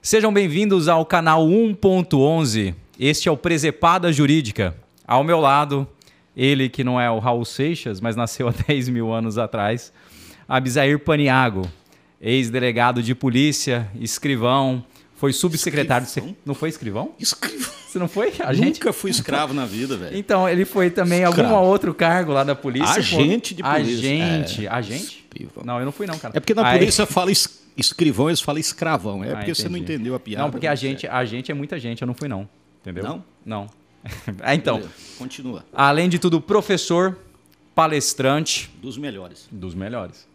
Sejam bem-vindos ao canal 1.11. Este é o Presepada Jurídica. Ao meu lado, ele que não é o Raul Seixas, mas nasceu há 10 mil anos atrás, Abisair Paniago, ex-delegado de polícia, escrivão, foi subsecretário Escrivão? Não foi escrivão? Escrivão. Você não foi? A gente? Nunca fui escravo na vida, velho. Então, ele foi também algum Escravo. outro cargo lá da polícia. Agente de polícia. Agente. É. Agente? Escrivão. Não, eu não fui não, cara. É porque na Aí- polícia fala es- escrivão, eles falam escravão. É Ah, porque você não entendi. entendeu a piada. Não, porque a mas gente, a gente é muita gente, eu não fui não. Entendeu? Não? Não. Ah, então, Continua. além de tudo, professor, palestrante, Dos melhores. dos melhores.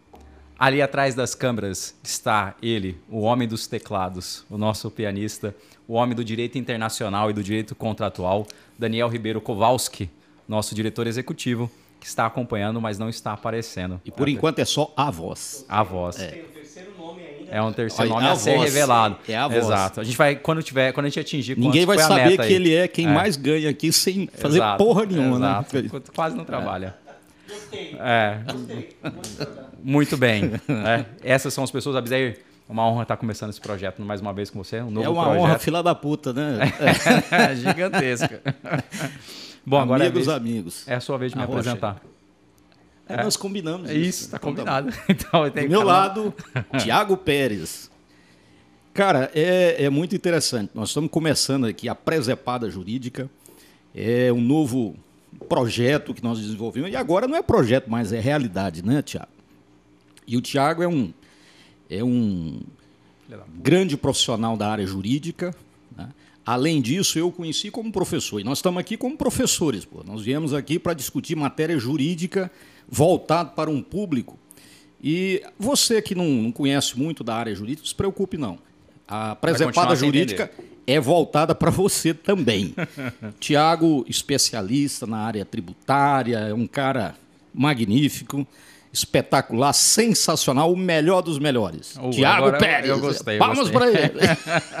Ali atrás das câmeras está ele, o homem dos teclados, o nosso pianista, o homem do direito internacional e do direito contratual, Daniel Ribeiro Kowalski, nosso diretor executivo, que está acompanhando, mas não está aparecendo. E por enquanto é só a voz. A voz. É, terceiro nome ainda. um terceiro Olha, nome a, a ser voz. revelado. É a voz. Exato. A gente vai, quando tiver, quando a gente atingir Ninguém vai saber meta que aí. ele é quem É. mais ganha aqui sem fazer Exato, porra nenhuma, exato. né? Quase não trabalha. Gostei. É, Gostei. Muito bem. É, Essas são as pessoas. Abisair, uma honra estar começando esse projeto mais uma vez com você. Um novo É uma projeto. honra, fila da puta, né? Gigantesca. Bom, agora é, a Amigos, vez- amigos. é a sua vez de me Arrocha. apresentar. É, nós combinamos É isso, tá Então combinado. Então, Do meu falar- lado, Tiago Pérez. Cara, é, é muito interessante. Nós estamos começando aqui a Presepada Jurídica. É um novo projeto que nós desenvolvemos. E agora não é projeto, mas é realidade, né, Tiago? E o Tiago é um, é um grande profissional da área jurídica. né? Além disso, eu o conheci como professor. E nós estamos aqui como professores. Pô. Nós viemos aqui para discutir matéria jurídica voltado para um público. E você que não, não conhece muito da área jurídica, não se preocupe não. A sem jurídica é voltada para você também. Tiago, especialista na área tributária, é um cara magnífico, espetacular, sensacional, o melhor dos melhores. Tiago Pérez. eu gostei, Palmas para ele.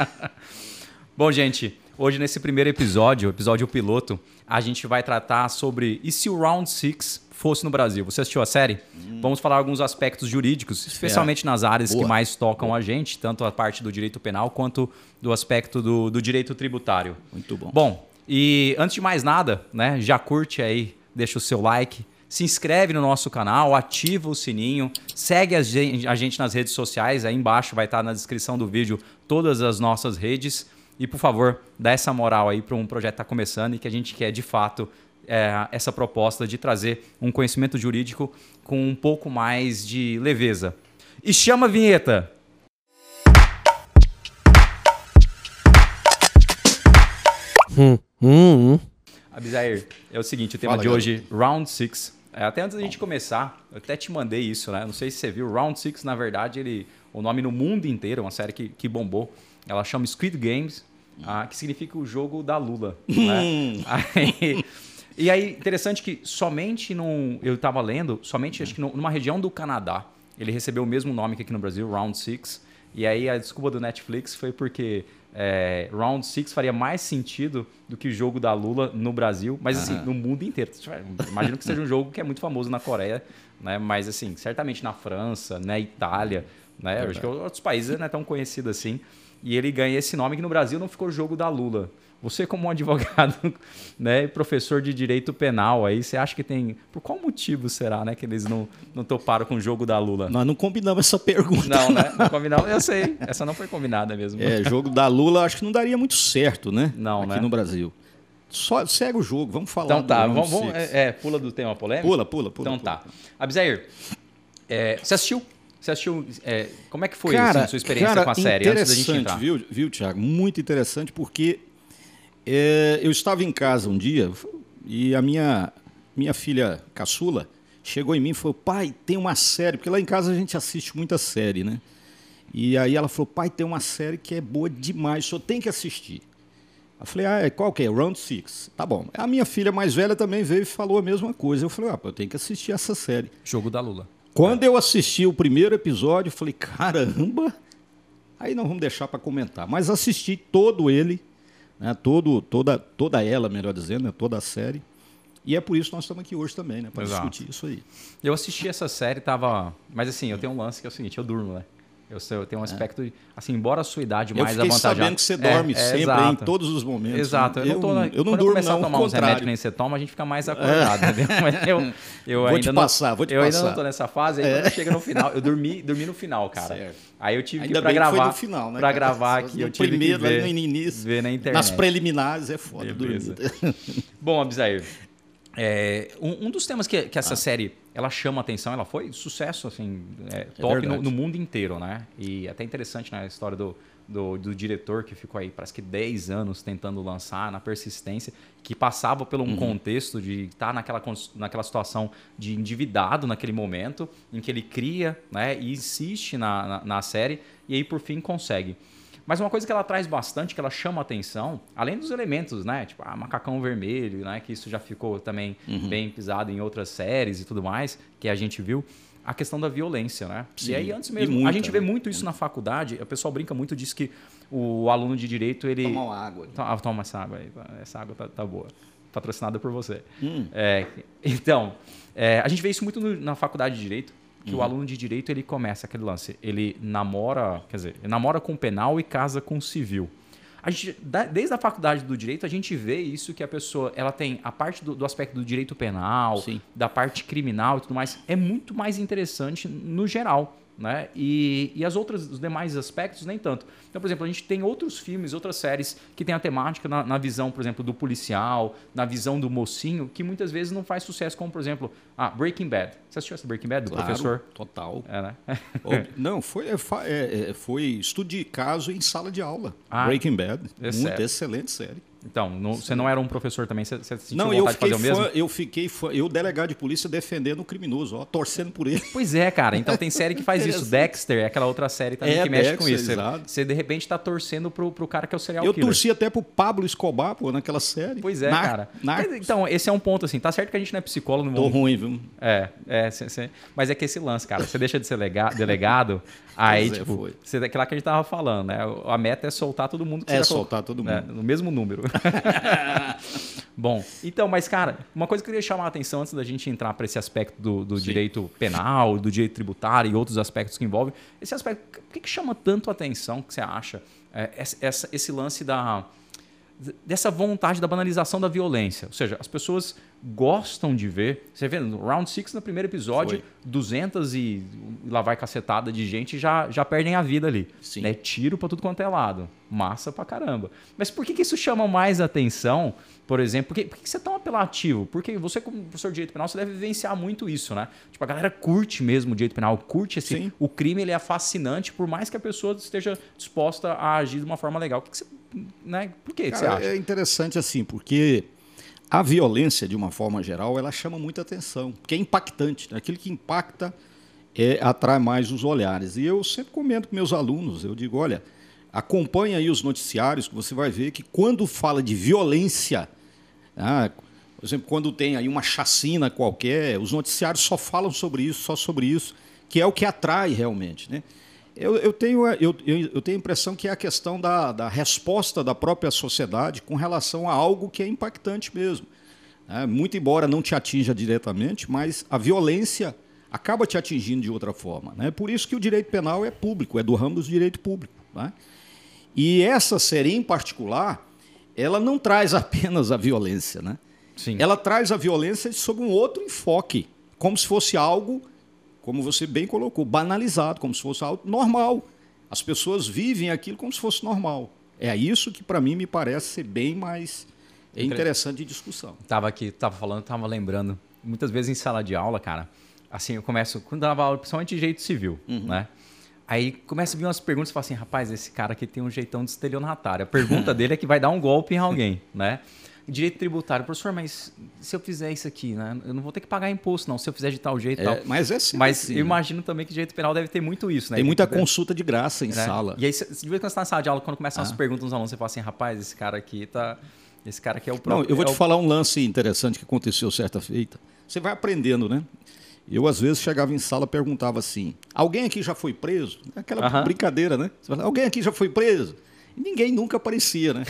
Bom, gente, hoje nesse primeiro episódio, o episódio piloto, a gente vai tratar sobre e se o Round Six fosse no Brasil. Você assistiu a série? Vamos falar alguns aspectos jurídicos, especialmente nas áreas que Boa. mais tocam a gente, tanto a parte do direito penal quanto do aspecto do, do direito tributário. Muito bom. Bom, e antes de mais nada, né, já curte aí, deixa o seu like, se inscreve no nosso canal, ativa o sininho, segue a gen- a gente nas redes sociais, aí embaixo vai estar na descrição do vídeo todas as nossas redes. E por favor, dá essa moral aí para um projeto que está começando e que a gente quer de fato é, essa proposta de trazer um conhecimento jurídico com um pouco mais de leveza. E chama a vinheta! Abisair, é o seguinte, o tema Fala, de hoje, Round 6. até antes da gente começar, eu até te mandei isso, né? Não sei se você viu, Round 6, na verdade, ele, o nome no mundo inteiro, é uma série que, que bombou. Ela chama Squid Games, ah, que significa o jogo da Lula. né? Aí- e aí, interessante que somente num. Eu estava lendo, somente acho que num- numa região do Canadá, ele recebeu o mesmo nome que aqui no Brasil, Round 6. E aí a desculpa do Netflix foi porque é, Round 6 faria mais sentido do que o jogo da Lula no Brasil, mas assim, no mundo inteiro. Imagino que seja um jogo que é muito famoso na Coreia, né? Mas assim, certamente na França, na Itália, né? Acho que outros países não é tão conhecido assim. E ele ganha esse nome que no Brasil não ficou jogo da Lula. Você, como um advogado, né, e professor de direito penal, aí você acha que tem. Por qual motivo será, né, que eles não, não toparam com o jogo da Lula? Nós não combinamos essa pergunta. Não, né? Não combinamos. Eu sei. Essa não foi combinada mesmo. É, jogo da Lula acho que não daria muito certo, né? Não, Aqui né? no Brasil. Só segue o jogo, vamos falar. Então tá, vamos, vamos- é, é, pula do tema polêmico? Pula, pula, pula. Então pula. tá. Abisair, é, você assistiu? Você assistiu? é, como é que foi Cara, assim, sua experiência cara, com a série antes da gente interessante, entrar? Viu, viu, Thiago? Muito interessante, porque é, eu estava em casa um dia e a minha, minha filha caçula chegou em mim e falou: pai, tem uma série, porque lá em casa a gente assiste muita série, né? E aí ela falou: pai, tem uma série que é boa demais, o senhor tem que assistir. Eu falei, ah, qual que é? Round Six. Tá bom. A minha filha mais velha também veio e falou a mesma coisa. Eu falei, ah, eu tenho que assistir essa série. Jogo da Lula. Quando eu assisti o primeiro episódio, eu falei, caramba! Aí não vamos deixar para comentar. Mas assisti todo ele, né, todo, toda, toda ela, melhor dizendo, né, toda a série. E é por isso que nós estamos aqui hoje também, né? Para discutir isso aí. Eu assisti essa série, tava. Mas assim, eu tenho um lance que é o seguinte, eu durmo, né? Eu, sou- eu tenho um aspecto, de- assim, embora a sua idade É. Eu mais avantajada... sabendo que você É, dorme é, sempre, exato. em todos os momentos. Exato. Eu, Eu, não, tô, na- eu não quando durmo, não, a tomar uns remédios que nem você toma, a gente fica mais acordado, entendeu? Mas eu, eu Vou ainda te não, passar, vou te eu ainda passar. não tô nessa fase, aí quando chega no final, eu dormi, dormi no final, cara. Certo. Aí eu tive Ainda que pra bem que foi gravar, no final, né, pra cara? gravar aqui, eu tive primeiro, que ver, no início. ver na internet. Nas preliminares é foda. Beleza. dormir. Bom, Abzair, é, um, um dos temas que, que Ah. essa série ela chama atenção, ela foi sucesso, assim, é, top no, verdade. no mundo inteiro, né? E até interessante né, a história do, do, do diretor que ficou aí, parece que 10 anos tentando lançar, na persistência, que passava por um Uhum. contexto de estar naquela, cons- naquela situação de endividado naquele momento, em que ele cria né, e insiste na, na, na série, e aí por fim consegue. Mas uma coisa que ela traz bastante, que ela chama atenção, além dos elementos, né? Tipo, ah, macacão vermelho, né? Que isso já ficou também Uhum. bem pisado em outras séries e tudo mais, que a gente viu. A questão da violência, né? Sim, E aí, antes mesmo, a muita, gente vê né? muito isso na faculdade. O pessoal brinca muito disso que o aluno de direito, ele. Tomar uma água. To- ah, Toma essa água aí. Essa água tá, tá boa. Patrocinada por você. Hum. É, então, é, a gente vê isso muito no- na faculdade de Direito, que Uhum. o aluno de Direito, ele começa aquele lance. Ele namora, quer dizer, ele namora com penal e casa com civil. A gente, desde a faculdade do Direito, a gente vê isso que a pessoa, ela tem a parte do, do aspecto do direito penal, Sim. da parte criminal e tudo mais, é muito mais interessante no geral. Né? E, e as outras, os demais aspectos, nem tanto. Então, por exemplo, a gente tem outros filmes, outras séries que tem a temática na, na visão, por exemplo, do policial, na visão do mocinho, que muitas vezes não faz sucesso, como, por exemplo, ah, Breaking Bad. Você assistiu esse Breaking Bad, do Claro, professor? Total. É, né? Não, foi, é, é, é, foi estudo de caso em sala de aula. Ah, Breaking Bad. é muito excelente série. Então, não- você não era um professor também, você, você sentiu Não, vontade eu de fazer o mesmo? fã, eu fiquei fã, eu delegado de polícia defendendo o criminoso, ó, torcendo por ele. Pois é, cara. Então tem série que faz isso. Dexter é aquela outra série também É, que mexe com Dexter, isso. Você, você, de repente tá torcendo pro, pro cara que é o serial Eu killer. torci até pro Pablo Escobar, pô, naquela série. Pois é, Nar- cara. Narcos. Mas, Então, esse é um ponto assim. Tá certo que a gente não é psicólogo, não Tô vamos ruim, viu? É, é, cê- cê- mas é que esse lance, cara, você deixa de ser lega- delegado, aí, Pois é, tipo, foi. você, aquilo lá que a gente tava falando, né? A meta é soltar todo mundo que É, colocou, soltar todo né? mundo. No mesmo número. Bom, então, mas, cara, uma coisa que eu queria chamar a atenção antes da gente entrar para esse aspecto do, do direito penal, do direito tributário e outros aspectos que envolvem, esse aspecto, por que, que chama tanto a atenção que você acha? é, essa- esse lance da dessa vontade da banalização da violência. Ou seja, as pessoas gostam de ver. Você vê no Round 6, no primeiro episódio, Foi. 200 e lá vai cacetada de gente já, já perdem a vida ali. Sim. Né? Tiro pra tudo quanto é lado. Massa pra caramba. Mas por que, que isso chama mais atenção? Por exemplo, por que, por que você é tão apelativo? Porque você, como professor de direito penal, você deve vivenciar muito isso, né? Tipo, a galera curte mesmo o direito penal, curte esse. Sim. O crime ele é fascinante, por mais que a pessoa esteja disposta a agir de uma forma legal. O que, que você. Né? Por que, que você Cara, acha? é interessante assim, porque a violência, de uma forma geral, ela chama muita atenção, porque é impactante. né? Aquilo que impacta é, atrai mais os olhares. E eu sempre comento com meus alunos, eu digo, olha, acompanha aí os noticiários, que você vai ver que quando fala de violência, ah, por exemplo, quando tem aí uma chacina qualquer, os noticiários só falam sobre isso, só sobre isso, que é o que atrai realmente, né? Eu, eu tenho, eu, eu, eu tenho a impressão que é a questão da, da resposta da própria sociedade com relação a algo que é impactante mesmo. né? Muito embora não te atinja diretamente, mas a violência acaba te atingindo de outra forma. Né? Por isso que o direito penal é público, é do ramo do direito público. né? E essa série em particular, ela não traz apenas a violência, né? Sim. Ela traz a violência sob um outro enfoque, como se fosse algo, como você bem colocou, banalizado, como se fosse algo normal. As pessoas vivem aquilo como se fosse normal. É isso que para mim me parece ser bem mais interessante de discussão. Tava aqui, tava falando, tava lembrando. Muitas vezes em sala de aula, cara, assim, eu começo, quando dava aula, principalmente de direito civil, né? Aí começa a vir umas perguntas e fala assim, rapaz, esse cara aqui tem um jeitão de estelionatário. A pergunta dele é que vai dar um golpe em alguém, né? Direito tributário, professor, mas se eu fizer isso aqui, né? Eu não vou ter que pagar imposto, não, se eu fizer de tal jeito e É, tal. mas é sempre Mas assim, eu né? imagino também que direito penal deve ter muito isso, né? Tem muita consulta de graça em sala. E aí, cê- de vez quando você está na sala de aula, quando começam as Ah. perguntas nos alunos, você fala assim, rapaz, esse cara aqui tá. Esse cara aqui é o Não, próprio. eu vou é te o- falar um lance interessante que aconteceu certa feita. Você vai aprendendo, né? Eu, às vezes, chegava em sala e perguntava assim: alguém aqui já foi preso? Aquela Aham. brincadeira, né? Você fala, alguém aqui já foi preso? E ninguém nunca aparecia, né?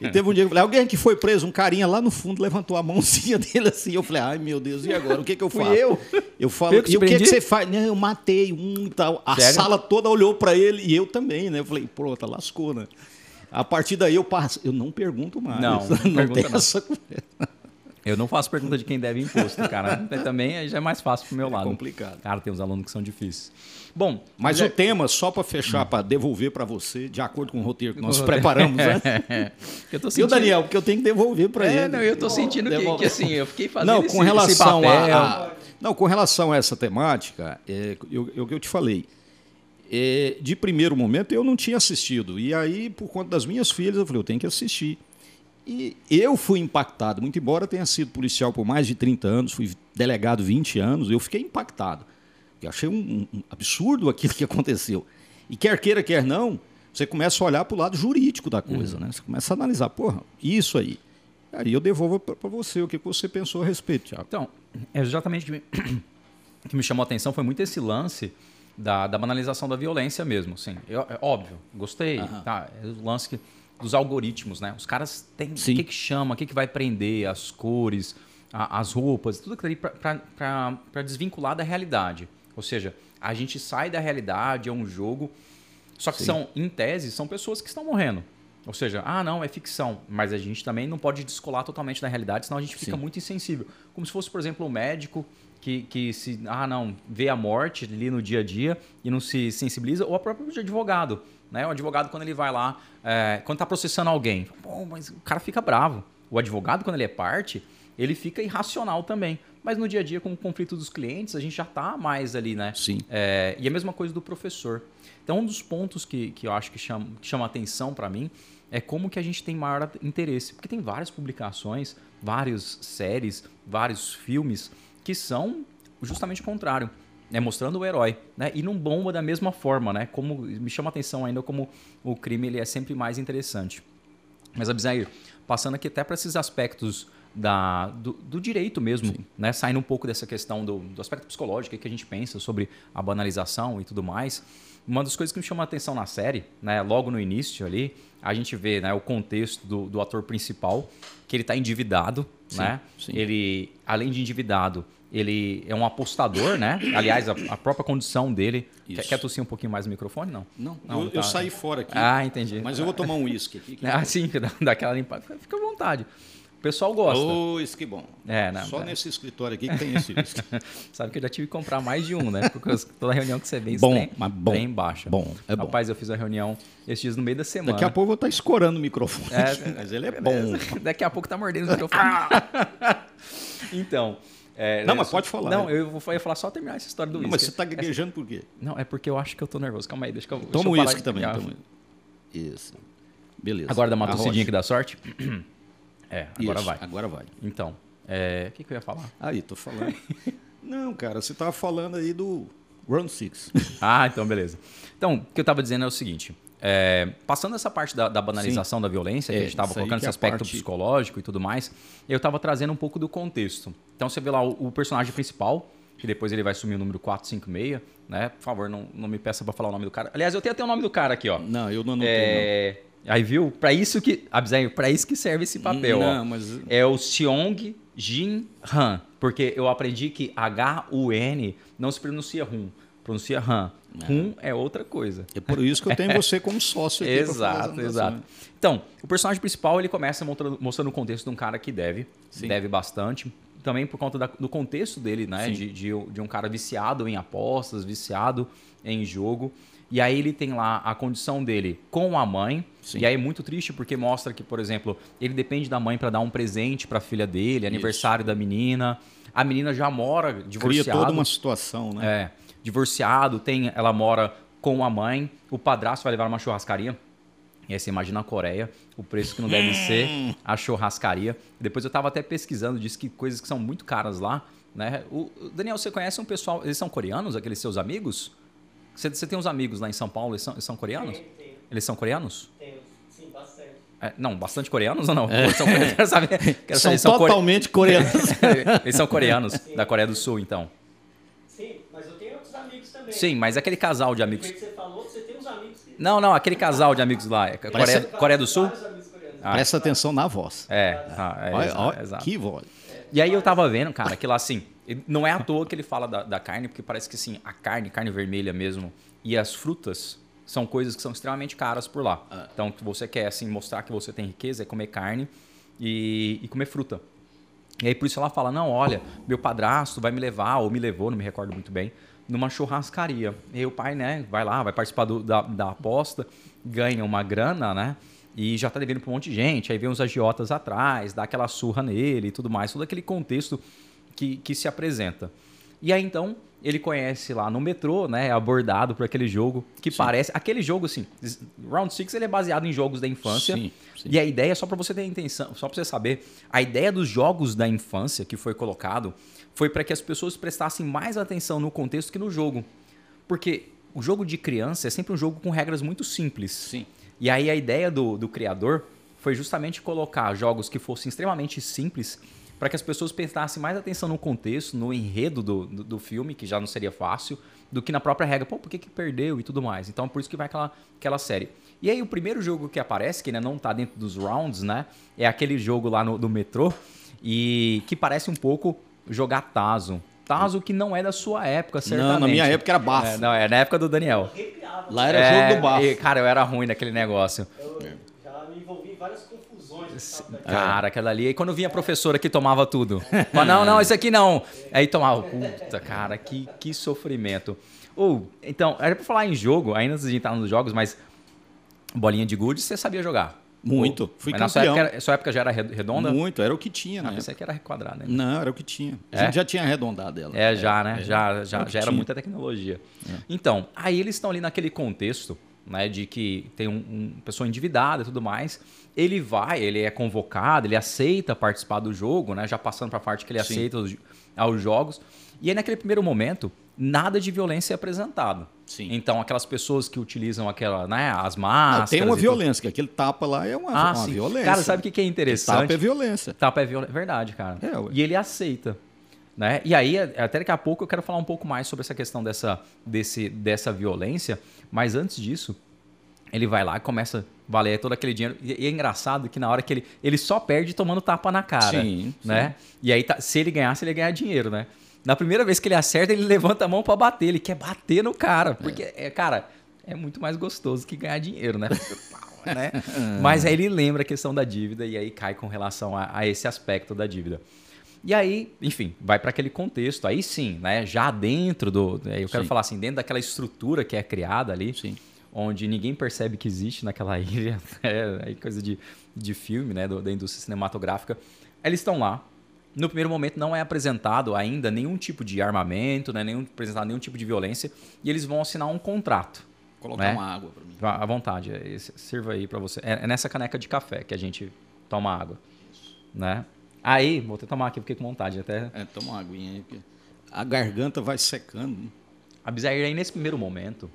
E teve um dia que eu falei, alguém que foi preso, um carinha lá no fundo levantou a mãozinha dele assim. Eu falei, ai meu Deus, e agora? O que, que eu Fui faço? eu? Eu falo, Eu e o que, que você faz? Não, eu matei um e tal. A Sério? sala toda olhou pra ele e eu também, né? Eu falei, pronto, lascou, né? A partir daí eu passo. Eu não pergunto mais. Não, não não tem não. essa conversa. Eu não faço pergunta de quem deve imposto, cara. Também já é mais fácil pro meu lado. complicado. Cara, tem uns alunos que são difíceis. Bom, Mas é- o tema, só para fechar, para devolver para você, de acordo com o roteiro que nós preparamos, né? eu tô E o sentindo... Daniel, porque eu tenho que devolver para ele. É, não, eu tô sentindo que, que, assim, eu fiquei fazendo Não, esse, com relação esse a, a- não, com relação a essa temática, é, eu, eu, que eu te falei, é, de primeiro momento eu não tinha assistido e aí por conta das minhas filhas eu falei eu tenho que assistir e eu fui impactado, muito embora tenha sido policial por mais de 30 anos, fui delegado 20 anos, eu fiquei impactado. Achei um, um absurdo aquilo que aconteceu. E quer queira, quer não, você começa a olhar para o lado jurídico da coisa, né? Você começa a analisar, porra, isso aí. Aí eu devolvo para você o que você pensou a respeito, Thiago. Então, é exatamente o que me, chamou a atenção foi muito esse lance da, da banalização da violência mesmo. Assim. Eu, é óbvio, gostei. Aham. Tá, é o lance que- dos algoritmos, né? Os caras têm o Sim. que, que chama, o que, que vai prender, as cores, a- as roupas, tudo aquilo ali para desvincular da realidade. Ou seja, a gente sai da realidade, é um jogo. Só que Sim. são, em tese, são pessoas que estão morrendo. Ou seja, ah, não, é ficção. Mas a gente também não pode descolar totalmente da realidade, senão a gente fica Sim. muito insensível. Como se fosse, por exemplo, um médico que, que se, ah, não, vê a morte ali no dia a dia e não se sensibiliza, ou a próprio advogado. Né? O advogado, quando ele vai lá, é, quando está processando alguém, Pô, mas o cara fica bravo. O advogado, quando ele é parte, ele fica irracional também. Mas no dia a dia, com o conflito dos clientes, a gente já está mais ali, né? Sim. É, e a mesma coisa do professor. Então, um dos pontos que, que eu acho que chama, que chama atenção para mim é como que a gente tem maior interesse. Porque tem várias publicações, várias séries, vários filmes que são justamente o contrário. Né, mostrando o herói, né? E não bomba da mesma forma, né? Como me chama atenção ainda como o crime ele é sempre mais interessante. Mas Abisair, passando aqui até para esses aspectos da, do, do direito mesmo, né? Saindo um pouco dessa questão do, do aspecto psicológico que a gente pensa sobre a banalização e tudo mais. Uma das coisas que me chama a atenção na série, né? Logo no início ali, a gente vê né, o contexto do, do ator principal, que ele está endividado, Sim, né? sim. Ele, além de endividado, ele é um apostador, né? Aliás, a, a própria condição dele. Quer, quer tossir um pouquinho mais no microfone? Não. Não, Não, eu, tá. eu saí fora aqui, Ah, entendi. mas eu vou tomar um uísque aqui. que- Ah, sim, dá- dá aquela limpada. Fica à vontade. O pessoal gosta. Ô, uísque bom. É, não, Só é. nesse escritório aqui que tem esse uísque. Sabe que eu já tive que comprar mais de um, né? Porque toda reunião que você vem, Bom, tem, mas bom. tem baixa. Bom, é bom. Rapaz, eu fiz a reunião esses dias no meio da semana. Daqui a pouco eu vou estar escorando o microfone. É, mas ele é bom. Daqui a pouco tá mordendo o microfone. então. é, Não, mas pode falar. Não, eu vou eu falar só terminar essa história do uísque. mas você está gaguejando por quê? Não, é porque eu acho que eu tô nervoso. Calma aí, deixa que eu Toma o uísque também. Toma. Isso. Beleza. Agora dá uma tossidinha que dá sorte? É, agora Isso, vai. Agora vai. Então, é, o que, que eu ia falar? Aí, tô falando. Não, cara, você tava falando aí do Round Six. Ah, então beleza. Então, o que eu estava dizendo é o seguinte. é, passando essa parte da, da banalização da violência, que É, a gente estava colocando esse é aspecto parte- psicológico e tudo mais, eu estava trazendo um pouco do contexto. Então você vê lá o, o personagem principal, que depois ele vai assumir o número 456, né? Por favor, não, não me peça para falar o nome do cara. Aliás, eu tenho até o nome do cara aqui, ó. Não, eu não anotei, É, Aí viu? Para isso que, para isso que serve esse não. papel, ó. Não, mas... É o Seong Jin Han, porque eu aprendi que H-U-N não se pronuncia Hun, pronuncia Han. Hun é outra coisa. É por isso que eu tenho você como sócio aqui. Exato, exato. Então, o personagem principal ele começa mostrando, mostrando o contexto de um cara que deve, Sim. deve bastante. Também por conta da- do contexto dele, né? De, de, de um cara viciado em apostas, viciado em jogo. E aí ele tem lá a condição dele com a mãe. Sim. E aí é muito triste porque mostra que, por exemplo, ele depende da mãe para dar um presente para a filha dele, aniversário da menina. A menina já mora Cria divorciada. toda uma situação, né? É, divorciado, tem, ela mora com a mãe, o padrasto vai levar uma churrascaria. E aí você imagina a Coreia, o preço que não deve ser a churrascaria. Depois eu tava até pesquisando, disse que coisas que são muito caras lá, né? O- Daniel, você conhece um pessoal, eles são coreanos, aqueles seus amigos? Você, você tem uns amigos lá em São Paulo, eles são, eles são coreanos? Tem, tem, Eles são coreanos? tem. Sim, bastante. É, não, bastante coreanos ou não? Eles são coreanos, quero saber. Quero São saber, core- totalmente coreanos. eles são coreanos, da Coreia do Sul, então. Sim, mas eu tenho outros amigos também. Sim, mas aquele casal de amigos que você falou, você tem uns amigos que Não, não, aquele casal de amigos lá. é Coreia, Coreia do Sul? Ah. Presta atenção na voz. É, ah, é, olha exato. que voz. E aí eu tava vendo, cara, que lá assim, ele- não é à toa que ele fala da, da carne, porque parece que assim, a carne, carne vermelha mesmo, e as frutas são coisas que são extremamente caras por lá. Então, que você quer assim mostrar que você tem riqueza é comer carne e, e comer fruta. E aí por isso ela fala: "Não, olha, meu padrasto vai me levar ou me levou, não me recordo muito bem, numa churrascaria". E aí o pai, né, vai lá, vai participar do- da, da aposta, ganha uma grana, né? E já tá devendo pra um monte de gente, aí vem uns agiotas atrás, dá aquela surra nele e tudo mais, todo aquele contexto que, que se apresenta. E aí então ele conhece lá no metrô, né, é abordado por aquele jogo que parece, aquele jogo assim, Round Six ele é baseado em jogos da infância. Sim, sim. E a ideia, só para você ter intenção, só para você saber, a ideia dos jogos da infância que foi colocado foi para que as pessoas prestassem mais atenção no contexto que no jogo. Porque o jogo de criança é sempre um jogo com regras muito simples. Sim. E aí a ideia do, do criador foi justamente colocar jogos que fossem extremamente simples para que as pessoas prestassem mais atenção no contexto, no enredo do, do, do filme, que já não seria fácil, do que na própria regra. Pô, por que, que perdeu e tudo mais? Então, por isso que vai aquela, aquela série. E aí, o primeiro jogo que aparece, que ainda não tá dentro dos rounds, né? É aquele jogo lá no, do metrô, e que parece um pouco jogar Tazo. Tazo que não é da sua época, certamente. Não, na minha época era bafo. É, não, é na época do Daniel. Lá era É, jogo do bafo. e, cara, eu era ruim naquele negócio. Eu já me envolvi em várias confusões. Cara, aquela ali. E quando vinha a professora que tomava tudo. Mas não, não, isso aqui não. Aí tomava. Puta, cara, que, que sofrimento. Ou, então, era pra falar em jogo, ainda antes de entrar nos jogos, mas bolinha de gude você sabia jogar. Muito. Fui mas na sua campeão. época, era- sua época já era re- redonda? Muito, era o que tinha, Ah, né? pensei que era quadrada, né? Não, era o que tinha. A É? gente já tinha arredondado ela. É, já, né? já já, É o que já era muita tecnologia. Então, aí eles estão ali naquele contexto, né, de que tem um, um pessoa endividada e tudo mais. Ele vai, ele é convocado, ele aceita participar do jogo, né? Já passando para a parte que ele Sim. aceita os, aos jogos. E aí, naquele primeiro momento, nada de violência é apresentado. Sim. Então, aquelas pessoas que utilizam aquela, né, as Não, máscaras. tem uma tudo. violência, que aquele tapa lá é uma, Ah, uma sim. violência. Cara, sabe o que que é interessante? Tapa é violência. Tapa é violência. Verdade, cara. É, ué. e ele aceita. Né? E aí, até daqui a pouco, eu quero falar um pouco mais sobre essa questão dessa, desse, dessa violência. Mas antes disso, ele vai lá e começa a valer todo aquele dinheiro. E, é engraçado que na hora que ele. Ele só perde tomando tapa na cara. Sim, né? E aí, tá- se ele ganhasse, ele ia ganhar dinheiro, né? Na primeira vez que ele acerta, ele levanta a mão pra bater. Ele quer bater no cara. Porque, é. cara, é muito mais gostoso que ganhar dinheiro, né? né? Mas aí ele lembra a questão da dívida e aí cai com relação a, a esse aspecto da dívida. E aí, enfim, vai para aquele contexto. Aí sim, né? Já dentro do. Eu quero Sim. falar assim, dentro daquela estrutura que é criada ali, Sim. Onde ninguém percebe que existe naquela ilha, é aí coisa de, de filme, né? da indústria cinematográfica. Eles estão lá. No primeiro momento não é apresentado ainda nenhum tipo de armamento, né? nenhum, apresentado nenhum tipo de violência, e eles vão assinar um contrato. Colocar né? uma água pra mim. À vontade, é sirva aí pra você. É, é nessa caneca de café que a gente toma água, né? Aí, vou até tomar aqui, fiquei com vontade. Até É, toma uma aguinha aí. porque A garganta vai secando. né? a Bizair, aí nesse primeiro momento,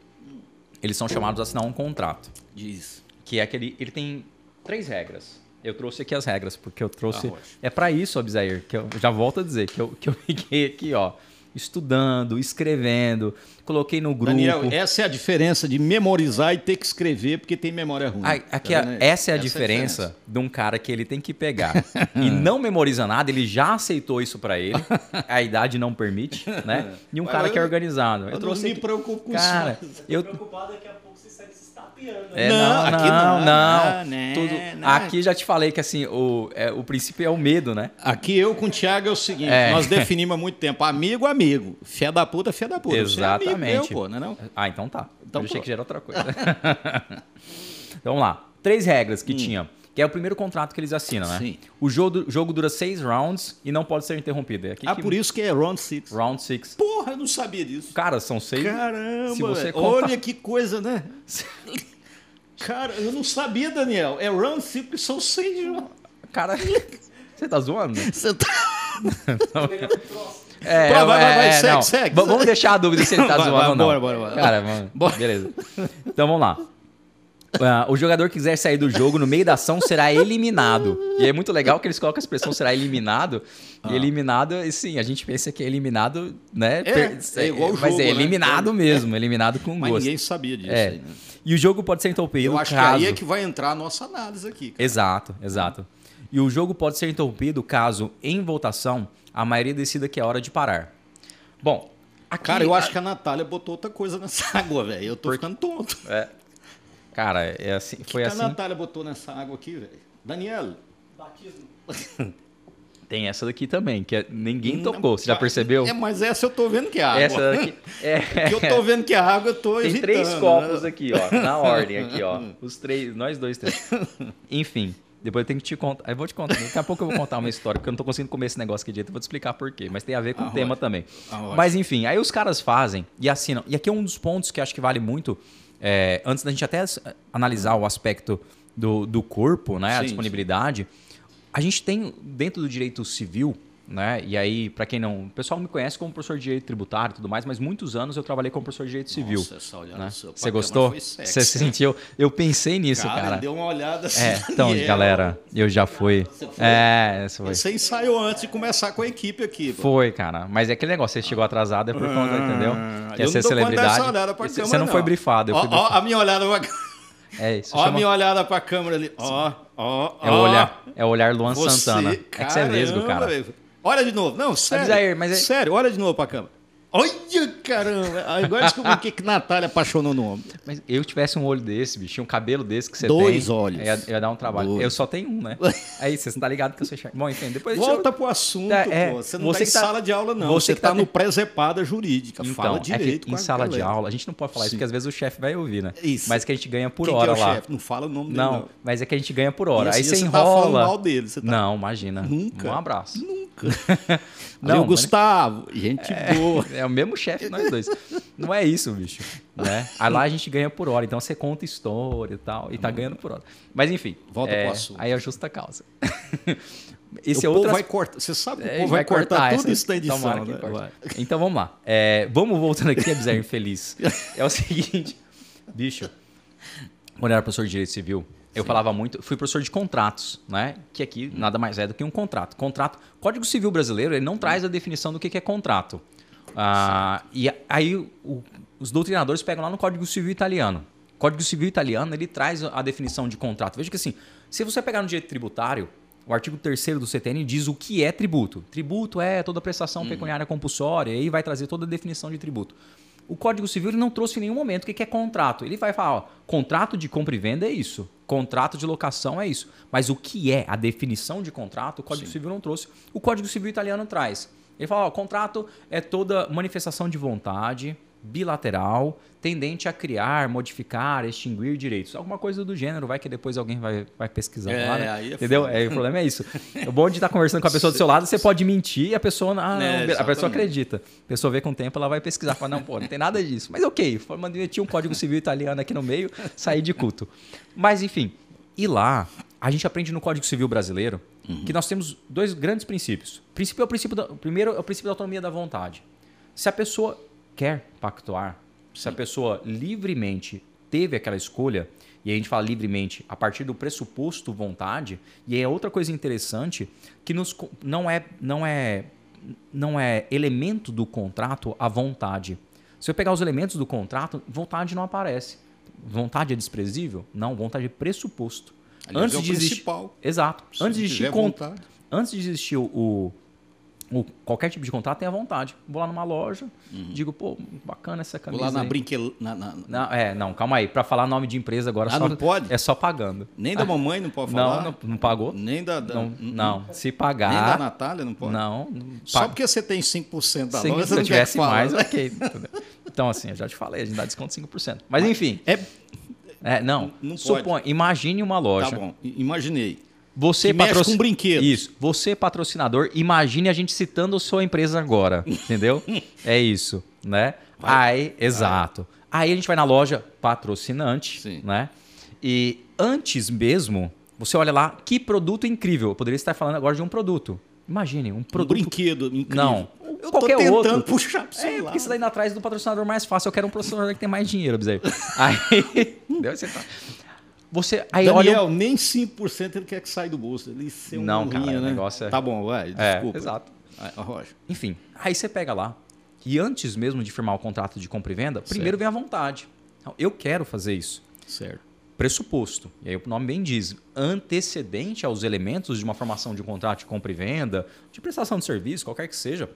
eles são chamados a assinar um contrato, Diz. que é aquele, ele tem três regras. Eu trouxe aqui as regras porque eu trouxe. Ótimo. é pra isso, Abizair, que eu já volto a dizer que eu que eu fiquei aqui, ó, estudando, escrevendo, coloquei no grupo. Daniel, essa é a diferença de memorizar e ter que escrever porque tem memória ruim. Ai, aqui, Tá a- vendo aí? essa é a diferença de um cara que ele tem que pegar e não memoriza nada, ele já aceitou isso pra ele, a idade não permite, né? E um Mas cara eu- que é organizado. Eu Eu não me aqui- preocupo com Cara, isso. eu Tô preocupado daqui a pouco você sai se estapeando. É, né? não, Não, não, aqui não, não, não. não, né, Tudo- não. Aqui já te falei que assim, o, é, o princípio é o medo, né? Aqui eu com o Thiago é o seguinte, É. nós definimos há muito tempo, amigo, amigo, fé da puta, fé da puta. Você é amigo Exatamente. meu, pô, não é não? Ah, então tá. Então eu achei pronto. que já era outra coisa. então vamos lá. Três regras Hum. que tinha. Que é o primeiro contrato que eles assinam, né? Sim. O jogo, o jogo dura seis rounds e não pode ser interrompido. É Ah, que- por isso que é round six. Round six. Porra, eu não sabia disso. Cara, são seis. Caramba, Se você olha que coisa, né? Cara, eu não sabia, Daniel. É round six, porque são seis jogos. Cara, você tá zoando? Você tá... É, Vai, vai, vai, vai, é, segue, não. segue, Vamos deixar a dúvida se ele tá Vai, zoando vai, ou não. bora, bora, bora. Cara, vamos. Bora. Beleza. Então vamos lá. Ah, o jogador quiser sair do jogo no meio da ação será eliminado. E é muito legal que eles colocam a expressão será eliminado. E eliminado, e sim, a gente pensa que é eliminado, né? Ah. É, é igual o Mas jogo, é né? eliminado mesmo, eliminado com Mas gosto. ninguém sabia disso. É. aí, né? E o jogo pode ser interrompido Eu acho caso... que aí é que vai entrar a nossa análise aqui. cara. Exato, exato. E o jogo pode ser interrompido caso, em votação, a maioria decida que é hora de parar. Bom, aqui... Cara, eu acho que a Natália botou outra coisa nessa água, velho. Eu tô ficando tonto. É. Cara, é assim, O que, foi que assim... a Natália botou nessa água aqui, velho? Daniela. Batismo. Tem essa daqui também, que é- ninguém tocou. Você já percebeu? É, mas essa eu tô vendo que é água. Essa daqui. É, Que eu tô vendo que é água, eu tô Tem evitando, três né? copos aqui, ó. Na ordem aqui, ó. Os três, nós dois três. Enfim, depois eu tenho que te contar. Eu vou te contar. Daqui a pouco eu vou contar uma história, porque eu não tô conseguindo comer esse negócio aqui direito. Eu vou te explicar por quê. Mas tem a ver com Ah, o tema ótimo. também. Ah, mas enfim, aí os caras fazem e assinam. E aqui é um dos pontos que acho que vale muito. É, antes da gente até analisar o aspecto do, do corpo, né? a Sim, disponibilidade. A gente tem dentro do direito civil, né? E aí, para quem não. O pessoal me conhece como professor de direito tributário e tudo mais, mas muitos anos eu trabalhei como professor de direito civil. Nossa, essa né? Você gostou? foi sexy. Você sentiu? Eu pensei nisso, Cara, cara. deu uma olhada assim. É, então, Daniela. galera, eu já fui. É, isso foi. Você ensaiou antes de começar com a equipe aqui, pô. Foi, cara. Mas é aquele negócio, você chegou atrasado é por conta, entendeu? Ah, Quer eu ser não conta celebridade. dessa olhada pra Você câmera, não foi não. brifado, Ó, ó, a minha olhada pra... É isso. Ó, a chama- minha olhada pra câmera ali. Ó, ó, É o ó. olhar, é o olhar Luan Você, Santana. é que você é vesgo, caramba, cara. velho. Olha de novo. Não, sério. Mas é- Sério, olha de novo pra câmera. Olha, caramba. Agora descobri o que que Natália apaixonou no homem. Mas eu tivesse um olho desse, bicho, um cabelo desse que você tem. Dois olhos. Ia, ia dar um trabalho. Dois. Eu só tenho um, né? Aí você não tá ligado que eu sou chato. Bom, enfim, depois Volta pro assunto, É, é, pô. Você não você tá em tá- sala de aula, não. você Você, que tá, tá no de- presepada jurídica. Então, Fala é direito com em a sala de galera. aula, a gente não pode falar isso Sim. porque às vezes o chefe vai ouvir, né? Isso. Mas que a gente ganha por Quem hora que é o lá. chefe? Não fala o nome dele, Não, não. mas é que a gente ganha por hora. Aí assim, você você enrola. tá falando mal dele. Você tá... Não, imagina. Nunca. Um abraço. Nunca. Não, mas- Gustavo, gente boa. É o mesmo chefe nós dois. Não é isso, bicho. Né? Aí lá a gente ganha por hora. Então você conta história e tal. E tá ganhando por hora. Mas enfim. Volta é, pro assunto. Aí é justa causa. Esse o é povo outro vai cortar. Você sabe que o É, povo vai, cortar, tudo essa- isso da edição. né? Vai. Então vamos lá. É, vamos voltando aqui Bizarro Infeliz. É o seguinte, bicho. Quando eu era professor de direito civil, eu falava muito, fui professor de contratos, né? Que aqui nada mais é do que um contrato. Contrato, Código Civil Brasileiro, ele não traz a definição do que é contrato. Ah, e aí o- os doutrinadores pegam lá no Código Civil Italiano. Código Civil Italiano, ele traz a definição de contrato. Veja que assim, se você pegar no direito tributário, o artigo 3 do CTN diz o que é tributo. Tributo é toda prestação pecuniária compulsória, e aí vai trazer toda a definição de tributo. O Código Civil não trouxe em nenhum momento o que é contrato. Ele vai falar, ó, contrato de compra e venda é isso, contrato de locação é isso. Mas o que é a definição de contrato, o Código Civil não trouxe. O Código Civil italiano traz. Ele fala, ó, contrato é toda manifestação de vontade bilateral tendente a criar, modificar, extinguir direitos. Alguma coisa do gênero, vai que depois alguém vai, vai pesquisar É, lá, né? é Entendeu? É, o problema é isso. O bom de estar conversando com a pessoa do seu lado, você pode mentir e a pessoa, ah, não, É, a pessoa acredita. A pessoa vê com o tempo, ela vai pesquisar. Fala, não, pô, não tem nada disso. Mas ok, meter um código civil italiano aqui no meio, sair de culto. Mas enfim, e lá, a gente aprende no Código Civil brasileiro que nós temos dois grandes princípios. O, princípio é o, princípio da, primeiro é o princípio da autonomia da vontade. Se a pessoa quer pactuar, se a pessoa livremente teve aquela escolha, e a gente fala livremente a partir do pressuposto vontade, e é outra coisa interessante que nos, não, é, não, é, não é elemento do contrato a vontade. Se eu pegar os elementos do contrato, vontade não aparece. Vontade é desprezível? Não, vontade é pressuposto. Aliás, é o existir- principal. Exato. Se Antes de existir vontade. antes de existir o, qualquer tipo de contrato, tem a vontade. Vou lá numa loja, digo, pô, bacana essa Uhum. Vou camisa. lá na brinquedo. Na, na- Não, é, não, calma aí. Pra falar nome de empresa agora Ah, só, não pode? é só pagando. Nem da mamãe não pode Não, falar. não, não pagou? Nem da. da- Não, não. Se Nem da pagar. Natália não pode. Não. Só pa- porque você tem 5% da Sim, loja, se você eu não tivesse mais, ok. Então, assim, eu já te falei, a gente dá desconto de 5%. Mas, enfim. É, É, não. Não supõe, imagine uma loja. tá bom, imaginei. Você Que mexe patroci- com brinquedos. Isso. Você, patrocinador, imagine a gente citando a sua empresa agora. Entendeu? é isso, né? Aí, exato. Aí a gente vai na loja patrocinante, Sim. né? E antes mesmo, você olha lá, que produto incrível. Eu poderia estar falando agora de um produto. Imagine, um Um produto. brinquedo incrível. Não. Eu Qualquer tô tentando outro. puxar pro É, porque isso daí indo atrás do patrocinador mais fácil. Eu quero um patrocinador que tem mais dinheiro, Bezerro. Aí. Entendeu? Você tá- Você aí Daniel, olha, nem 5% ele quer que saia do bolso. Ele ser um Não, cara, burrinho, o né? negócio é- Tá bom, vai, É, desculpa. exato. Ah, Rocha. Enfim, aí você pega lá e antes mesmo de firmar o contrato de compra e venda, primeiro vem a vontade. Então, eu quero fazer isso. Certo. pressuposto. E aí o nome bem diz, antecedente aos elementos de uma formação de um contrato de compra e venda, de prestação de serviço, qualquer que seja,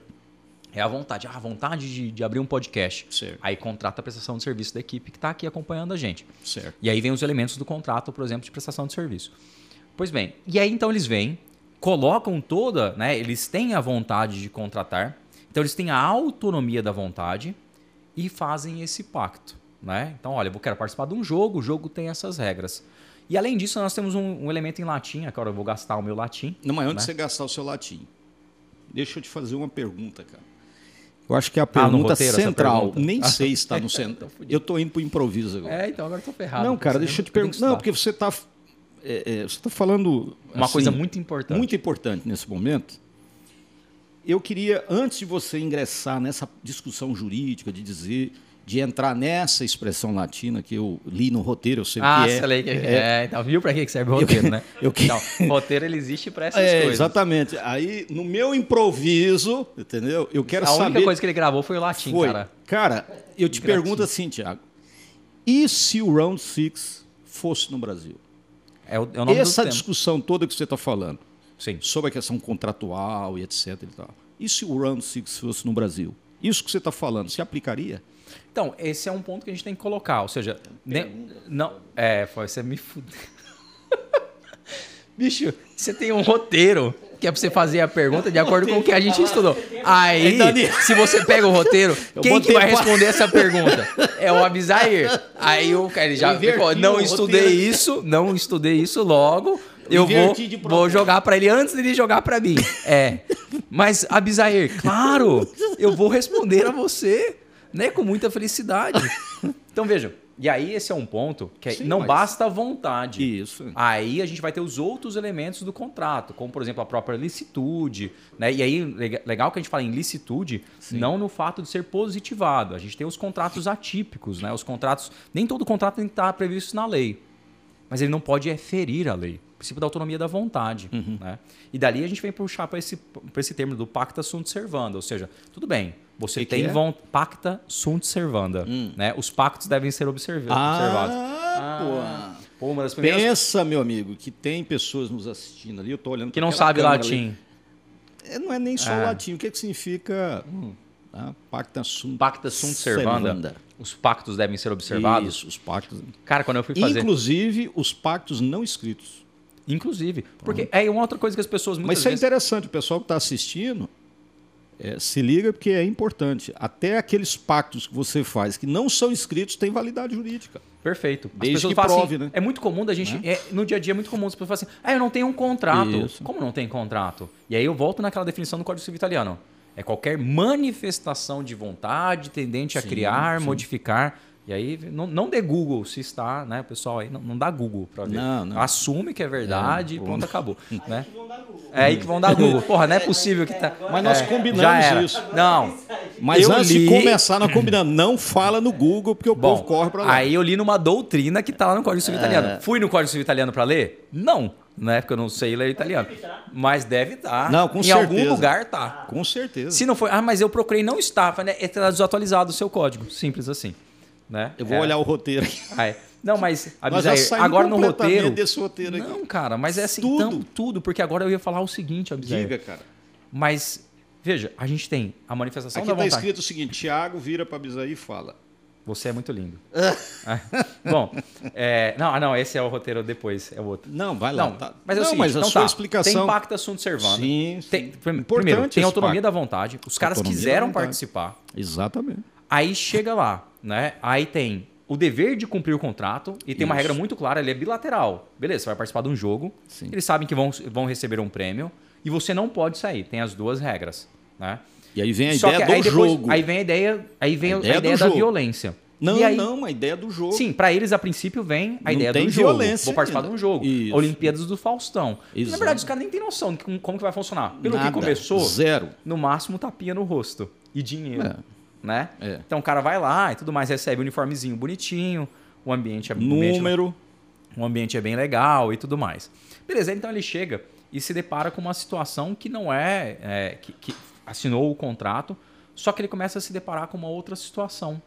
é a vontade. Ah, a vontade de, de abrir um podcast. Certo. Aí contrata a prestação de serviço da equipe que está aqui acompanhando a gente. Certo. E aí vem os elementos do contrato, por exemplo, de prestação de serviço. Pois bem, e aí então eles vêm, colocam toda, né? Eles têm a vontade de contratar, então eles têm a autonomia da vontade e fazem esse pacto, né? Então, olha, eu quero participar de um jogo, o jogo tem essas regras. E além disso, nós temos um, um elemento em latim, agora eu vou gastar o meu latim. Não, mas antes né? de você gastar o seu latim, deixa eu te fazer uma pergunta, cara. Eu acho que a Ah, pergunta roteiro essa central, pergunta? nem Ah, sei se está no centro. eu tô indo pro improviso agora. É, então agora eu tô ferrado. não, cara, deixa eu te perguntar. Não, porque você está você tá falando Uma assim, coisa muito importante. muito importante nesse momento. Eu queria, antes de você ingressar nessa discussão jurídica, de dizer, de entrar nessa expressão latina que eu li no roteiro, eu sei o Ah, que é. lá, que- é, então viu pra que serve o roteiro, né? eu que- Então, roteiro ele existe pra essas É, coisas. exatamente. Aí, no meu improviso, entendeu? Eu quero a única saber. coisa que ele gravou foi o latim, foi. cara. Cara, eu te Gratinho. pergunto assim, Tiago. E se o Round Six fosse no Brasil? É o, é o nome Essa tema. discussão toda que você está falando, Sim. sobre a questão contratual e etc. E, tal. e se o Round Six fosse no Brasil? Isso que você está falando, se aplicaria? Então, esse é um ponto que a gente tem que colocar. Ou seja, ne- não. É, você me fudeu. Bicho, você tem um roteiro que é pra você fazer a pergunta de acordo com o que a gente estudou. Aí, se você pega o roteiro, quem que vai responder essa pergunta? É o Abisair. Aí o cara já ficou, não estudei isso, não estudei isso logo. Eu vou, vou jogar pra ele antes dele jogar pra mim. É. Mas, Abisair, claro, eu vou responder a você, né, com muita felicidade. Então, vejam. E aí, esse é um ponto que é- Sim, não mas- basta a vontade. Isso. Aí a gente vai ter os outros elementos do contrato, como por exemplo a própria licitude, né? E aí lega- legal que a gente fala em licitude, não no fato de ser positivado. A gente tem os contratos atípicos, né? Os contratos, nem todo contrato tem que estar previsto na lei, mas ele não pode é ferir a lei. O princípio da autonomia da vontade, Uhum. né? E dali a gente vem puxar para esse, pra esse termo do pacta sunt servanda, ou seja, tudo bem, você Que que tem é? Hum. von- pacta sunt servanda, né? Os pactos devem ser observ- observados. Ah, Pô, uma das primeiras Pensa, meu amigo, que tem pessoas nos assistindo ali, eu tô olhando que não sabe latim. É, não é nem só É. latim. O que, que significa ah, pacta sunt, Pacta sunt servanda. Os pactos devem ser observados. Isso, os pactos. Cara, quando eu fui fazer. Inclusive os pactos não escritos. Inclusive. Porque é uma outra coisa que as pessoas Mas isso é vezes. interessante, o pessoal que está assistindo é, se liga porque é importante. Até aqueles pactos que você faz que não são escritos têm validade jurídica. Perfeito. As Desde que prove, assim, né? É muito comum da gente. é, no dia a dia é muito comum as pessoas falam assim: ah, eu não tenho um contrato. Isso. Como não tem contrato? E aí eu volto naquela definição do Código Civil Italiano. É qualquer manifestação de vontade tendente a Sim, criar, sim. modificar. E aí, não, não dê Google se está, né, pessoal? Aí não, não dá Google para ver. Não, não. Assume que é verdade É, e pronto. acabou. né? Vão dar Google. É aí que vão dar Google. Porra, não é possível que tá. Mas nós É, combinamos isso. Não. Mas Eu antes li- de começar, nós combinamos. Não fala no Google, porque o Bom, povo corre para lá. aí eu li numa doutrina que tá lá no Código Civil É. Italiano. Fui no Código Civil Italiano para ler? Não. Na época eu não sei ler italiano. Mas deve estar. Não, com em certeza. algum lugar tá. Com certeza. Se não foi, ah, mas eu procurei não estava, né? É tá desatualizado o seu código, simples assim, né? Eu vou É. olhar o roteiro aqui. Ah, é. Não, mas agora no roteiro. desse roteiro aqui. Não, cara, mas é assim, Tudo. Então, tudo, porque agora eu ia falar o seguinte. Diga, cara. Mas veja, a gente tem a manifestação Aqui da está vontade. escrito o seguinte: Tiago vira para Bisaí e fala. Você é muito lindo. É. Bom, é, não, ah, não, esse é o roteiro depois, é o outro. Não, vai lá. Não, tá. mas é não, seguinte, mas a então sua tá, explicação. Tem pacta sunt servanda. Sim, sim. Tem, primeiro, tem autonomia pacto. da vontade. Os caras Autonomia quiseram participar. Exatamente. Aí chega lá, né? Aí tem o dever de cumprir o contrato e tem uma Isso. regra muito clara, ele é bilateral. Beleza, você vai participar de um jogo, Sim. eles sabem que vão, vão receber um prêmio e você não pode sair. Tem as duas regras, né? E aí vem a Só ideia do depois, jogo. aí vem a ideia, aí vem A a ideia ideia, do da jogo. violência. Não, aí- não, a ideia do jogo. Sim, pra eles a princípio vem a Não ideia do jogo. violência Vou participar ainda. de um jogo. Isso. Olimpíadas do Faustão. Na verdade, os caras nem têm noção de como, como que vai funcionar. Pelo Nada. que começou, Zero. no máximo tapinha no rosto e dinheiro, É. né? É. Então o cara vai lá e tudo mais, recebe o uniformezinho bonitinho, o ambiente é ambiente- Número. o ambiente é bem legal e tudo mais. Beleza, então ele chega e se depara com uma situação que não é, é que, que assinou o contrato, só que ele começa a se deparar com uma outra situação.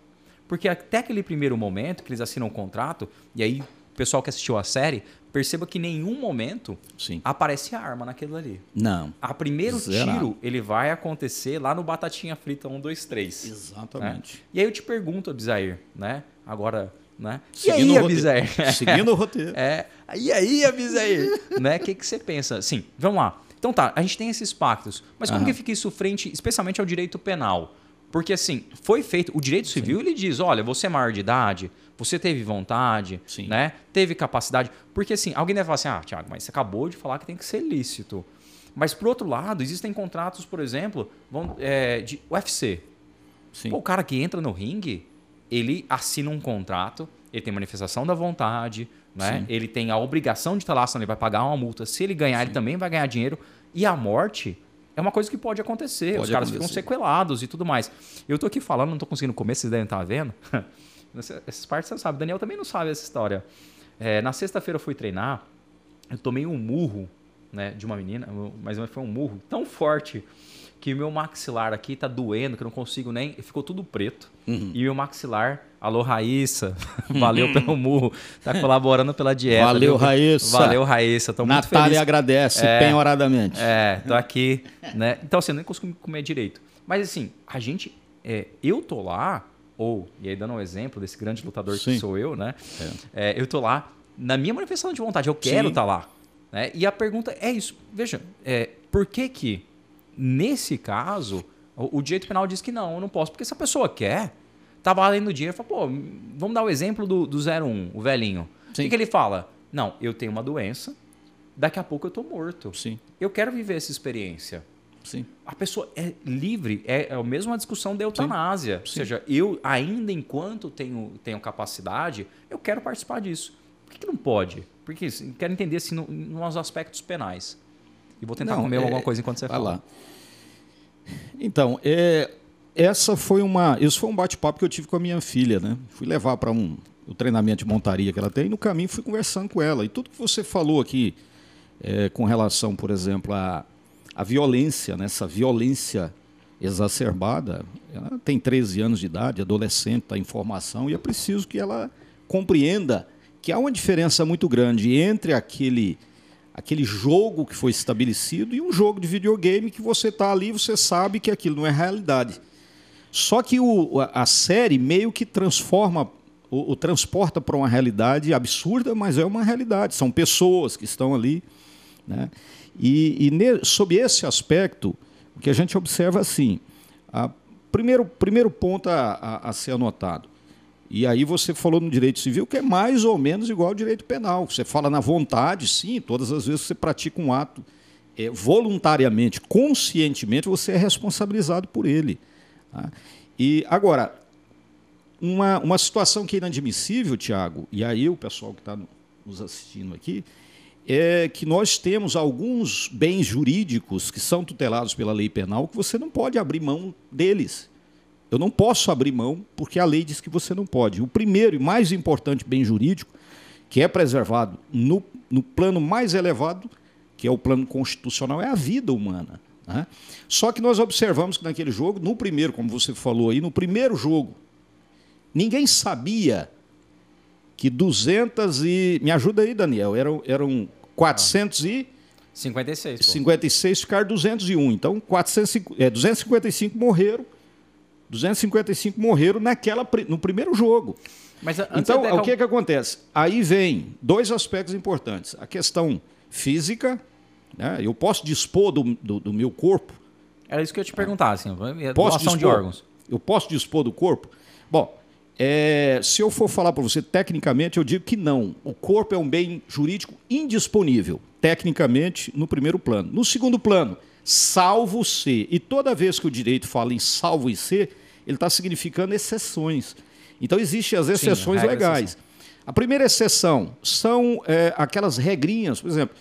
Porque até aquele primeiro momento que eles assinam o contrato, e aí o pessoal que assistiu a série, perceba que em nenhum momento Sim. aparece arma naquilo ali. Não. A primeiro Zerado. tiro, ele vai acontecer lá no Batatinha Frita 1, 2, 3. Exatamente. né? E aí eu te pergunto, Abisair, né? Agora, né? Seguindo e aí. Abisair? Seguindo o roteiro. É. E aí, Abisair? né? O que, que você pensa? Sim, vamos lá. Então tá, a gente tem esses pactos. Mas como Aham. que fica isso frente, especialmente ao direito penal? Porque assim, foi feito. O direito civil ele diz: olha, você é maior de idade, você teve vontade, Sim. né? Teve capacidade. Porque assim, alguém deve falar assim: ah, Tiago, mas você acabou de falar que tem que ser lícito. Mas por outro lado, existem contratos, por exemplo, vão, é, de UFC. Sim. Pô, o cara que entra no ringue, ele assina um contrato, ele tem manifestação da vontade, né? Sim. Ele tem a obrigação de estar lá, senão ele vai pagar uma multa. Se ele ganhar, ele também vai ganhar dinheiro. E a morte é uma coisa que pode acontecer. Os Pode caras ficam acontecer. sequelados e tudo mais. Eu tô aqui falando, não tô conseguindo comer, vocês devem estar vendo. Essa- Essas partes você não sabe. Daniel também não sabe essa história. É, na sexta-feira eu fui treinar, eu tomei um murro né, de uma menina, mas foi um murro tão forte que o meu maxilar aqui tá doendo, que eu não consigo nem. Ficou tudo preto. Uhum. E meu maxilar, alô Raíssa, valeu pelo murro, tá colaborando pela dieta. Valeu, viu? Raíssa. Valeu, Raíssa. Tô muito Natália feliz. agradece É. penhoradamente. É, tô aqui, né? Então, assim, eu nem consigo comer direito. Mas, assim, a gente. é, eu tô lá, ou, e aí dando um exemplo desse grande lutador que Sim. sou eu, né? É, eu tô lá na minha manifestação de vontade, eu quero estar lá. Né? E a pergunta é isso. Veja, é, por que que, nesse caso, o, o direito penal diz que não, eu não posso? Porque se a pessoa quer, tá valendo dinheiro, fala, pô, vamos dar o exemplo do, do 01, o velhinho. O que, que ele fala? Não, eu tenho uma doença, daqui a pouco eu tô morto. Sim, Eu quero viver essa experiência. Sim. A pessoa é livre, é, é a mesma discussão da eutanásia. Ou seja, eu, ainda enquanto tenho, tenho capacidade, eu quero participar disso. Por que, que não pode? Porque assim, quero entender assim, no, nos aspectos penais. E vou tentar Não, comer é- alguma coisa enquanto você Vai fala. lá. Então, é, essa foi uma, esse foi um bate-papo que eu tive com a minha filha, né? Fui levar para um o treinamento de montaria que ela tem, e no caminho fui conversando com ela. E tudo que você falou aqui é, com relação, por exemplo, à, à violência, nessa violência exacerbada, ela tem 13 anos de idade, adolescente, está em formação, e é preciso que ela compreenda que há uma diferença muito grande entre aquele aquele jogo que foi estabelecido e um jogo de videogame que você está ali, você sabe que aquilo não é realidade. Só que o, a, a série meio que transforma, o, o transporta para uma realidade absurda, mas é uma realidade. São pessoas que estão ali. Né? E, e ne- sob esse aspecto, o que a gente observa assim, a, primeiro, primeiro ponto a, a- a ser anotado. E aí você falou no direito civil que é mais ou menos igual ao direito penal. Você fala na vontade, sim, todas as vezes que você pratica um ato é, voluntariamente, conscientemente, você é responsabilizado por ele. tá? E agora, uma, uma situação que é inadmissível, Tiago, e aí o pessoal que está nos assistindo aqui, é que nós temos alguns bens jurídicos que são tutelados pela lei penal que você não pode abrir mão deles. Eu não posso abrir mão porque a lei diz que você não pode. O primeiro e mais importante bem jurídico, que é preservado no, no plano mais elevado, que é o plano constitucional, é a vida humana. né? Só que nós observamos que naquele jogo, no primeiro, como você falou aí, no primeiro jogo, ninguém sabia que 200 e. Me ajuda aí, Daniel. Eram, eram 456 56, pô. ficaram 201. Então, 405, é, 255 morreram. 255 morreram naquela, no primeiro jogo. Mas Então, o que, que acontece? Aí vem dois aspectos importantes. A questão física, né? eu posso dispor do, do, do meu corpo, Era isso que eu te perguntar, assim. posso doação dispor, de órgãos. Eu posso dispor do corpo? Bom, é, se eu for falar para você tecnicamente, eu digo que não. O corpo é um bem jurídico indisponível, tecnicamente, no primeiro plano. No segundo plano, salvo se. E toda vez que o direito fala em salvo e se, ele está significando exceções. Então, existem as exceções regra, legais. A primeira exceção são é, aquelas regrinhas, por exemplo,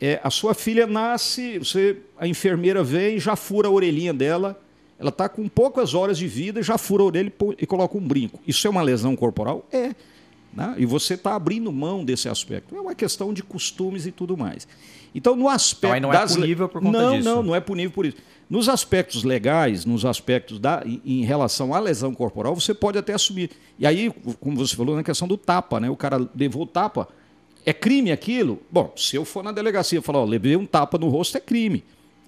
é, a sua filha nasce, você, a enfermeira vem, já fura a orelhinha dela, ela está com poucas horas de vida, já fura a orelha e coloca um brinco. Isso é uma lesão corporal? É. Né? E você está abrindo mão desse aspecto. É uma questão de costumes e tudo mais. Então, no aspecto. Então, aí não é das le- punível por conta não, disso. Não, não é punível por isso. Nos aspectos legais, nos aspectos da, em, em relação à lesão corporal, você pode até assumir. E aí, como você falou, na questão do tapa, né? O cara levou o tapa. É crime aquilo? Bom, se eu for na delegacia e falar, ó, levei um tapa no rosto, é crime.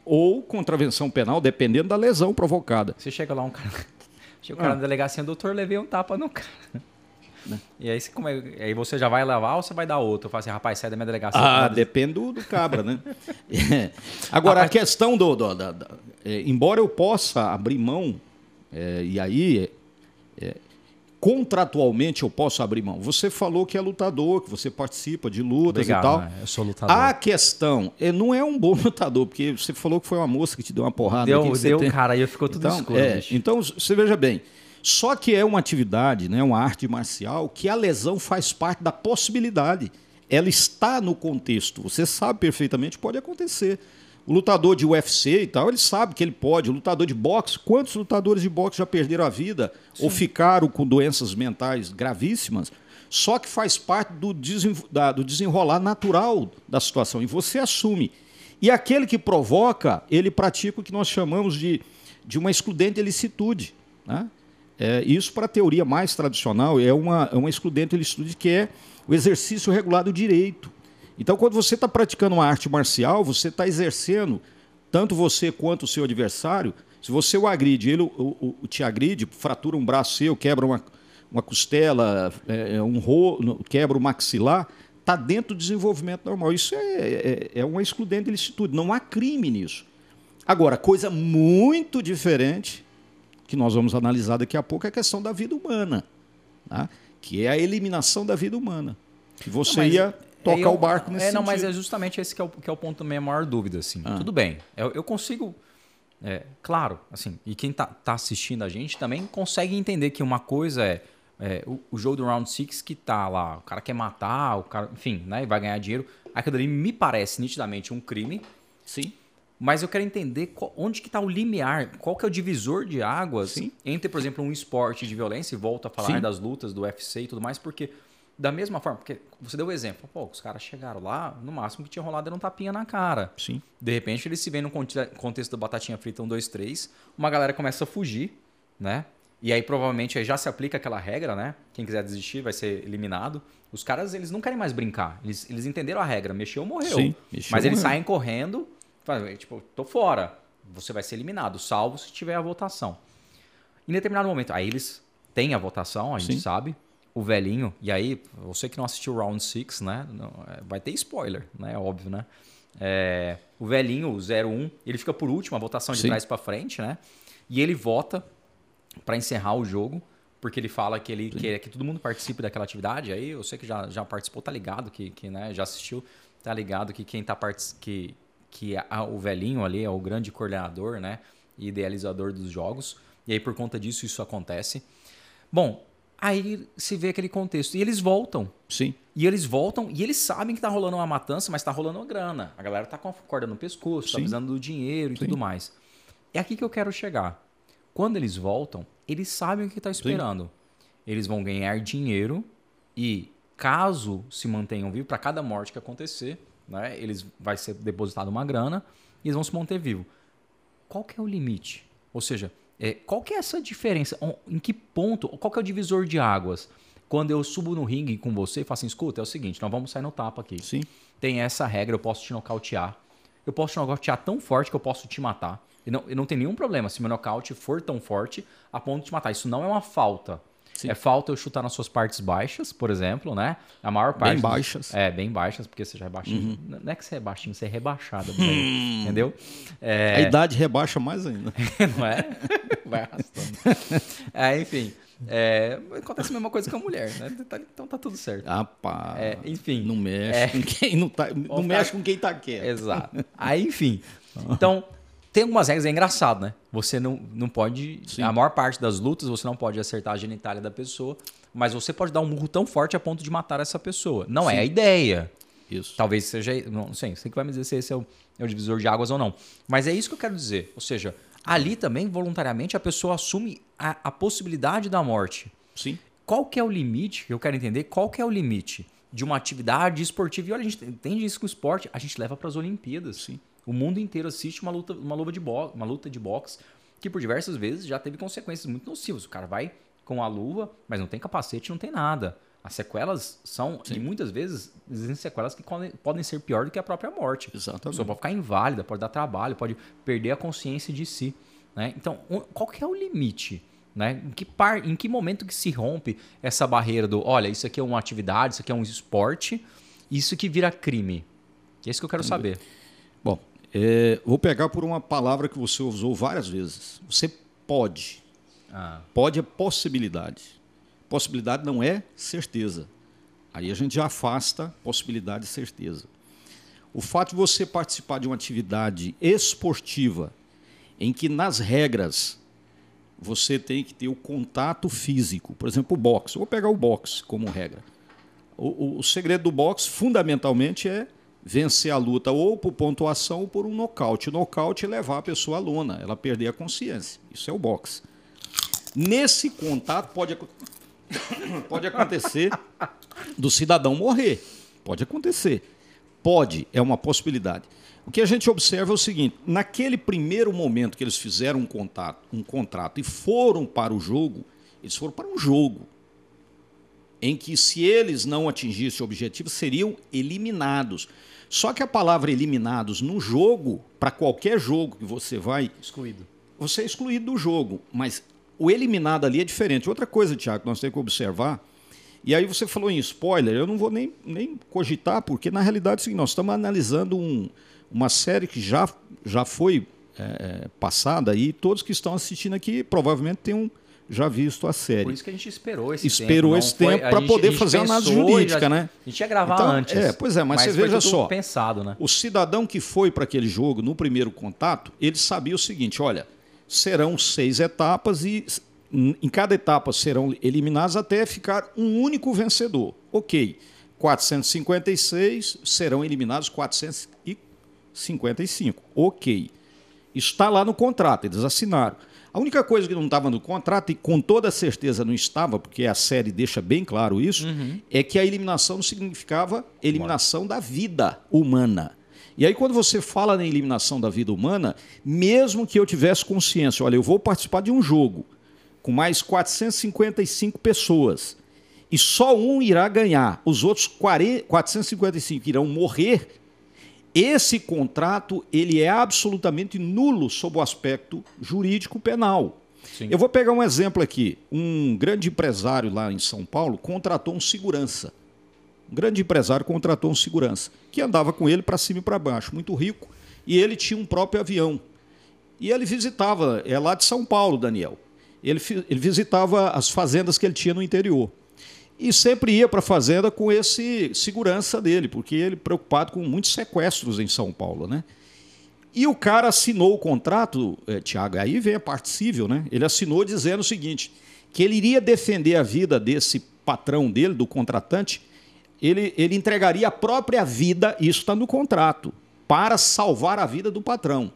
Ou contravenção penal, dependendo da lesão provocada. Você chega lá, um cara. Chega o Ah. cara na delegacia, doutor, levei um tapa no cara. E aí você, como é- aí você já vai levar ou você vai dar outro? Eu falo assim, rapaz, sai da minha delegacia. Ah, depende do, do cabra, né? É. Agora, a Rapaz- questão do. do- da- da- é, embora eu possa abrir mão, é, e aí. Contratualmente eu posso abrir mão. Você falou que é lutador, que você participa de lutas Obrigado, e tal. né? Eu sou lutador. A questão é, não é um bom lutador, porque você falou que foi uma moça que te deu uma porrada. deu, que deu tem- cara, aí ficou tudo então, escuro. é, então, você veja bem, só que é uma atividade, né, uma arte marcial, que a lesão faz parte da possibilidade. Ela está no contexto. Você sabe perfeitamente, pode acontecer. O lutador de UFC e tal, ele sabe que ele pode. O lutador de boxe, quantos lutadores de boxe já perderam a vida ou ficaram com doenças mentais gravíssimas? Só que faz parte do, desen- da- do desenrolar natural da situação. E você assume. E aquele que provoca, ele pratica o que nós chamamos de, de uma excludente de licitude. Né? É, isso, para a teoria mais tradicional, é uma, é uma excludente de licitude que é o exercício regular do direito. Então, quando você está praticando uma arte marcial, você está exercendo, tanto você quanto o seu adversário, se você o agride, ele o, o- o te agride, fratura um braço seu, quebra uma, uma costela, é, é, um ro, no- quebra o maxilar, está dentro do desenvolvimento normal. Isso é, é, é uma excludente de licitude, não há crime nisso. Agora, coisa muito diferente, que nós vamos analisar daqui a pouco, é a questão da vida humana, tá? que é a eliminação da vida humana. Que você Não, ia tocar eu- o barco nesse É, não, mas sentido. é justamente esse que é o, que é o ponto da minha maior dúvida, assim. Ah. Tudo bem, eu, eu consigo... é, claro, assim, e quem tá, tá assistindo a gente também consegue entender que uma coisa é, é, o, o jogo do Round Six que tá lá, o cara quer matar, o cara, enfim, né, e vai ganhar dinheiro. Aquilo ali me parece nitidamente um crime, Sim. mas eu quero entender qual- onde que está o limiar, qual que é o divisor de águas Sim. entre, por exemplo, um esporte de violência, e volto a falar Sim. das lutas do UFC e tudo mais, porque da mesma forma, porque você deu o exemplo, pô, os caras chegaram lá, no máximo que tinha rolado era um tapinha na cara. Sim. De repente eles se veem no conte- contexto do Batatinha Frita 1, 2, 3, uma galera começa a fugir, né? E aí provavelmente aí já se aplica aquela regra, né? Quem quiser desistir vai ser eliminado. Os caras, eles não querem mais brincar. Eles, eles entenderam a regra, mexeu, morreu. Sim, mexeu, Mas eles morreu. saem correndo, tipo, tô fora. Você vai ser eliminado, salvo se tiver a votação. Em determinado momento, aí eles têm a votação, a gente Sim. sabe. O velhinho, e aí, você que não assistiu Round 6, né? não- é, vai ter spoiler, né? Óbvio, né? É, o velhinho, o 01, ele fica por último, a votação de Sim. trás pra frente, né? E ele vota pra encerrar o jogo, porque ele fala que ele quer que todo mundo participe daquela atividade. Aí eu sei que já, já participou, tá ligado, que, que né, já assistiu, tá ligado que quem tá partici- que que a- o velhinho ali é o grande coordenador, né, e idealizador dos jogos. E aí por conta disso isso acontece. Bom, aí se vê aquele contexto e eles voltam. Sim. E eles voltam e eles sabem que tá rolando uma matança, mas tá rolando uma grana. A galera tá com a corda no pescoço, tá Sim. precisando do dinheiro e Sim. tudo mais. É aqui que eu quero chegar. Quando eles voltam, eles sabem o que tá esperando. Eles vão ganhar dinheiro e caso se mantenham vivos, para cada morte que acontecer, né, eles vai ser depositado uma grana e eles vão se manter vivos. Qual que é o limite? Ou seja, é, qual que é essa diferença? Em que ponto? Qual que é o divisor de águas? Quando eu subo no ringue com você e falo assim, escuta, é o seguinte, nós vamos sair no tapa aqui. Sim. Tem essa regra, eu posso te nocautear. Eu posso te nocautear tão forte que eu posso te matar. E não, e não tem nenhum problema se meu nocaute for tão forte a ponto de te matar. Isso não é uma falta. Sim. É falta eu chutar nas suas partes baixas, por exemplo, né? A maior parte. Bem dos- baixas. É, bem baixas, porque você já é baixinho. Não é que você é baixinho, você é rebaixado. velho, Entendeu? É, A idade rebaixa mais ainda. não é? Vai arrastando. É, enfim. é, acontece a mesma coisa com a mulher, né? Tá- Então tá tudo certo. Rapaz. É, enfim. Não mexe É. com quem não tá. Não mexe com quem tá quieto. Exato. Aí, enfim. Então, tem algumas regras, é engraçado, né? Você não, não pode. Sim. A maior parte das lutas, você não pode acertar a genitália da pessoa, mas você pode dar um murro tão forte a ponto de matar essa pessoa. Não é Sim. a ideia. Isso. Talvez seja. Não sei, você que vai me dizer se esse é o, é o divisor de águas ou não. Mas é isso que eu quero dizer. Ou seja, ali também, voluntariamente, a pessoa assume a, a possibilidade da morte. Sim. qual que é o limite? Eu quero entender qual que é o limite de uma atividade esportiva. E olha, a gente entende isso com o esporte, a gente leva para as Olimpíadas. Sim. O mundo inteiro assiste uma luta, uma luta de boxe, uma luta de boxe que por diversas vezes já teve consequências muito nocivas. O cara vai com a luva, mas não tem capacete, não tem nada. As sequelas são, Sim. e muitas vezes, existem sequelas que podem- ser pior do que a própria morte. A Exatamente. pessoa pode ficar inválida, pode dar trabalho, pode perder a consciência de si. Né? Então, qual que é o limite? Né? Em, que par, em que momento que se rompe essa barreira do, olha, isso aqui é uma atividade, isso aqui é um esporte, isso que vira crime? É isso que eu quero saber. Bom, é, vou pegar por uma palavra que você usou várias vezes. Você pode. Ah, Pode é possibilidade. Possibilidade não é certeza. Aí a gente já afasta possibilidade e certeza. O fato de você participar de uma atividade esportiva em que nas regras você tem que ter o contato físico, por exemplo, o boxe. Eu vou pegar o boxe como regra. O, o- o segredo do boxe, fundamentalmente, é vencer a luta ou por pontuação ou por um nocaute. O nocaute é levar a pessoa à lona, ela perder a consciência. Isso é o boxe. Nesse contato pode, pode acontecer do cidadão morrer. Pode acontecer. Pode, é uma possibilidade. O que a gente observa é o seguinte: naquele primeiro momento que eles fizeram um contato, um contrato e foram para o jogo, eles foram para um jogo em que se eles não atingissem o objetivo seriam eliminados. Só que a palavra eliminados no jogo, para qualquer jogo que você vai, excluído. você é excluído do jogo, mas o eliminado ali é diferente. Outra coisa, Tiago, que nós temos que observar, e aí você falou em spoiler, eu não vou nem, nem cogitar, porque na realidade é o seguinte, nós estamos analisando um- uma série que já, já foi é, é, passada e todos que estão assistindo aqui provavelmente tenham já visto a série. Por isso que a gente esperou esse Esperou tempo. esse tempo a pra gente- poder fazer análise jurídica, já- né? A gente ia gravar Então, antes. é, pois é, mas você foi veja só. pensado, né? O cidadão que foi para aquele jogo no primeiro contato, ele sabia o seguinte: olha, serão seis etapas e em cada etapa serão eliminados até ficar um único vencedor. Ok. 456 serão eliminados 455. Ok. Está lá no contrato, eles assinaram. A única coisa que não estava no contrato, e com toda certeza não estava, porque a série deixa bem claro isso, é que a eliminação não significava eliminação da vida humana. E aí, quando você fala na eliminação da vida humana, mesmo que eu tivesse consciência, olha, eu vou participar de um jogo com mais 455 pessoas e só um irá ganhar, os outros 40 455 irão morrer, esse contrato ele é absolutamente nulo sob o aspecto jurídico penal. Sim. Eu vou pegar um exemplo aqui. Um grande empresário lá em São Paulo contratou um segurança. Um grande empresário contratou um segurança que andava com ele para cima e para baixo, muito rico, e ele tinha um próprio avião. E ele visitava, é lá de São Paulo, Daniel. Ele, ele visitava as fazendas que ele tinha no interior. E sempre ia para a fazenda com esse segurança dele, porque ele preocupado com muitos sequestros em São Paulo, né? E o cara assinou o contrato, eh, Tiago, aí vem a parte civil, né? Ele assinou dizendo o seguinte: que ele iria defender a vida desse patrão dele, do contratante, ele, ele entregaria a própria vida, isso está no contrato, para salvar a vida do patrão.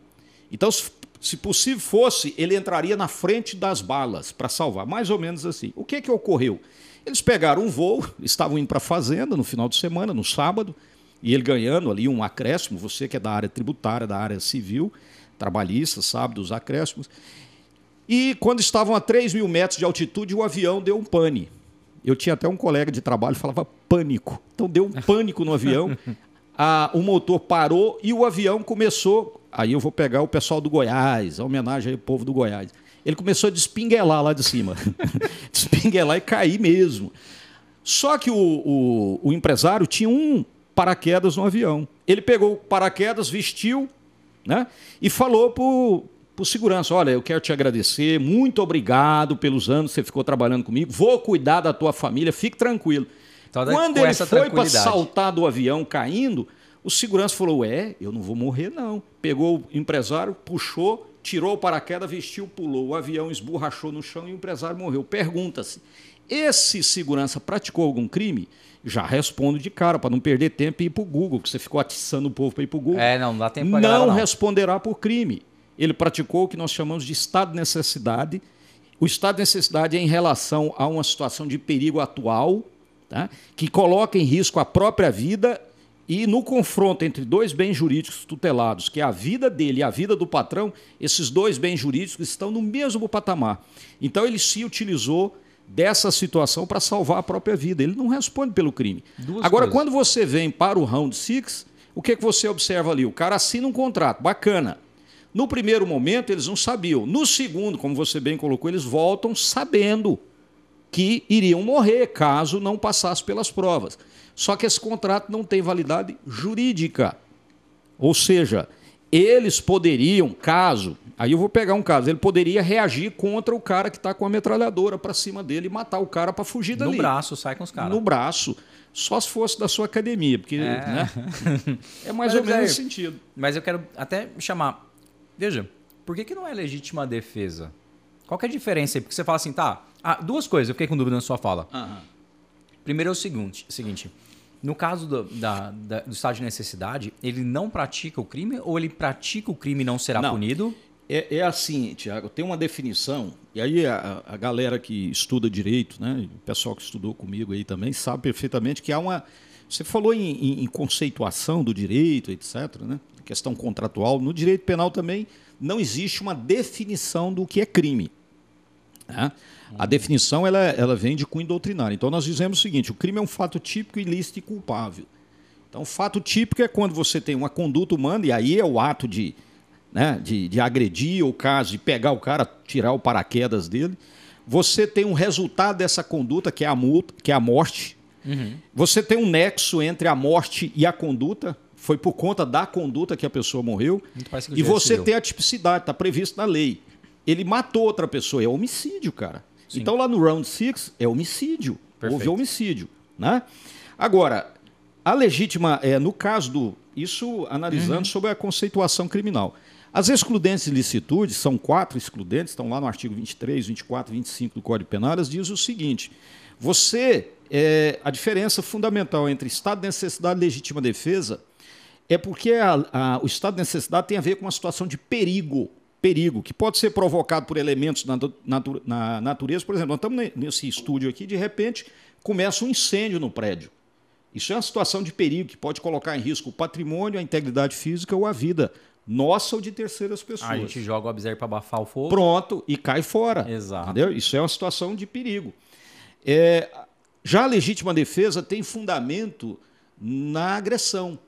Então, se, se possível fosse, ele entraria na frente das balas para salvar, mais ou menos assim. O que, que ocorreu? Eles pegaram um voo, estavam indo para a fazenda no final de semana, no sábado, e ele ganhando ali um acréscimo, você que é da área tributária, da área civil, trabalhista, sabe dos acréscimos. E quando estavam a 3 mil metros de altitude, o avião deu um pane. Eu tinha até um colega de trabalho que falava pânico. Então deu um pânico no avião, a- o motor parou e o avião começou. Aí eu vou pegar o pessoal do Goiás, a homenagem ao povo do Goiás. Ele começou a despinguelar lá de cima. despinguelar e cair mesmo. Só que o, o- o empresário tinha um paraquedas no avião. Ele pegou o paraquedas, vestiu, né? E falou pro, pro segurança: olha, eu quero te agradecer, muito obrigado pelos anos que você ficou trabalhando comigo, vou cuidar da tua família, fique tranquilo. Então, Quando ele foi para saltar do avião caindo, o segurança falou: É, eu não vou morrer, não. Pegou o empresário, puxou, tirou o paraquedas, vestiu, pulou. O avião esborrachou no chão e o empresário morreu. Pergunta-se: esse segurança praticou algum crime? Já respondo de cara, para não perder tempo e ir para o Google, que você ficou atiçando o povo para ir para o Google. É, não, não dá tempo galera, não não. responderá por crime. Ele praticou o que nós chamamos de estado de necessidade, o estado de necessidade é em relação a uma situação de perigo atual, tá? que coloca em risco a própria vida e no confronto entre dois bens jurídicos tutelados, que é a vida dele e a vida do patrão, esses dois bens jurídicos estão no mesmo patamar. Então ele se utilizou dessa situação para salvar a própria vida. Ele não responde pelo crime. Duas Agora, coisas. quando você vem para o round six, o que, que você observa ali? O cara assina um contrato, bacana. No primeiro momento, eles não sabiam. No segundo, como você bem colocou, eles voltam sabendo que iriam morrer caso não passasse pelas provas. Só que esse contrato não tem validade jurídica. Ou seja, eles poderiam, caso, aí eu vou pegar um caso, ele poderia reagir contra o cara que está com a metralhadora para cima dele e matar o cara para fugir No dali. braço, sai com os caras. No braço. Só se fosse da sua academia, porque É. né? é mais Mas, ou menos nesse sentido. Mas eu quero até chamar. Veja, por que, que não é legítima defesa? Qual é a diferença aí? Porque você fala assim, tá. Ah, duas coisas, eu fiquei com dúvida na sua fala. Primeiro é o seguinte, seguinte no caso do, da- da- do estado de necessidade, ele não pratica o crime ou ele pratica o crime e não será Não. punido? É, é assim, Tiago, tem uma definição, e aí a, a galera que estuda direito, né, o pessoal que estudou comigo aí também, sabe perfeitamente que há uma. Você falou em, em- em conceituação do direito, etc., né? Questão contratual. No direito penal também não existe uma definição do que é crime. Né? A definição ela, ela vem de cunho doutrinário. Então nós dizemos o seguinte: o crime é um fato típico, ilícito e culpável. Então, fato típico é quando você tem uma conduta humana, e aí é o ato de, né, de, de agredir, ou caso de pegar o cara, tirar o paraquedas dele. Você tem um resultado dessa conduta, que é a multa, que é a morte. Você tem um nexo entre a morte e a conduta. Foi por conta da conduta que a pessoa morreu. O E você tem a tipicidade, está previsto na lei. Ele matou outra pessoa, é homicídio, cara. Sim. Então lá no round six é homicídio. Perfeito. Houve homicídio. Né? Agora, a legítima, é, no caso do. Isso analisando Uhum. sobre a conceituação criminal. As excludentes de licitude, são quatro excludentes, estão lá no artigo 23, 24, 25 do Código Penal, elas diz o seguinte: você. é, a diferença fundamental entre estado de necessidade e legítima defesa é porque a- a- o estado de necessidade tem a ver com uma situação de perigo. Perigo, que pode ser provocado por elementos na, natu- na natureza. Por exemplo, nós estamos ne- nesse estúdio aqui, de repente começa um incêndio no prédio. Isso é uma situação de perigo que pode colocar em risco o patrimônio, a integridade física ou a vida nossa ou de terceiras pessoas. A gente joga o observer para abafar o fogo. Pronto, e cai fora. Exato. Entendeu? Isso é uma situação de perigo. É, já a legítima defesa tem fundamento na agressão.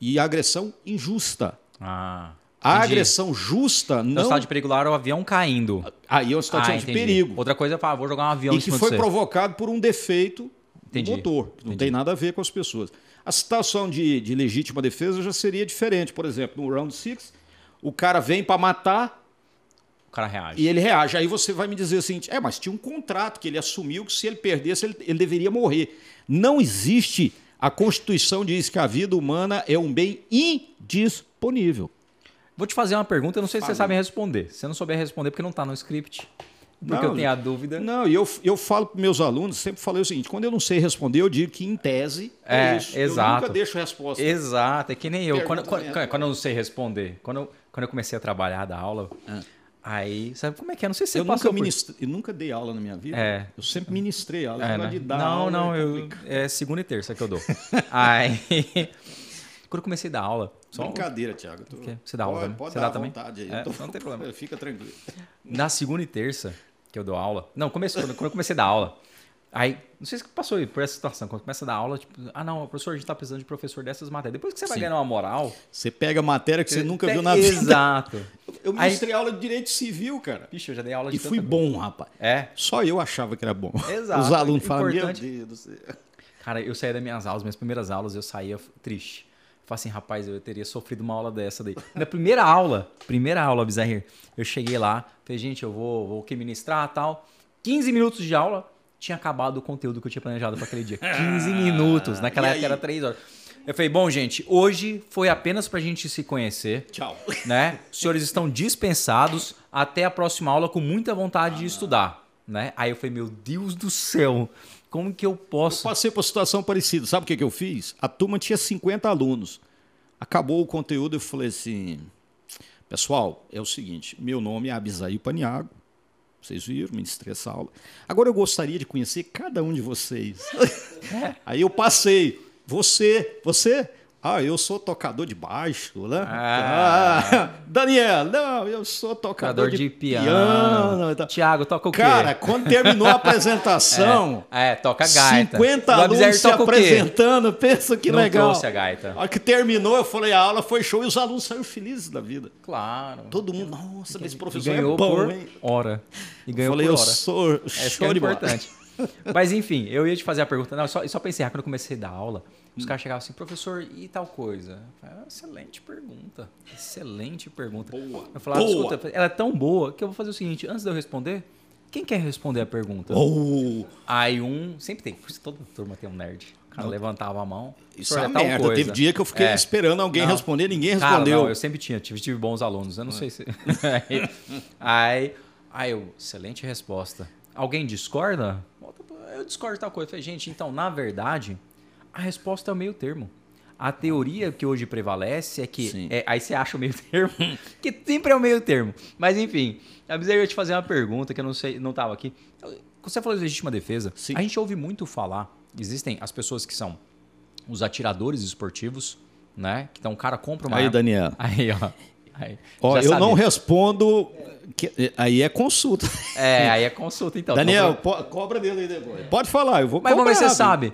E a agressão injusta. Ah, A entendi. agressão justa No não. estado de perigo lá era o avião caindo. Aí é uma situação ah, de perigo. Outra coisa é falar, vou jogar um avião E que foi provocado por um defeito Entendi. do motor. que Não Entendi. tem nada a ver com as pessoas. A situação de, de legítima defesa já seria diferente. Por exemplo, no round six, o cara vem para matar O cara reage. e ele reage. Aí você vai me dizer o seguinte: é, mas tinha um contrato que ele assumiu que se ele perdesse, ele, ele deveria morrer. Não existe. A Constituição diz que a vida humana é um bem indisponível. Vou te fazer uma pergunta, eu não sei se você sabe responder. Se você não souber responder, porque não está no script. Porque Não, eu tenho a dúvida. Não, e eu, eu falo para meus alunos, sempre falei o seguinte: quando eu não sei responder, eu digo que em tese é, É, isso. exato. Eu nunca deixo resposta. Exato, é que nem eu. Quando, quando, quando eu não sei responder, quando eu, quando eu comecei a trabalhar da aula, aí, sabe como é que é? Não sei se você Ah. eu, nunca passou por- eu nunca dei aula na minha vida. É. Eu sempre ministrei aula. É, né? de dar Não, aula não, é eu, é segunda e terça que eu dou. aí, quando eu comecei a dar aula, só Brincadeira, Thiago. Tu- quê? Você dá aula pode, Você dar dá também? vontade aí. É, tô- não tem problema. Fica tranquilo. na segunda e terça que eu dou aula. Não, começou, quando eu comecei a dar aula. Aí, não sei se passou aí por essa situação. Quando começa a dar aula, tipo, ah, não, professor, a gente tá precisando de professor dessas matérias. Depois que você vai Sim. ganhando uma moral. Você pega matéria que você nunca É, viu na vida. Exato. Eu Aí- ministrei aula de direito civil, cara. Bicho, eu já dei aula de E fui bom, rapaz. É. Só eu achava que era bom. Exato. Os alunos falam, meu. Deus do céu. Cara, eu saía das minhas aulas, minhas primeiras aulas, eu saía triste. Falei assim, rapaz, eu teria sofrido uma aula dessa daí. Na primeira aula, primeira aula, Bizarre, eu cheguei lá, falei, gente, eu vou, vou aqui ministrar e tal. 15 minutos de aula, tinha acabado o conteúdo que eu tinha planejado para aquele dia. 15 minutos, naquela época era 3 horas. Eu falei, bom, gente, hoje foi apenas pra gente se conhecer, Tchau. né? Os senhores estão dispensados até a próxima aula com muita vontade de estudar, né? Aí eu falei, meu Deus do céu, como que eu posso... Passei por situação parecida. Sabe o que, que eu fiz? A turma tinha 50 alunos. Acabou o conteúdo, eu falei assim: pessoal, é o seguinte: meu nome é Abisaí Paniago. Vocês viram, ministrei essa aula. Agora eu gostaria de conhecer cada um de vocês. Aí eu passei. Você, você, ah, eu sou tocador de baixo, né? Ah. Ah, Daniel, não, eu sou tocador, Tocador de, de piano. piano. Tiago, toca o quê? Cara, quando terminou a apresentação, É, toca gaita. 50 O alunos se apresentando, pensa que Não legal. trouxe a gaita. A hora que terminou, eu falei, a aula foi show e os alunos saíram felizes da vida. Claro. Todo mundo, nossa, esse professor ganhou é bom, por hein? hora. E Eu ganhou falei, por eu hora. sou Essa que é show bola. importante. Mas enfim, eu ia te fazer a pergunta. Não, só, só encerrar, quando eu comecei a dar aula, os caras chegavam assim, professor, e tal coisa? Falei, "Ah, excelente pergunta. Excelente pergunta. Boa. Eu falava, Boa. escuta, ela é tão boa que eu vou fazer o seguinte, antes de eu responder, quem quer responder a pergunta? Oh, Aí um, sempre tem, toda turma tem um nerd. O cara levantava a mão. isso "Professor, é é merda. coisa." Teve dia que eu fiquei É. esperando alguém Não. responder, ninguém Cara, respondeu. não, eu sempre tinha, tive, tive bons alunos. Eu não sei se. aí, aí eu, excelente resposta. Alguém discorda? Eu discordo de tal coisa. Eu falei, gente, então, na verdade, a resposta é o meio termo. A teoria que hoje prevalece é que. É- aí você acha o meio termo, que sempre é o meio termo. Mas enfim, a eu ia te fazer uma pergunta que eu não sei, não estava aqui. Você falou de legítima defesa. Sim. A gente ouve muito falar. Existem as pessoas que são os atiradores esportivos, né? Que então o cara compra uma Aí, arma- Daniel. Aí, ó. Aí, Ó, eu sabia. não respondo. que- aí é consulta. É, aí é consulta, então. Daniel, po- cobra dele aí depois. Pode falar, eu vou Mas, mas você sabe,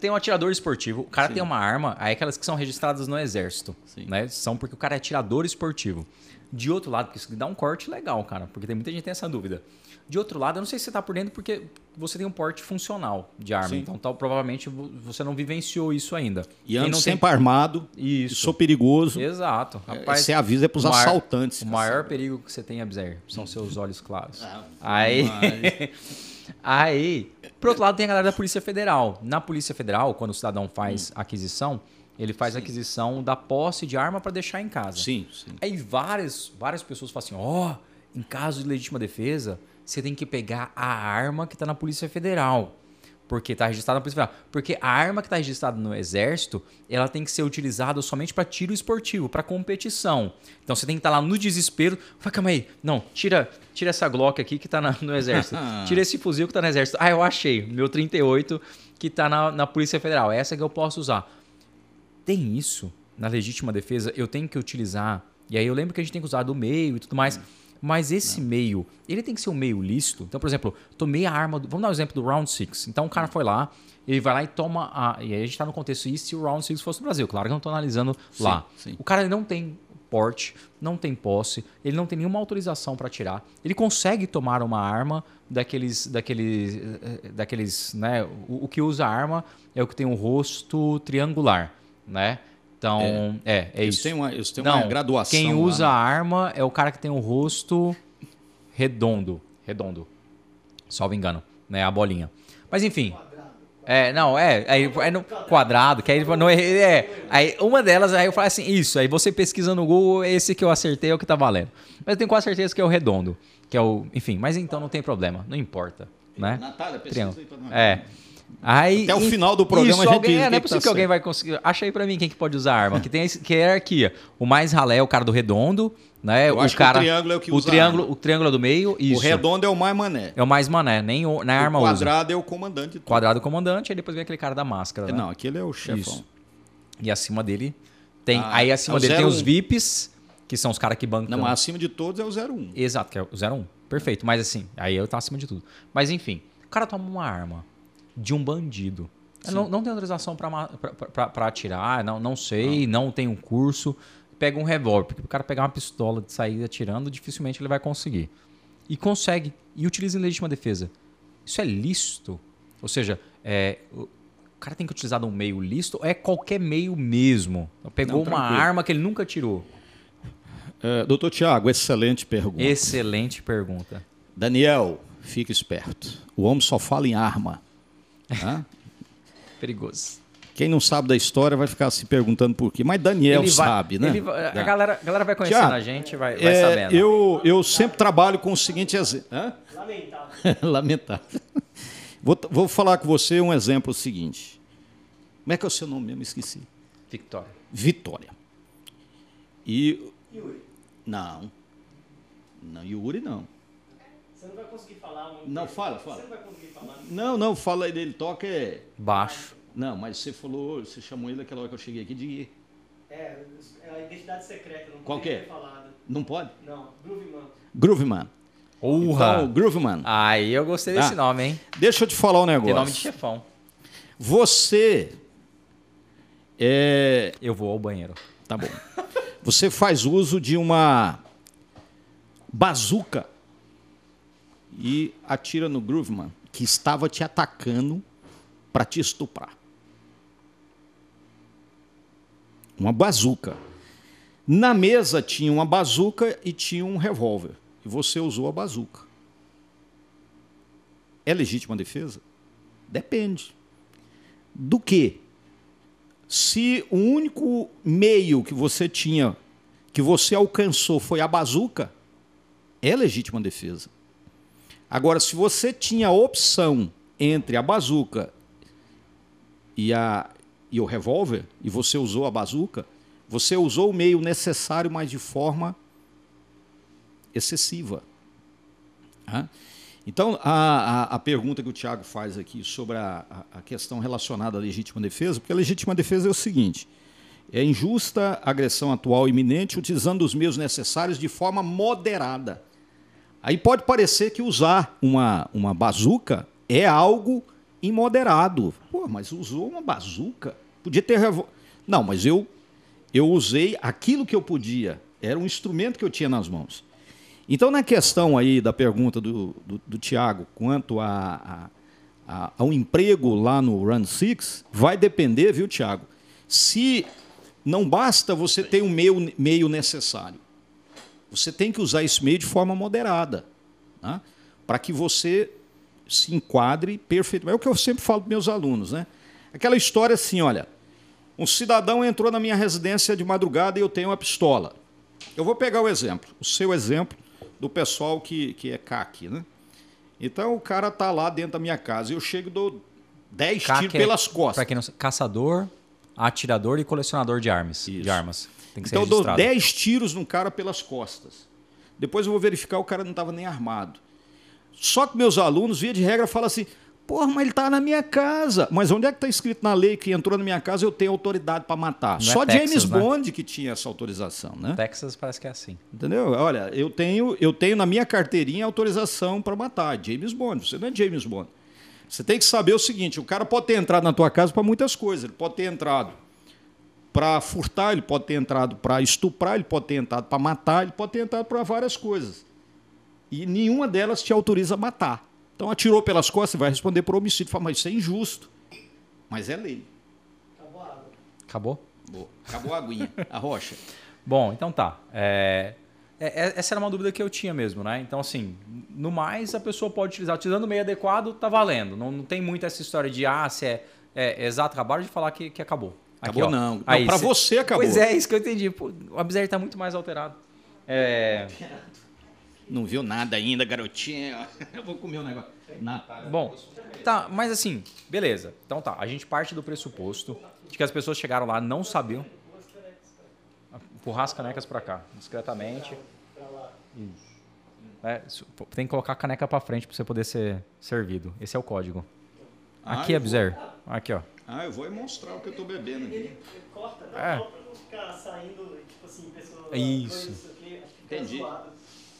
tem um atirador esportivo, o cara Sim. tem uma arma, aí aquelas que são registradas no exército, Sim. né? São porque o cara é atirador esportivo. De outro lado, porque isso dá um corte legal, cara, porque tem muita gente que tem essa dúvida. De outro lado, eu não sei se você tá por dentro porque você tem um porte funcional de arma, Sim. então tal, provavelmente vo- você não vivenciou isso ainda. E ando sempre armado. tem... Isso. Sou perigoso. Exato. Rapaz, Você avisa é pros o maior- assaltantes. O maior perigo que você tem, Abzer, são seus olhos claros. Ah, aí, aí, por outro lado, tem a galera da Polícia Federal. Na Polícia Federal, quando o cidadão faz Hum. aquisição, ele faz a aquisição da posse de arma para deixar em casa. Sim, sim. Aí várias, várias pessoas falam assim: ó, em caso de legítima defesa, você tem que pegar a arma que está na Polícia Federal. Porque está registrada na Polícia Federal. Porque a arma que está registrada no Exército, ela tem que ser utilizada somente para tiro esportivo, para competição. Então você tem que estar lá no desespero. Fala, calma aí. Não, tira, tira essa Glock aqui que está no Exército. Tira esse fuzil que está no Exército. Ah, eu achei. Meu 38 que está na, na Polícia Federal. É essa que eu posso usar tem isso na legítima defesa, eu tenho que utilizar. E aí eu lembro que a gente tem que usar do meio e tudo mais. Mas esse meio, ele tem que ser um meio lícito. Então, por exemplo, tomei a arma. Do, vamos dar o exemplo do Round 6. Então o cara foi lá, ele vai lá e toma a. E aí a gente tá no contexto e se o Round 6 fosse no Brasil. Claro que eu não tô analisando lá. sim. O cara não tem porte, não tem posse, ele não tem nenhuma autorização para atirar. Ele consegue tomar uma arma daqueles, daqueles, eh, daqueles, né? O, o que usa a arma é o que tem um rosto triangular, né? Então, é, é, Eles isso. têm uma, eles têm Não, uma graduação. quem lá, usa né? a arma é o cara que tem o rosto redondo, redondo. Salvo engano, né? A bolinha. Mas enfim. É, não, é, aí é no quadrado, que aí não é, é, aí uma delas aí eu falo assim, isso, aí você pesquisa no Google, esse que eu acertei é o que tá valendo. Mas eu tenho quase certeza que é o redondo, que é o, enfim, mas então não tem problema, não importa, né? Natália, pesquisa Triângulo. aí pra nós. É. Aí, Até o final do programa a gente alguém, diz é, o não é que possível tá que alguém vai conseguir. Acha aí pra mim quem que pode usar arma. Que tem que é a hierarquia. O mais ralé é o cara do redondo, né? Eu o que o cara, triângulo é o que usa a triângulo, o triângulo é do meio, isso. O redondo é o mais mané. É o mais mané, nem o, na o arma usa. quadrado é o comandante. de tudo. Quadrado comandante, aí depois vem aquele cara da máscara, né? Não, aquele é o chefão. Isso. E acima dele tem, Ah, aí acima é o dele tem os 01. VIPs, que são os caras que bancam. Não, mas acima de todos é o 01. Exato, que é o 01. Perfeito. Mas assim, aí eu tá acima de tudo. Mas enfim, o cara toma uma arma de um bandido. Não, não tem autorização pra atirar, não, não sei, não tem um curso. Pega um revólver, porque o cara pegar uma pistola de sair atirando, dificilmente ele vai conseguir. E consegue, e utiliza em legítima defesa. Isso é lícito? Ou seja, é, o cara tem que utilizar de um meio lícito ou é qualquer meio mesmo? Pegou Não, uma arma que ele nunca tirou. É, doutor Tiago, excelente pergunta. Excelente pergunta. Daniel, fique esperto. O homem só fala em arma. Hã? Perigoso. Quem não sabe da história vai ficar se perguntando por quê. Mas Daniel Ele vai- sabe, né? ele vai- a, galera, a galera vai conhecendo Tiago, a gente, vai, vai É, sabendo. eu, eu sempre trabalho com o seguinte exemplo. Lamentável. Lamentável. Vou, vou falar com você um exemplo seguinte. Como é que é o seu nome mesmo? Esqueci. Victória. Vitória. E. Yuri, Não. Não, Yuri não. Você não vai conseguir falar. Um... Não, fala, fala. Você não vai conseguir falar. Não, não, fala aí dele, toca é. Baixo. Não, mas você falou, você chamou ele aquela hora que eu cheguei aqui de. É, é a identidade secreta. Não Qual que é? falado. Não pode? Não, Grooveman. Grooveman. Urra! Então, Grooveman. Aí eu gostei desse Ah. nome, hein? Deixa eu te falar um Tem negócio. nome de chefão. Você. É. Eu vou ao banheiro. Tá bom. Você faz uso de uma bazuca e atira no Grooveman, que estava te atacando para te estuprar. Uma bazuca. Na mesa tinha uma bazuca e tinha um revólver. E você usou a bazuca. É legítima defesa? Depende. Do que? Se o único meio que você tinha, que você alcançou, foi a bazuca, é legítima defesa. Agora, se você tinha a opção entre a bazuca e, a, e o revólver, e você usou a bazuca, você usou o meio necessário, mas de forma excessiva. Então, a, a, a pergunta que o Tiago faz aqui sobre a, a, a questão relacionada à legítima defesa, porque a legítima defesa é o seguinte: é injusta agressão atual iminente utilizando os meios necessários de forma moderada. Aí pode parecer que usar uma, uma bazuca é algo imoderado. Pô, mas usou uma bazuca? Podia ter. Revo... Não, mas eu, eu usei aquilo que eu podia. Era um instrumento que eu tinha nas mãos. Então, na questão aí da pergunta do, do, do Tiago quanto a, a, a, ao emprego lá no Run Six, vai depender, viu, Tiago? Se não basta você ter um meio, meio necessário. Você tem que usar esse meio de forma moderada, né? para que você se enquadre perfeitamente. É o que eu sempre falo para meus alunos. Né? Aquela história assim, olha, um cidadão entrou na minha residência de madrugada e eu tenho uma pistola. Eu vou pegar o exemplo, o seu exemplo do pessoal que, que é CAC. Né? Então o cara está lá dentro da minha casa e eu chego e dou 10 CAC tiros é, pelas costas. Pra quem não sabe, caçador, atirador e colecionador de armas. Isso. De armas. Tem que ser Então eu dou registrado. 10 tiros num cara pelas costas. Depois eu vou verificar o cara não estava nem armado. Só que meus alunos, via de regra, falam assim: porra, mas ele está na minha casa. Mas onde é que está escrito na lei que entrou na minha casa eu tenho autoridade para matar? Não é Só Texas, James né? Bond que tinha essa autorização, né? Texas parece que é assim. Entendeu? Olha, eu tenho, eu tenho na minha carteirinha autorização para matar. James Bond. Você não é James Bond. Você tem que saber o seguinte: o cara pode ter entrado na tua casa para muitas coisas. Ele pode ter entrado para furtar, ele pode ter entrado para estuprar, ele pode ter entrado para matar, ele pode ter entrado para várias coisas. E nenhuma delas te autoriza a matar. Então atirou pelas costas, vai responder por homicídio. Fala, mas isso é injusto. Mas é lei. Acabou a água. Acabou? Boa. Acabou a aguinha. A rocha. Bom, então tá. É, é- é- essa era uma dúvida que eu tinha mesmo, né? Então, assim, no mais, a pessoa pode utilizar. Utilizando o meio adequado, tá valendo. Não, não tem muito essa história de, ah, se é, é exato. Acabaram de falar que, que acabou. Acabou ó. não. Não, Aí, pra cê- você acabou. Pois é, isso que eu entendi. Pô, o Abzer tá muito mais alterado. É, Não viu nada ainda, garotinho. Eu vou comer o negócio. Nada. Bom, tá, mas assim, beleza. Então tá, a gente parte do pressuposto de que as pessoas chegaram lá, não sabiam. Empurrar as canecas pra cá, discretamente. Isso. É, tem que colocar a caneca pra frente pra você poder ser servido. Esse é o código. Aqui, Abzer. Aqui, ó. Ah, eu vou mostrar o que eu tô bebendo aqui. Ele corta, né? É. Pra não ficar saindo, tipo assim, pessoa. Isso. dois, aqui, acho que fica Entendi. zoado.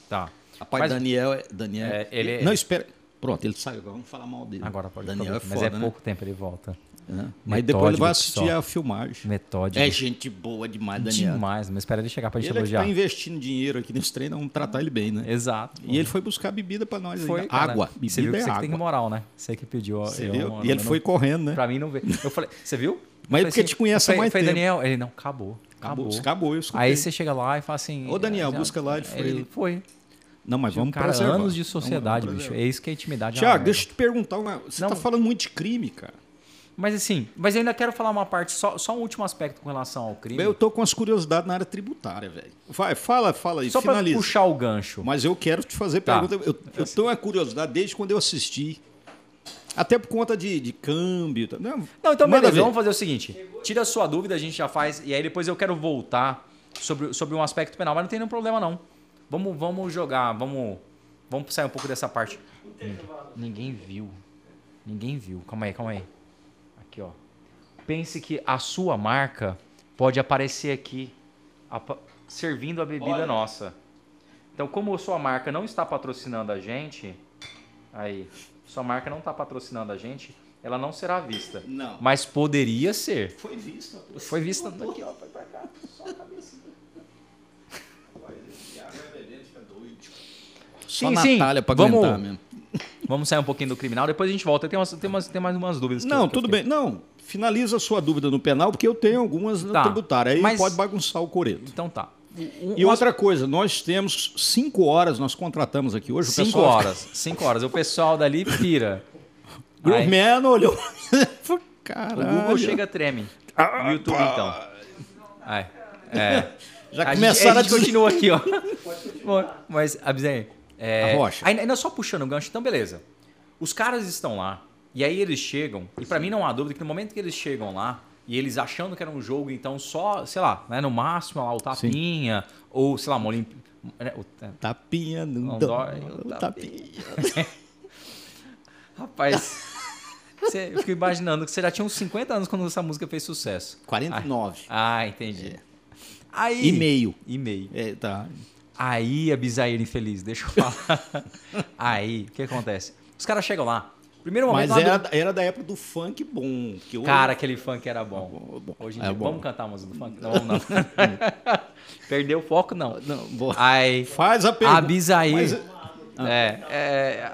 Tá. Rapaz, Mas- Daniel, é- Daniel. É, ele- Não, espera. Pronto, ele saiu agora. Vamos falar mal dele. Agora pode Daniel é foda, Mas é né? pouco tempo ele volta. É. Mas depois ele vai assistir só. a filmagem. Metódico. É gente boa demais, Daniel. Demais, mas espera ele chegar pra gente Ele é que elogiar. tá investindo dinheiro aqui nesse treino, vamos tratar ele bem, né? Exato. E ele foi buscar bebida pra nós Foi, cara. Água. E Você viu Bebida que é você que água. tem moral, né? Você que pediu. Você eu- viu? eu- E ele foi não- correndo, né? Pra mim não ver. Eu falei, você viu? Mas Eu porque falei te conhece há mais falei, tempo. Daniel, ele não, acabou. Acabou, Acabou. acabou, eu escutei. Aí você chega lá e fala assim. Ô, Daniel, já- busca lá, ele foi- foi. Não, mas vamos cara, preservar. anos de sociedade, vamos bicho. É isso que a intimidade é uma Tiago, deixa eu te perguntar. Uma... Você Não. tá falando muito de crime, cara. Mas assim, mas eu ainda quero falar uma parte, só, só um último aspecto com relação ao crime. Eu tô com as curiosidades na área tributária, velho. Vai, fala, fala aí, só pra finaliza. puxar o gancho. Mas eu quero te fazer Tá. pergunta. Eu, eu tenho uma curiosidade desde quando eu assisti. Até por conta de, de câmbio. tá? Não, Não, então beleza, vamos fazer o seguinte. Tira a sua dúvida, a gente já faz, e aí depois eu quero voltar sobre, sobre um aspecto penal, mas não tem nenhum problema não. Vamos, vamos jogar, vamos, vamos sair um pouco dessa parte. Ninguém viu. Ninguém viu. Calma aí, calma aí. Aqui, ó. Pense que a sua marca pode aparecer aqui, servindo a bebida nossa. Então, como a sua marca não está patrocinando a gente, aí, sua marca não está patrocinando a gente, ela não será vista. Não. Mas poderia ser. Foi visto. Foi vista aqui, ó, foi pra cá, só a cabeça. Só Sim, sim. Natália pra Vamos- aguentar mesmo. Vamos sair um pouquinho do criminal, depois a gente volta. Tem, umas, tem, umas, tem mais umas dúvidas. Não, eu- tudo bem. Não, finaliza a sua dúvida no penal, porque eu tenho algumas na Tá, tributária. Aí mas- pode bagunçar o coreto. Então tá. Um- E outra coisa, nós temos cinco horas, nós contratamos aqui hoje. o Cinco pessoal- horas. Cinco horas. O pessoal dali pira. Grumman olhou. o Caralho. Google chega treme. O YouTube, então. Ai, é. Já a começaram gente, a a gente continua aqui, ó. Bom, Mas, Abzem, é, A rocha. Ainda, só puxando o gancho, então beleza. Os caras estão lá, e aí eles chegam, e pra mim não há dúvida que no momento que eles chegam lá, e eles achando que era um jogo, então só, sei lá, né, no máximo lá o tapinha, ou sei lá, uma Olimpí- né, o- é, Tapinha não, Não dói. dói, o tapinha. Rapaz, você, eu fico imaginando que você já tinha uns 50 anos quando essa música fez sucesso. 49. Ah, entendi. Aí, E meio. E meio. É, tá. Aí, a Bisaíra infeliz, deixa eu falar. Aí, o que acontece? Os caras chegam lá. Primeiro momento Mas era, do- era da época do funk bom. Eu- Cara, aquele funk era bom. bom. Hoje em É dia, bom. vamos cantar a música do funk? Não, não. Perdeu o foco, não. Não, boa. Aí, Faz a pergunta. a Bisaíra... Mas- É, é,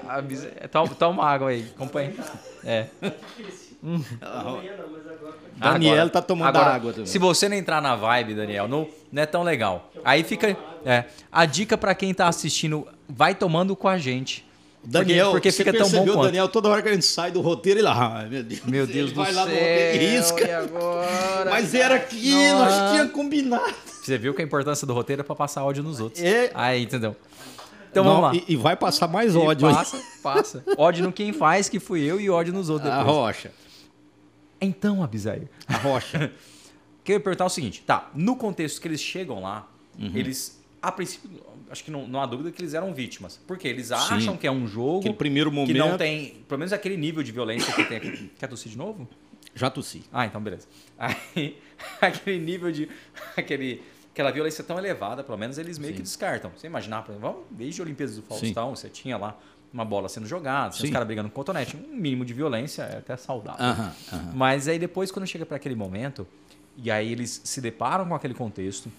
é, toma, toma água aí, acompanha. É. Pode. Daniel Agora- tá tomando agora, água também. Se você não entrar na vibe, Daniel, não, não é tão legal. Aí fica. É, a dica pra quem tá assistindo, vai tomando com a gente. Daniel, porque, porque você fica tão bom quanto. Daniel, toda hora que a gente sai do roteiro, ele lá, ai, meu Deus. Meu Deus do vai céu. lá no roteiro e risca. e agora? Mas era aqui, nós tínhamos combinado. Você viu que a importância do roteiro é pra passar ódio nos outros. É. Aí, entendeu? Então Não, vamos lá. E, e vai passar mais E ódio aí. passa, passa. Ódio no quem faz, que fui eu, e ódio nos outros A depois. rocha. Então, Abisair, A rocha. Queria perguntar o seguinte, tá? No contexto que eles chegam lá, Uhum. eles, a princípio, acho que não, não há dúvida que eles eram vítimas. Porque eles acham que é um jogo Aquele primeiro que momento. não tem, pelo menos aquele nível de violência que tem aqui. Quer tossir de novo? Já tossi. Ah, então beleza. Aí, aquele nível de. Aquele, aquela violência tão elevada, pelo menos eles meio que descartam. Você imaginar, por exemplo, desde Olimpíadas do Faustão, você tinha lá uma bola sendo jogada, os Sim. caras brigando com cotonete. Um mínimo de violência é até saudável. Aham, aham. Mas aí depois, quando chega para aquele momento, e aí eles se deparam com aquele contexto,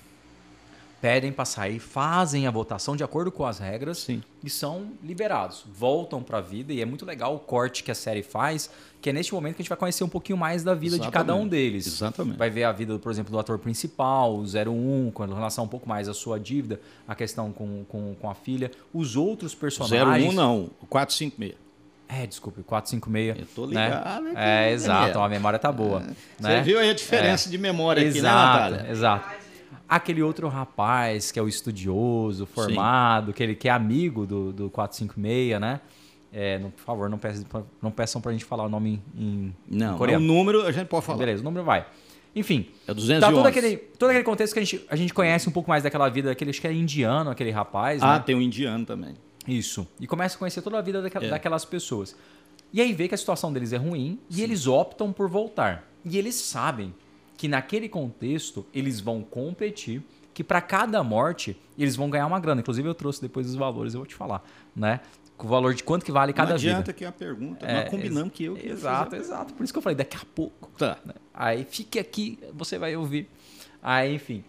pedem para sair, fazem a votação de acordo com as regras Sim. e são liberados. Voltam para a vida e é muito legal o corte que a série faz, que é neste momento que a gente vai conhecer um pouquinho mais da vida de cada um Exatamente. deles. Exatamente. Vai ver a vida, por exemplo, do ator principal, o 01, com relação um pouco mais à sua dívida, a questão com, com, com a filha. Os outros personagens... 01 não, o 456. É, desculpe, 456. Eu tô né? ligado aqui, É, exato, Daniel. a memória tá boa. Você né? viu aí a diferença de memória aqui, né, exato, Natália? exato. Aquele outro rapaz que é o estudioso, formado, que ele que é amigo do, do 456, né? É, não, por favor, não, peçam, não peçam pra gente falar o nome em, em Não, coreano. o número a gente pode falar. Beleza, o número vai. Enfim, É 211. tá todo aquele, todo aquele contexto que a gente, a gente conhece um pouco mais daquela vida, daquele, acho que é indiano, aquele rapaz, Ah, né? tem um indiano também. Isso. E começa a conhecer toda a vida daquela- É. daquelas pessoas. E aí vê que a situação deles é ruim e eles optam por voltar. E eles sabem que naquele contexto eles vão competir, que para cada morte eles vão ganhar uma grana. Inclusive eu trouxe depois os valores, eu vou te falar, né? O valor de quanto que vale cada não vida. adianta que é a pergunta. É, nós combinamos que eu que Exato, exato. Por isso que eu falei, daqui a pouco. Tá. né? Aí fique aqui, você vai ouvir. Aí, enfim.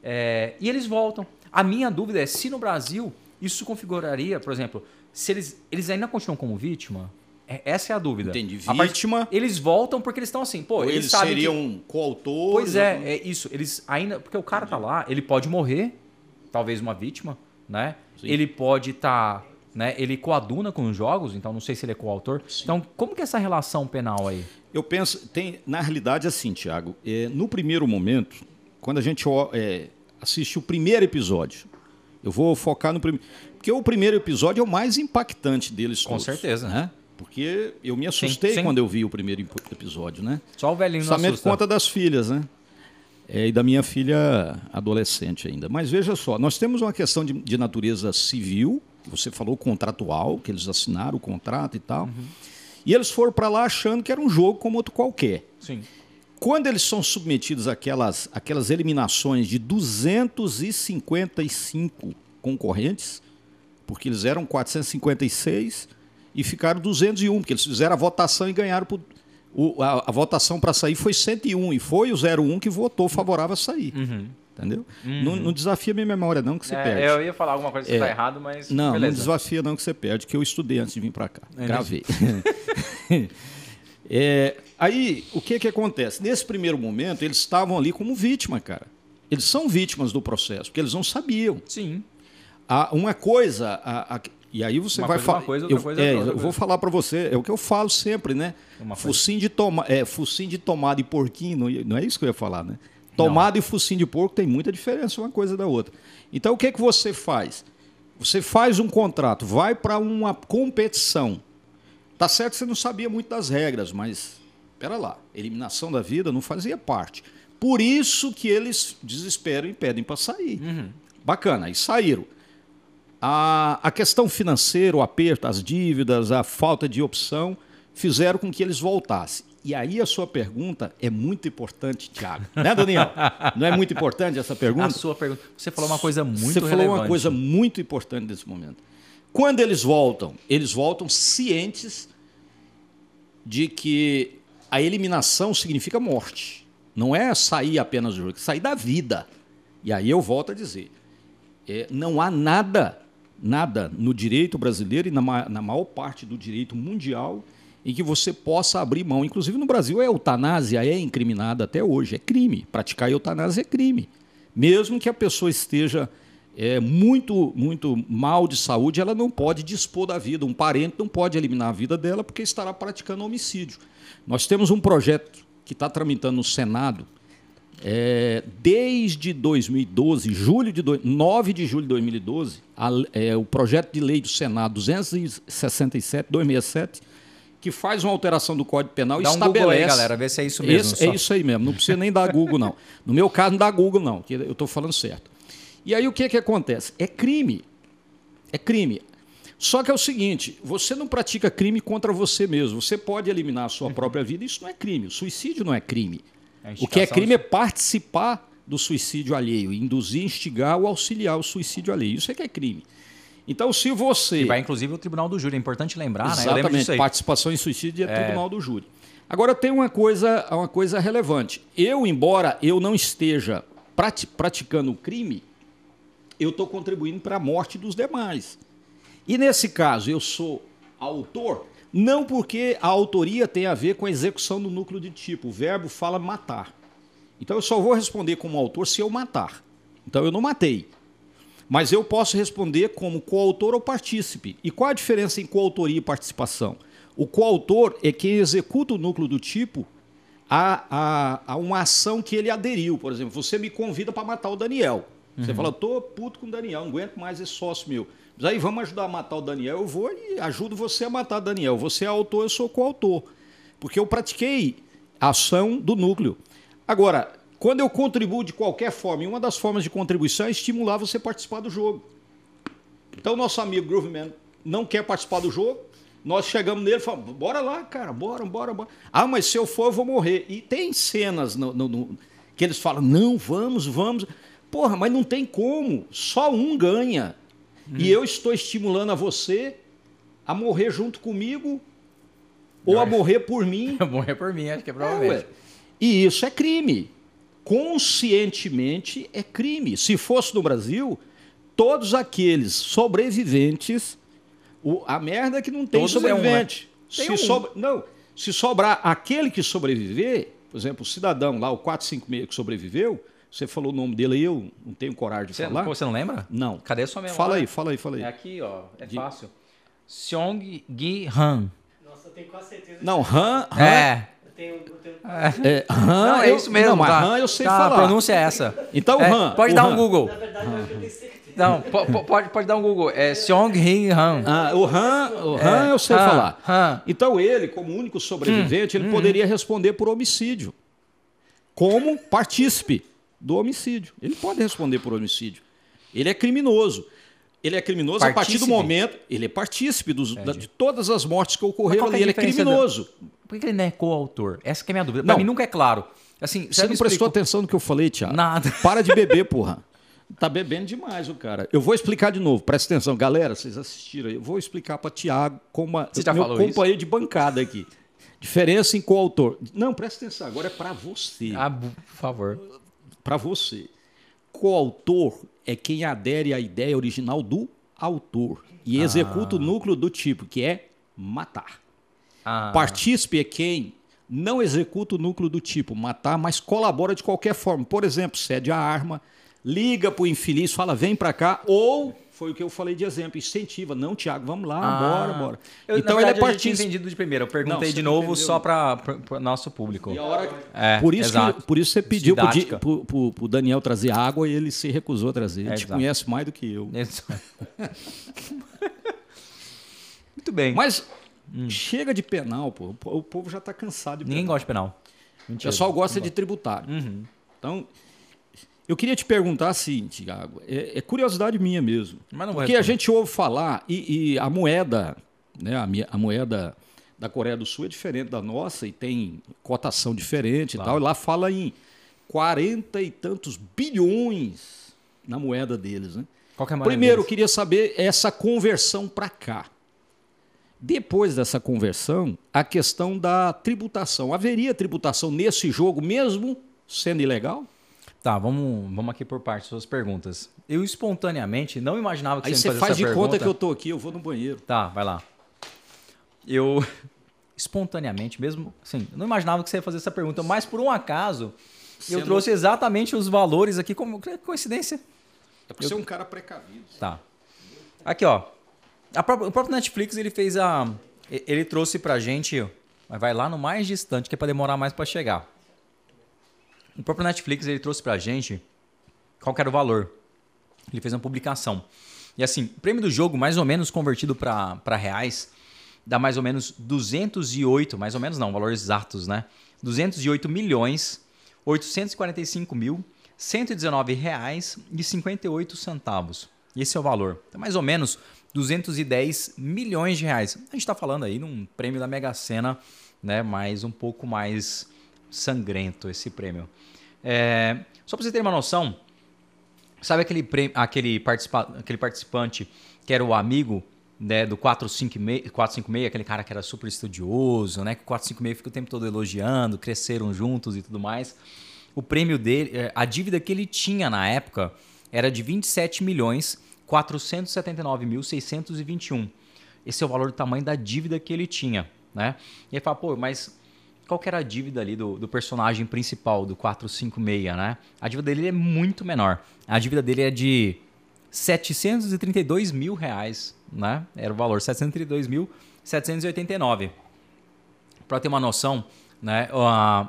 É, e eles voltam. A minha dúvida é se no Brasil isso configuraria, por exemplo, se eles, eles ainda continuam como vítima. É- essa é a dúvida. Entendi. Part- Vítima. Eles voltam porque eles estão assim, pô, eles, eles sabem seriam que- um coautor. Pois é, é isso. Eles ainda. Porque o cara tá lá, ele pode morrer, talvez uma vítima, né? Sim. Ele pode estar. né? Ele coaduna com os jogos, então não sei se ele é coautor. Então, como que é essa relação penal aí? Eu penso, tem, na realidade, assim, Tiago, é, no primeiro momento, quando a gente é, assiste o primeiro episódio, eu vou focar no primeiro. Porque o primeiro episódio é o mais impactante deles Com todos. certeza. Né? Porque eu me assustei sim. quando eu vi o primeiro episódio, né? Só o velhinho não assusta. conta das filhas, né? É, e da minha filha adolescente ainda. Mas veja só, nós temos uma questão de, de natureza civil você falou contratual, que eles assinaram o contrato e tal. E eles foram para lá achando que era um jogo como outro qualquer. Sim. Quando eles são submetidos àquelas, àquelas eliminações de 255 concorrentes, porque eles eram 456 e ficaram 201, porque eles fizeram a votação e ganharam por, o- a, a votação para sair foi 101 e foi o 01 que votou favorável a sair. Entendeu? Não, não desafia minha memória, não, que você É, perde. eu ia falar alguma coisa que É. tá errado, mas. Não, beleza. não desafia não que você perde, que eu estudei antes de vir para cá. É Gravei. É, aí, o que que acontece? Nesse primeiro momento, eles estavam ali como vítima, cara. Eles são vítimas do processo, porque eles não sabiam. Sim. Uma coisa, a- a- e aí você Uma vai é falar. uma coisa, outra eu, coisa é é, outra eu vou falar para você, é o que eu falo sempre, né? Uma coisa. Focinho de, toma, é, focinho de tomada e porquinho, não, não é isso que eu ia falar, né? Tomada e focinho de porco tem muita diferença uma coisa da outra. Então o que, que você faz? Você faz um contrato, vai para uma competição. Tá certo que você não sabia muito das regras, mas espera lá, eliminação da vida não fazia parte. Por isso que eles desesperam e pedem para sair. Bacana, e saíram. A, a questão financeira, o aperto, as dívidas, a falta de opção fizeram com que eles voltassem. E aí a sua pergunta é muito importante, Thiago. Né, Daniel? Não é muito importante essa A pergunta? sua pergunta. Você falou uma coisa muito Você falou relevante. uma coisa muito importante nesse momento. Quando eles voltam, eles voltam cientes de que a eliminação significa morte. Não é sair apenas do jogo, é sair da vida. E aí eu volto a dizer: é, não há nada, nada no direito brasileiro e na, na maior parte do direito mundial em que você possa abrir mão. Inclusive no Brasil, a eutanásia é incriminada até hoje, é crime. Praticar eutanásia é crime. Mesmo que a pessoa esteja é, muito, muito mal de saúde, ela não pode dispor da vida. Um parente não pode eliminar a vida dela porque estará praticando homicídio. Nós temos um projeto que está tramitando no Senado é, desde 2012, julho de do- 9 de julho de 2012, a- é, o projeto de lei do Senado 267, 267, que faz uma alteração do Código Penal e Dá um estabelece. Google aí, galera, vê se é isso mesmo. Esse- é isso aí mesmo, não precisa nem dar Google, não. No meu caso, não dá Google, não, que eu estou falando certo. E aí o que, que acontece? É crime. É crime. Só que é o seguinte: você não pratica crime contra você mesmo. Você pode eliminar a sua própria vida, isso não é crime. O suicídio não é crime. O que é crime é participar do suicídio alheio, induzir, instigar ou auxiliar o suicídio alheio. Isso é que é crime. Então, se você. E vai inclusive o Tribunal do Júri. É importante lembrar, né? Exatamente, aí. participação em suicídio é tribunal do júri. Agora tem uma coisa, uma coisa relevante. Eu, embora eu não esteja prati- praticando o crime, eu estou contribuindo para a morte dos demais. E nesse caso, eu sou autor, não porque a autoria tem a ver com a execução do núcleo de tipo. O verbo fala matar. Então eu só vou responder como autor se eu matar. Então eu não matei. Mas eu posso responder como coautor ou partícipe. E qual a diferença em coautoria e participação? O coautor é quem executa o núcleo do tipo a, a, a uma ação que ele aderiu. Por exemplo, você me convida para matar o Daniel. Você fala, tô puto com o Daniel, não aguento mais esse sócio meu. Aí vamos ajudar a matar o Daniel, eu vou e ajudo você a matar Daniel. Você é autor, eu sou coautor. Porque eu pratiquei a ação do núcleo. Agora, quando eu contribuo de qualquer forma, e uma das formas de contribuição é estimular você a participar do jogo. Então, nosso amigo Grooveman não quer participar do jogo. Nós chegamos nele e falamos: bora lá, cara, bora, bora, bora. Ah, mas se eu for, eu vou morrer. E tem cenas no- no- no- que eles falam: não, vamos, vamos. Porra, mas não tem como. Só um ganha. E eu estou estimulando a você a morrer junto comigo ou a morrer por mim. Morrer por mim, acho que é É, provavelmente. ué. E isso é crime. Conscientemente é crime. Se fosse no Brasil, todos aqueles sobreviventes, o- a merda é que não tem Todos é um, né? sobrevivente. Tem se, um. sobra- não, se sobrar aquele que sobreviver, por exemplo, o cidadão lá, o 456 que sobreviveu, você falou o nome dele aí, eu não tenho coragem de Você, falar. você não lembra? Não. Cadê a sua memória? Fala aí, fala aí, fala aí. É aqui, ó. É De- fácil. Seong Gi Han. Nossa, eu tenho quase certeza. Não, Han, Han, É. Eu tenho, eu tenho... é, Han, Não, é isso mesmo. Não, mas tá. Han eu sei Tá, falar. A pronúncia é essa. Então, É, Han. Pode dar um Han. Google. Na verdade, eu acho que eu tenho certeza. Não, po- po- pode, pode dar um Google. É Seong Hee Han. Ah, o Han, o Han É, eu sei Han, falar. Han. Então ele, como único sobrevivente, ele poderia responder por homicídio. Como partícipe do homicídio. Ele pode responder por homicídio. Ele é criminoso. Ele é criminoso a partir do Partícipe? momento. Ele é partícipe dos- da- de todas as mortes que ocorreram é ali. a Ele é do- criminoso. Por que ele não é coautor? Essa que é a minha dúvida. Não. mim nunca é claro. Assim, Você não prestou explicou- atenção no que eu falei, Tiago? Nada. Para de beber, porra. Tá bebendo demais o cara. Eu vou explicar de novo, presta atenção. Galera, vocês assistiram aí. Eu vou explicar para Tiago como a, Você já meu falou companheiro de bancada aqui. Diferença em coautor. Não, presta atenção. Agora é para você. Ah, por favor. Para você. Coautor é quem adere à ideia original do autor e executa o núcleo do tipo, que é matar. Ah, Partícipe é quem não executa o núcleo do tipo matar, mas colabora de qualquer forma. Por exemplo, cede a arma, liga para o infeliz, fala vem para cá, ou foi o que eu falei de exemplo, incentiva. Não, Tiago, vamos lá, ah. bora, bora. Eu, então na ele é verdade, partícipe. entendido de primeira. Eu Não, perguntei você de não novo entendeu. só para o nosso público. E a hora- É, por, isso que, por isso você pediu pro- pro Daniel trazer água e ele se recusou a trazer. Ele É, te exato. conhece mais do que eu. Muito bem. Mas chega de penal, pô. O po- O povo já está cansado de Ninguém penal. gosta de penal. O Mentira. pessoal gosta de tributário. Uhum. Então, eu queria te perguntar assim, Tiago, é, é curiosidade minha mesmo. Mas não porque a gente ouve falar, e, e a moeda, né, a, minha- a moeda da Coreia do Sul é diferente da nossa e tem cotação diferente e tal. E lá fala em 40 e tantos bilhões na moeda deles, né? Qual é a Primeiro, eu queria saber essa conversão para cá. Depois dessa conversão, a questão da tributação. Haveria tributação nesse jogo, mesmo sendo ilegal? Tá, vamos, vamos aqui por partes, suas perguntas. Eu espontaneamente não imaginava que Aí você você ia me faz fazer de essa conta pergunta. que eu tô aqui, eu vou no banheiro. Tá, vai lá. Eu, espontaneamente, mesmo assim, eu não imaginava que você ia fazer essa pergunta, mas por um acaso, eu Sendo- trouxe exatamente os valores aqui, como coincidência. É porque você é um cara precavido. Tá. Aqui, ó. Própria- o próprio Netflix, ele fez a... Ele trouxe pra gente... Mas vai lá no mais distante, que é pra demorar mais pra chegar. O próprio Netflix, ele trouxe pra gente qual era o valor. Ele fez uma publicação. E assim, o prêmio do jogo, mais ou menos convertido pra reais, dá mais ou menos 208, mais ou menos não, valores exatos, né? 208 milhões 845 mil 119 reais e 58 centavos. Esse é o valor. Então, mais ou menos 210 milhões de reais. A gente está falando aí num prêmio da Mega Sena, né? Mas um pouco mais sangrento esse prêmio. É, só para você ter uma noção, Sabe aquele, prêmio, aquele, participa, aquele participante que era o amigo né, do 456, 456, aquele cara que era super estudioso, né? Que o 456 fica o tempo todo elogiando, cresceram juntos e tudo mais. O prêmio dele, eh, a dívida que ele tinha na época era de 27 milhões 479 mil 621. Esse é o valor do tamanho da dívida que ele tinha, né? E ele fala, pô, mas qual que era a dívida ali do, do personagem principal do 456, né? A dívida dele é muito menor. A dívida dele é de 732 mil reais, né? Era o valor, 732.789. Para ter uma noção, né? ah,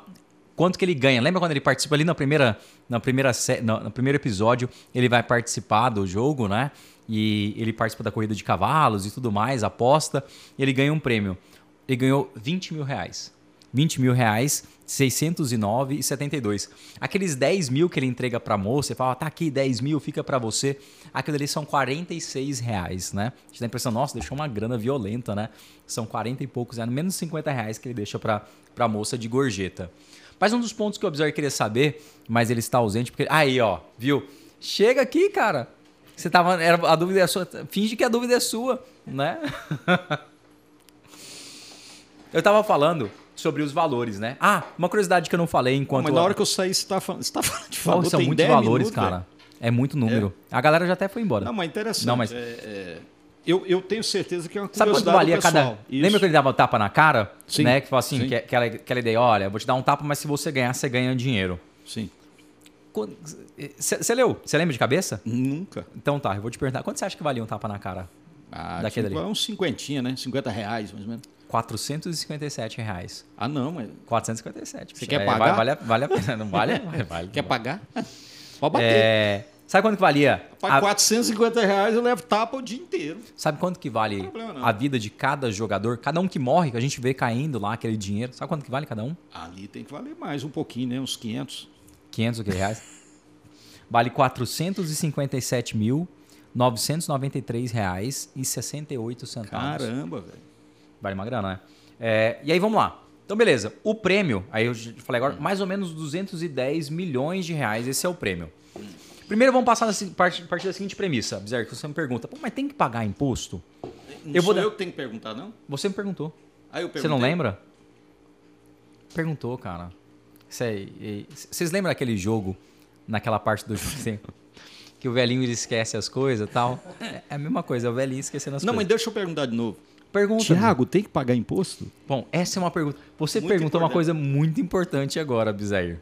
quanto que ele ganha? Lembra quando ele participa ali na primeira, na primeira, no, no primeiro episódio? Ele vai participar do jogo, né? E ele participa da corrida de cavalos e tudo mais, aposta. E ele ganha um prêmio. Ele ganhou 20 mil reais. 20 mil reais, 609,72. Aqueles 10 mil que ele entrega pra moça, ele fala, tá aqui 10 mil, fica pra você. Aquilo ali são 46 reais, né? A gente dá a impressão, nossa, deixou uma grana violenta, né? São 40 e poucos reais, menos 50 reais que ele deixa pra, pra moça de gorjeta. Mas um dos pontos que o Observer queria saber, mas ele está ausente, porque. Aí, ó, viu? Chega aqui, cara. Você tava. Era, a dúvida é sua. Finge que a dúvida é sua, né? Eu tava falando sobre os valores, né? Ah, uma curiosidade que eu não falei enquanto. Mas na hora que eu saí, você está falando, você tá falando de valor, são tem muitos 10 valores, minutos, cara. velho. É muito número. A galera já até foi embora. Não, mas interessante. Não, mas- é- é- eu, eu tenho certeza que é uma Sabe quanto curiosidade valia cada. Isso. Lembra que ele dava tapa na cara? Sim, Né? Que falou assim, sim. que, aquela, aquela ideia, olha, eu vou te dar um tapa, mas se você ganhar, você ganha dinheiro. Sim. Você leu? Você lembra de cabeça? Nunca. Então tá, eu vou te perguntar. Quanto você acha que valia um tapa na cara? Ah, Daquele tipo, ali. é uns cinquentinha, né? 50 reais, mais ou menos. 457 reais. Ah, não, mas 457. Você quer É, pagar? Vale, vale, a pena, não vale? Vale, quer pagar? Pode bater. É, sabe quanto que valia? Para A- 450 reais eu levo tapa o dia inteiro. Sabe quanto que vale problema não. a vida de cada jogador? Cada um que morre, que a gente vê caindo lá aquele dinheiro. Sabe quanto que vale cada um? Ali tem que valer mais um pouquinho, né? Uns 500. 500 o quê, reais? Vale 457 mil R$ 993,68. Caramba, velho. Vale uma grana, né? É, e aí vamos lá. Então, beleza. O prêmio, aí eu falei agora, mais ou menos 210 milhões de reais. Esse é o prêmio. Primeiro vamos passar a partir, partir da seguinte premissa, Bizarro, que você me pergunta, Pô, mas tem que pagar imposto? Não Eu vou dar- eu que tenho que perguntar, não? Você me perguntou. Aí eu Você não lembra? Perguntou, cara. Vocês lembram daquele jogo, naquela parte do jogo assim, que o velhinho esquece as coisas e tal? É a mesma coisa, é o velhinho esquecendo as Não, mas coisas. deixa eu perguntar de novo. Pergunta. Tiago, tem que pagar imposto? Bom, essa é uma pergunta. Você Muito perguntou uma importante. coisa muito importante agora, Bizair.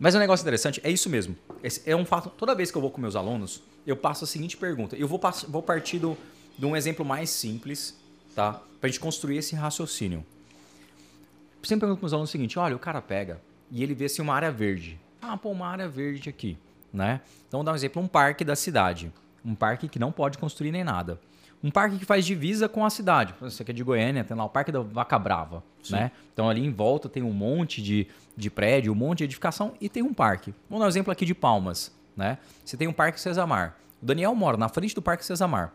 Mas um negócio interessante, é isso mesmo. Esse é um fato. Toda vez que eu vou com meus alunos, eu passo a seguinte pergunta. Eu vou, pass- vou partir do, de um exemplo mais simples, tá? Pra gente construir esse raciocínio. Sempre pergunto para meus alunos o seguinte: olha, o cara pega e ele vê assim uma área verde. Ah, pô, uma área verde aqui, né? Então, vou dar um exemplo: um parque da cidade. Um parque que não pode construir nem nada. Um parque que faz divisa com a cidade. Você que é de Goiânia, tem lá o Parque da Vaca Brava, né? Então, ali em volta tem um monte de, de prédio, um monte de edificação e tem um parque. Vamos dar um exemplo aqui de Palmas, né? Você tem um Parque Cesamar. O Daniel mora na frente do Parque Cesamar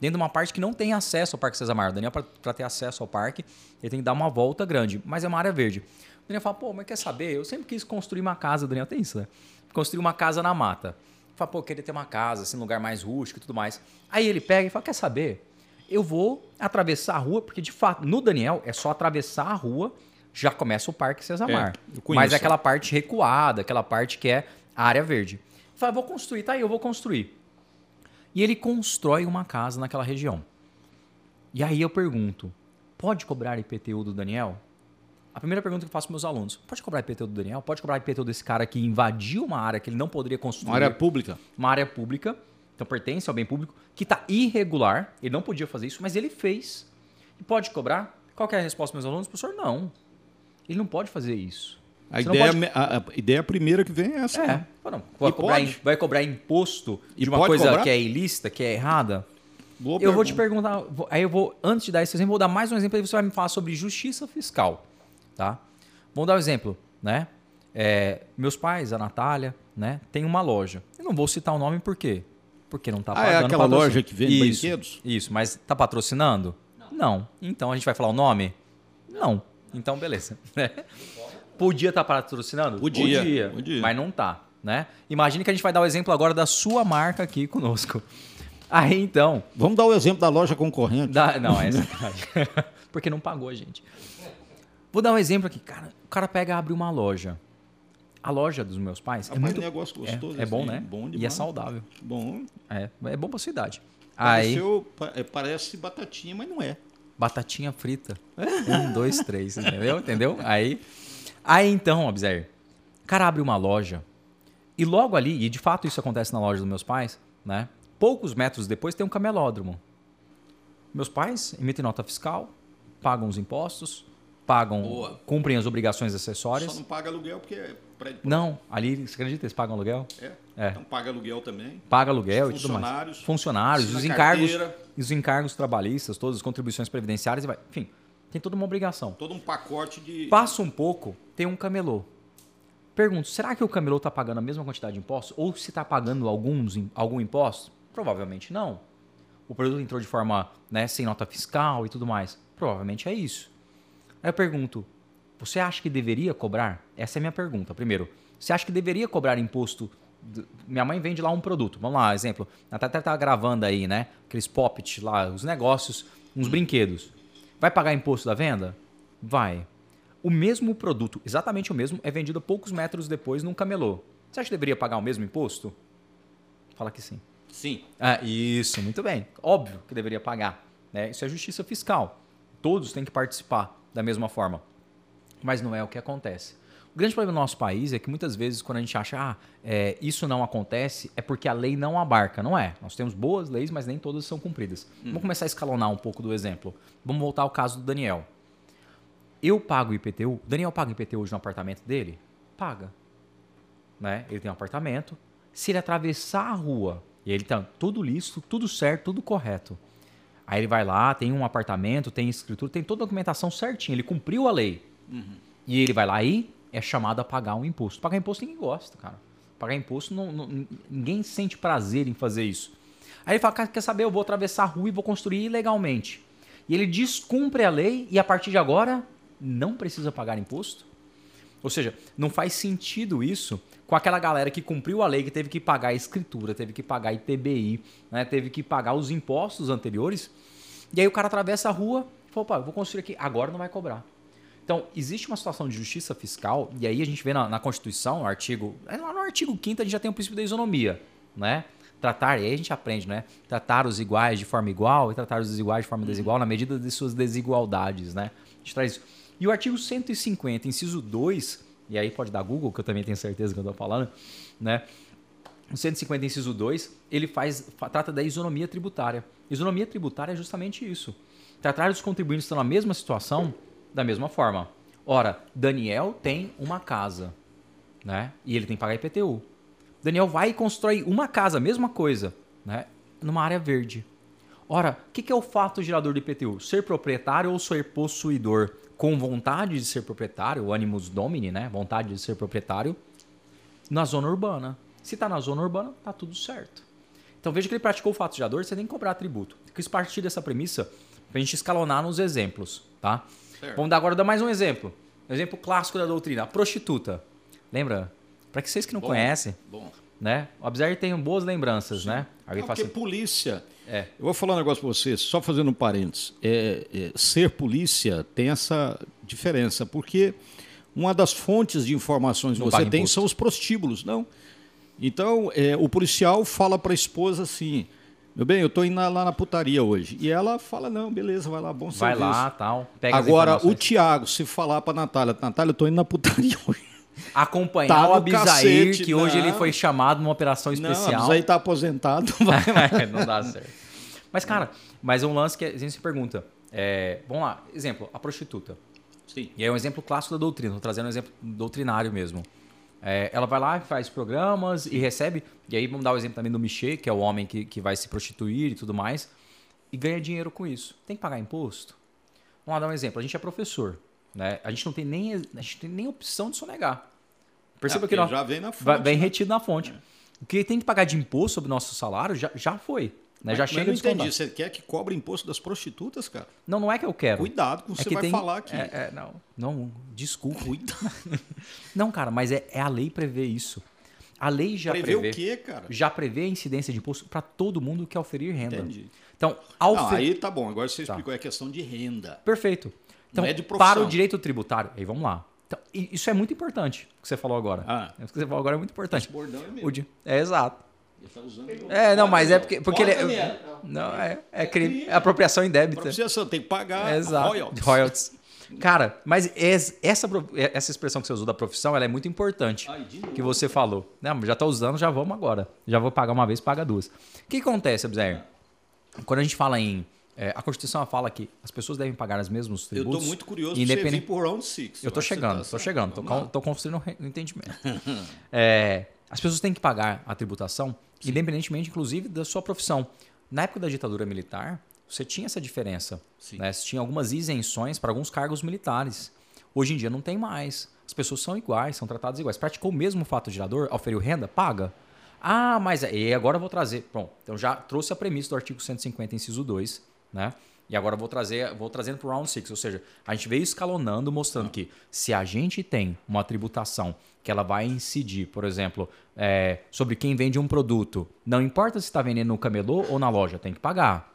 dentro de uma parte que não tem acesso ao Parque Cesamar. O Daniel, para ter acesso ao parque, ele tem que dar uma volta grande, mas é uma área verde. O Daniel fala, pô, mas quer saber? Eu sempre quis construir uma casa, o Daniel tem isso, né? Construir uma casa na mata. Fala, pô, queria ter uma casa, assim, um lugar mais rústico e tudo mais. Aí ele pega e fala, quer saber? Eu vou atravessar a rua, porque de fato, no Daniel, é só atravessar a rua, já começa o Parque Cesamar. É, mas é aquela parte recuada, aquela parte que é a área verde. Fala, vou construir, tá aí, eu vou construir. E ele constrói uma casa naquela região. E aí eu pergunto: pode cobrar IPTU do Daniel? A primeira pergunta que eu faço para meus alunos: pode cobrar IPTU do Daniel? Pode cobrar IPTU desse cara que invadiu uma área que ele não poderia construir? Uma área pública. uma área pública, então pertence ao bem público, que está irregular, ele não podia fazer isso, mas ele fez. E pode cobrar? Qual é a resposta dos meus alunos? Professor, não. Ele não pode fazer isso. A Você ideia, pode- a, a ideia primeira que vem é essa. É. né? Não, vai, E cobrar, vai cobrar imposto E de uma coisa cobrar? que é ilícita, que é errada? Boa eu vou te pergunta. perguntar, aí eu vou, antes de dar esse exemplo, vou dar mais um exemplo, aí você vai me falar sobre justiça fiscal, tá? Vamos dar um exemplo, né? É, meus pais, a Natália, né, tem uma loja. Eu não vou citar o nome por quê? Porque não tá Ah, é pagando aquela patrocínio. loja que vende isso, brinquedos? Isso, mas tá patrocinando? Não. Então a gente vai falar o nome? Não. Então beleza. Podia estar patrocinando? Podia, Podia, podia. mas não tá, né? Imagine que a gente vai dar o exemplo agora da sua marca aqui conosco. Aí então, Vamos dar o exemplo da loja concorrente. Dá- não, é sacanagem. Porque não pagou a gente. Vou dar um exemplo aqui. Cara, o cara pega e abre uma loja. A loja dos meus pais é muito... negócio gostoso. é, é bom, assim, né? Bom e é saudável. Bom. É, é bom pra sua idade. Aí, Pareceu, pa- é, parece batatinha, mas não é. batatinha frita. Um, dois, três, entendeu? Entendeu? Aí, aí então, Abzer, o cara abre uma loja e logo ali, e de fato isso acontece na loja dos meus pais, né? Poucos metros depois tem um camelódromo. Meus pais emitem nota fiscal, pagam os impostos, pagam, Boa. cumprem as obrigações Só acessórias. não paga aluguel porque é prédio. Não, ali, você acredita, eles pagam aluguel? É. É. Então paga aluguel também. Paga aluguel e tudo mais. Funcionários. Os encargos, carteira. os encargos trabalhistas, todas as contribuições previdenciárias, e vai. enfim, tem toda uma obrigação. Todo um pacote de. Passa um pouco, tem um camelô. Pergunto, será que o camelô está pagando a mesma quantidade de impostos? Ou se está pagando alguns, algum imposto? Provavelmente não. O produto entrou de forma né, sem nota fiscal e tudo mais. Provavelmente é isso. Aí eu pergunto, você acha que deveria cobrar? Essa é a minha pergunta. Primeiro, você acha que deveria cobrar imposto? Minha mãe vende lá um produto. Vamos lá, exemplo. A Tata tá gravando aí, né? Aqueles poppets lá, os negócios, uns brinquedos. Vai pagar imposto da venda? Vai. O mesmo produto, exatamente o mesmo, é vendido poucos metros depois num camelô. Você acha que deveria pagar o mesmo imposto? Fala que sim. Sim. Ah, isso, muito bem. Óbvio que deveria pagar. Né? Isso é justiça fiscal. Todos têm que participar da mesma forma. Mas não é o que acontece. O grande problema do nosso país é que muitas vezes, quando a gente acha ah, é, isso não acontece, é porque a lei não abarca. Não é. Nós temos boas leis, mas nem todas são cumpridas. Vamos começar a escalonar um pouco do exemplo. Vamos voltar ao caso do Daniel. Eu pago IPTU. Daniel paga IPTU hoje no apartamento dele? Paga. Né? Ele tem um apartamento. Se ele atravessar a rua e ele tá tudo listo, tudo certo, tudo correto. Aí ele vai lá, tem um apartamento, tem escritura, tem toda a documentação certinha. Ele cumpriu a lei. E ele vai lá e é chamado a pagar um imposto. Pagar imposto ninguém gosta, cara. Pagar imposto, não, não- ninguém sente prazer em fazer isso. Aí ele fala, "Cara, quer saber, eu vou atravessar a rua e vou construir ilegalmente. E ele descumpre a lei e a partir de agora não precisa pagar imposto? Ou seja, não faz sentido isso com aquela galera que cumpriu a lei, que teve que pagar a escritura, teve que pagar ITBI, né, teve que pagar os impostos anteriores. E aí o cara atravessa a rua e fala, opa, eu vou construir aqui, agora não vai cobrar. Então, existe uma situação de justiça fiscal, e aí a gente vê na, na Constituição, no artigo. é Lá no artigo 5 a gente já tem o princípio da isonomia, né? Tratar, e aí a gente aprende, né? Tratar os iguais de forma igual e tratar os desiguais de forma desigual na medida de suas desigualdades, né? A gente traz isso. E o artigo 150, inciso 2, e aí pode dar Google, que eu também tenho certeza que eu estou falando, né? O 150, inciso 2, ele faz, fa- trata da isonomia tributária. Isonomia tributária é justamente isso. Tratar os contribuintes que estão na mesma situação da mesma forma. Ora, Daniel tem uma casa, né? E ele tem que pagar IPTU. Daniel vai e constrói uma casa, mesma coisa, né? Numa área verde. Ora, o que, que é o fato gerador do IPTU? Ser proprietário ou ser possuidor? Com vontade de ser proprietário, o animus domini, né? Vontade de ser proprietário, na zona urbana. Se tá na zona urbana, tá tudo certo. Então veja que ele praticou o fato gerador, você tem que cobrar tributo. Quis partir dessa premissa pra gente escalonar nos exemplos, tá? Certo. Vamos dar agora dar mais um exemplo. Um exemplo clássico da doutrina, a prostituta. Lembra? Para que vocês que não Bom, conhecem, Bom. né? O Observe tem boas lembranças, né? Alguém Não, fala porque assim, polícia. É. Eu vou falar um negócio para você, só fazendo um parênteses. É, é, ser polícia tem essa diferença, porque uma das fontes de informações que você tem imposto. são os prostíbulos, não? Então, é, o policial fala para a esposa assim: meu bem, eu estou indo lá na putaria hoje. E ela fala: não, beleza, vai lá, bom vai serviço. lá, tal, Agora, o. Tiago, se falar para Natália: Natália, eu estou indo na putaria hoje. Acompanhar Tá o Abisair, cacete, que hoje não. ele foi chamado numa operação Não, especial. mas aí tá aposentado. vai. não dá certo. Mas, cara, mas é um lance que a gente se pergunta. É, vamos lá, exemplo, a prostituta. Sim. E é um exemplo clássico da doutrina, estou trazendo um exemplo doutrinário mesmo. É, ela vai lá, faz programas e recebe. E aí vamos dar o exemplo também do Michê, que é o homem que, que vai se prostituir e tudo mais, e ganha dinheiro com isso. Tem que pagar imposto? Vamos lá dar um exemplo. A gente é professor. Né? A gente não tem nem, a gente tem nem opção de sonegar. Perceba É, que nós, já vem na fonte, vai- vem né? retido na fonte. O que tem que pagar de imposto sobre o nosso salário já, já foi. Né? Já Mas chega eu não descontado. entendi. Você quer que cobre imposto das prostitutas, cara? Não, não é que eu quero. Cuidado com o que É você que vai tem- falar aqui. É, é, não, não, desculpa. não, cara, mas é, é a lei prevê isso. A lei já Prevê prevê. o quê, cara? Já prevê a incidência de imposto para todo mundo que oferir renda. Entendi. Então, ao Não, fe- aí tá bom. Agora você Tá. explicou. É questão de renda. Perfeito. Então, Não é de profissão. para o direito tributário, aí vamos lá. Então, isso é muito importante, o que você falou agora. Ah. O que você falou agora é muito importante. Esse bordão é meu. di- É exato. Ele tá usando. É, não, mas é porque, porque ele é. Não, é, é crime. É apropriação indébita. Propiciação, tem que pagar É, Exato. royalties. Royalties. Cara, mas es- essa, essa expressão que você usou da profissão, ela é muito importante. Ai, de que você falou. Não, já tô usando, já vamos agora. Já vou pagar uma vez, paga duas. O que acontece, Abzer? Quando a gente fala em... é, a Constituição fala que as pessoas devem pagar os mesmos Eu tributos. tô muito curioso você independente... vir por round six. Eu você chegando, tá tô certo. chegando. Tô construindo o entendimento. É, as pessoas têm que pagar a tributação, independentemente, inclusive, da sua profissão. Na época da ditadura militar, você tinha essa diferença. Sim. Né? Você tinha algumas isenções para alguns cargos militares. Hoje em dia não tem mais. As pessoas são iguais, são tratadas iguais. Praticou o mesmo fato gerador, oferiu renda, paga. Ah, mas e agora eu vou trazer. Bom, então já trouxe a premissa do artigo 150, inciso 2, né? E agora eu vou trazer, vou trazendo para o round 6, ou seja, a gente veio escalonando, mostrando que se a gente tem uma tributação que ela vai incidir, por exemplo, é, sobre quem vende um produto, não importa se está vendendo no camelô ou na loja, tem que pagar.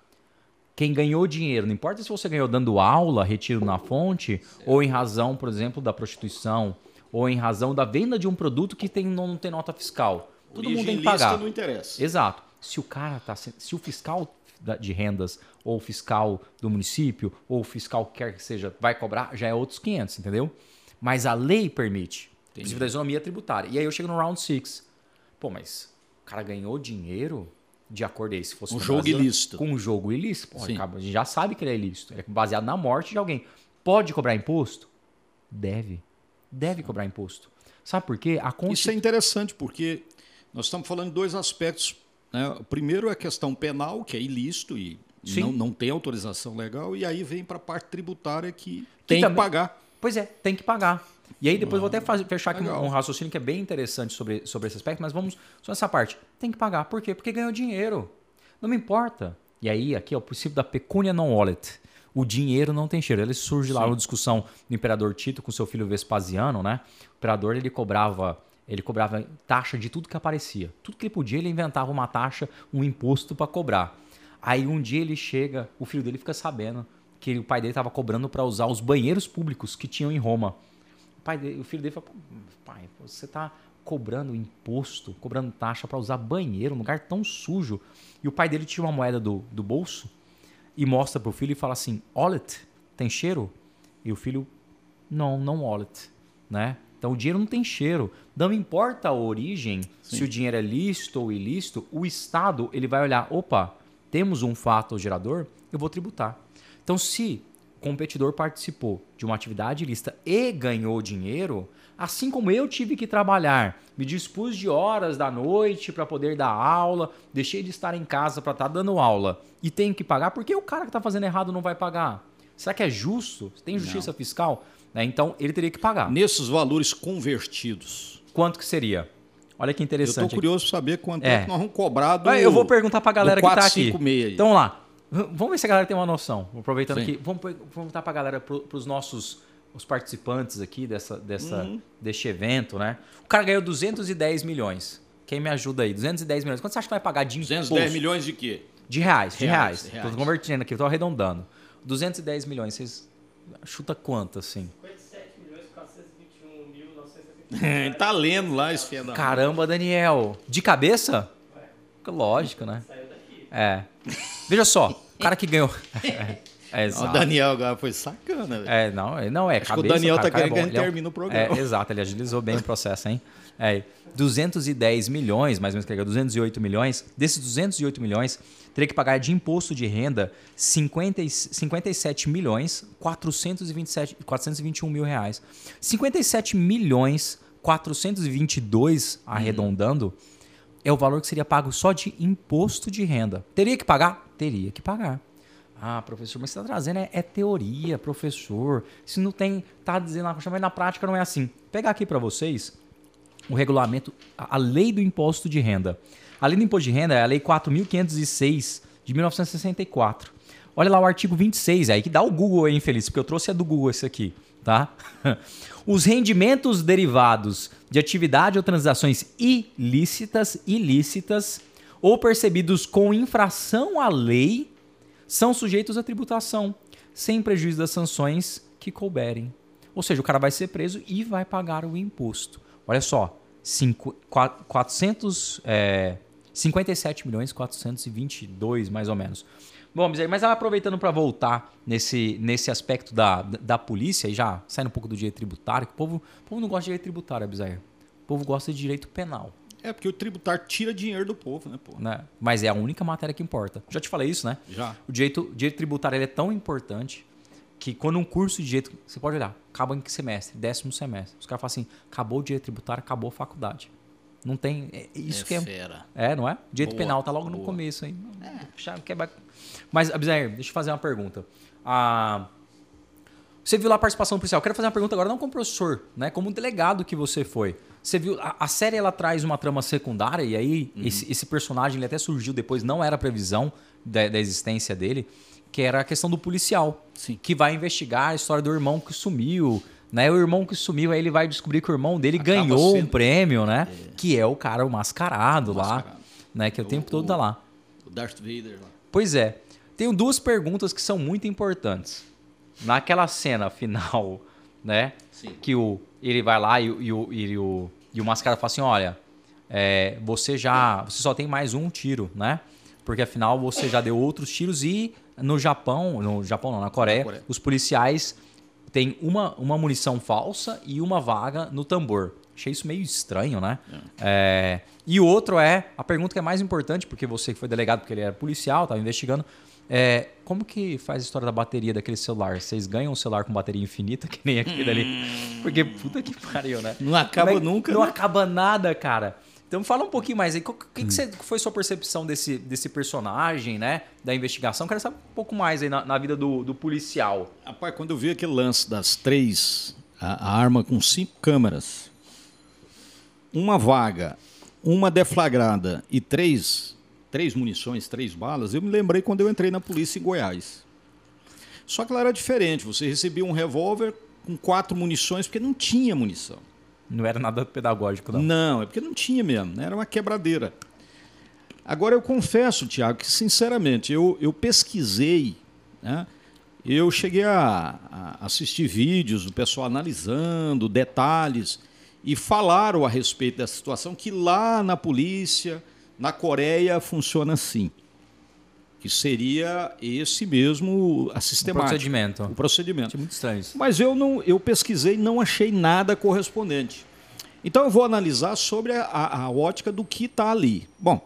Quem ganhou dinheiro, não importa se você ganhou dando aula, retiro na fonte, ou em razão, por exemplo, da prostituição, ou em razão da venda de um produto que tem, não tem nota fiscal. Todo mundo tem que Origem pagar. não interessa. Exato. Se o cara tá se, o fiscal de rendas ou o fiscal do município ou o fiscal que quer que seja vai cobrar, já é outros 500, entendeu? Mas a lei permite. Princípio da isonomia tributária. E aí eu chego no round 6. Pô, mas o cara ganhou dinheiro de acordo aí se fosse Um jogo ilícito. Com um jogo ilícito. Pô, acaba- a gente já sabe que ele é ilícito. Ele é baseado na morte de alguém. Pode cobrar imposto? Deve. Deve cobrar imposto. Sabe por quê? A Isso é interessante, porque nós estamos falando de dois aspectos. Né? Primeiro é a questão penal, que é ilícito e Sim. não, não tem autorização legal, e aí vem para a parte tributária que tem que pagar. Pois é, tem que pagar. E aí depois eu vou até fazer- fechar aqui um, um raciocínio que é bem interessante sobre, sobre esse aspecto, mas vamos só essa parte. Tem que pagar. Por quê? Porque ganhou dinheiro. Não me importa. E aí, aqui é o princípio da pecúnia non wallet. O dinheiro não tem cheiro. Ele surge lá Sim. uma discussão do imperador Tito com seu filho Vespasiano, né? O imperador ele cobrava, ele cobrava taxa de tudo que aparecia. Tudo que ele podia, ele inventava uma taxa, um imposto para cobrar. Aí um dia ele chega, o filho dele fica sabendo que o pai dele estava cobrando para usar os banheiros públicos que tinham em Roma. O, pai dele, o filho dele fala: "Pô, pai, você está cobrando imposto, cobrando taxa para usar banheiro, um lugar tão sujo. E o pai dele tira uma moeda do, do bolso e mostra pro filho e fala assim: Wallet, tem cheiro? E o filho, não, não wallet, né? Então o dinheiro não tem cheiro. Não importa a origem, se o dinheiro é lícito ou ilícito, o Estado ele vai olhar, opa, temos um fato gerador, eu vou tributar. Então se o competidor participou de uma atividade ilícita e ganhou dinheiro, assim como eu tive que trabalhar, me dispus de horas da noite para poder dar aula, deixei de estar em casa para estar dando aula e tenho que pagar, por que o cara que está fazendo errado não vai pagar? Será que é justo? Tem justiça fiscal? Né? Então ele teria que pagar. Nesses valores convertidos. Quanto que seria? Olha que Eu interessante. estou curioso para saber quanto É. é. que nós vamos cobrar do. Eu vou perguntar pra galera do que tá aqui. 456 aí. Então vamos lá. Vamos ver se a galera tem uma noção. Aproveitando Sim. aqui, vamos per- vamos perguntar pra galera, pro, pros nossos os participantes aqui dessa, dessa, Uhum. deste evento, né? O cara ganhou 210 milhões. Quem me ajuda aí? 210 milhões. Quanto você acha que vai pagar de imposto? 210 milhões de quê? De reais, de Reais, reais. Tô convertendo aqui, tô arredondando. 210 milhões, vocês chuta quanto assim? 57 milhões 421 mil 970 tá lendo lá esse da- Caramba, Daniel. De cabeça? Lógico, né? Saiu daqui. É. Veja só, o cara que ganhou. É, exato. O Daniel agora foi sacana, velho. É, não, é- não é Acho que o cabeça, Daniel cara, tá é querendo que a gente é um- termine o programa. É, exato, ele agilizou bem o processo, hein? É, 210 milhões, mais ou menos que é 208 milhões. Desses 208 milhões, teria que pagar de imposto de renda 50, e- 57 milhões 427, 421 mil reais. 57 milhões 422, arredondando, é o valor que seria pago só de imposto de renda. Teria que pagar? Teria que pagar. Ah, professor, mas você está trazendo é, é teoria, professor. Se não tem, tá dizendo lá, mas na prática não é assim. Vou pegar aqui para vocês o regulamento, a, lei do imposto de renda. A lei do imposto de renda é a lei 4.506 de 1964. Olha lá o artigo 26, aí que dá o Google aí, infeliz, porque eu trouxe a do Google esse aqui, tá? Os rendimentos derivados de atividade ou transações ilícitas, ilícitas ou percebidos com infração à lei são sujeitos à tributação, sem prejuízo das sanções que couberem. Ou seja, o cara vai ser preso e vai pagar o imposto. Olha só, cinco, qua- 400, é, 57 milhões 422, mais ou menos. Bom, mas aproveitando para voltar nesse, nesse aspecto da, da, polícia, e já saindo um pouco do direito tributário, que o povo, o povo não gosta de direito tributário, Abisair. O povo gosta de direito penal É porque o tributário tira dinheiro do povo, né, pô? né? Mas é a única matéria que importa. Já te falei isso, né? Já. O direito, o direito tributário ele é tão importante que quando um curso de direito, você pode olhar, acaba em que semestre? Décimo semestre. Os caras falam assim, acabou o direito tributário, acabou a faculdade. Não tem, é isso é que é, fera. é, não é? Direito Boa, penal tá logo no boa. começo aí. É, quebra- Mas, Abzair, deixa eu fazer uma pergunta. Ah, você viu lá a participação policial. Eu quero fazer uma pergunta agora, não como professor, né? Como delegado que você foi. Você viu, a, a série ela traz uma trama secundária e aí Uhum. esse, esse personagem ele até surgiu depois, não era previsão da, da existência dele, que era a questão do policial. Sim. Que vai investigar a história do irmão que sumiu. Né? O irmão que sumiu, aí ele vai descobrir que o irmão dele Acaba ganhou um sendo- prêmio, né? Que é o cara, o mascarado, lá. Mascarado. Né? Que o, O- tempo todo o- tá lá. O Darth Vader lá. Pois é. Tenho duas perguntas que são muito importantes. Naquela cena final, né? Sim. Que o, ele vai lá e, o- e, o, e, o, e o mascarado fala assim: olha, é, você já. Você só tem mais um tiro, né? Porque afinal você já deu outros tiros e no Japão, no Japão não, na Coreia, Na Coreia. os policiais têm uma, uma munição falsa e uma vaga no tambor. Achei isso meio estranho, né? É, e o outro é, a pergunta que é mais importante, porque você que foi delegado, porque ele era policial, estava investigando, é, como que faz a história da bateria daquele celular? Vocês ganham um celular com bateria infinita, que nem aquele ali? Porque puta que pariu, né? Não acaba é- nunca, Não né? acaba nada, cara. Então fala um pouquinho mais aí. O que, que você- foi sua percepção desse, desse personagem, né? Da investigação? Quero saber um pouco mais aí na, na vida do, do policial. Rapaz, quando eu vi aquele lance das três, a, a arma com cinco câmeras, uma vaga, uma deflagrada e três três munições, três balas, eu me lembrei quando eu entrei na polícia em Goiás. Só que lá era diferente. Você recebia um revólver com quatro munições, porque não tinha munição. Não era nada pedagógico, não. Não, é porque não tinha mesmo, né? era uma quebradeira. Agora eu confesso, Tiago, que sinceramente eu, eu pesquisei, né? eu cheguei a, a assistir vídeos do pessoal analisando detalhes e falaram a respeito dessa situação que lá na polícia, na Coreia, funciona assim. Que seria esse mesmo a sistemática. procedimento. O procedimento. Achei muito estranho isso. Mas eu não, eu pesquisei e não achei nada correspondente. Então eu vou analisar sobre a, a- ótica do que está ali. Bom,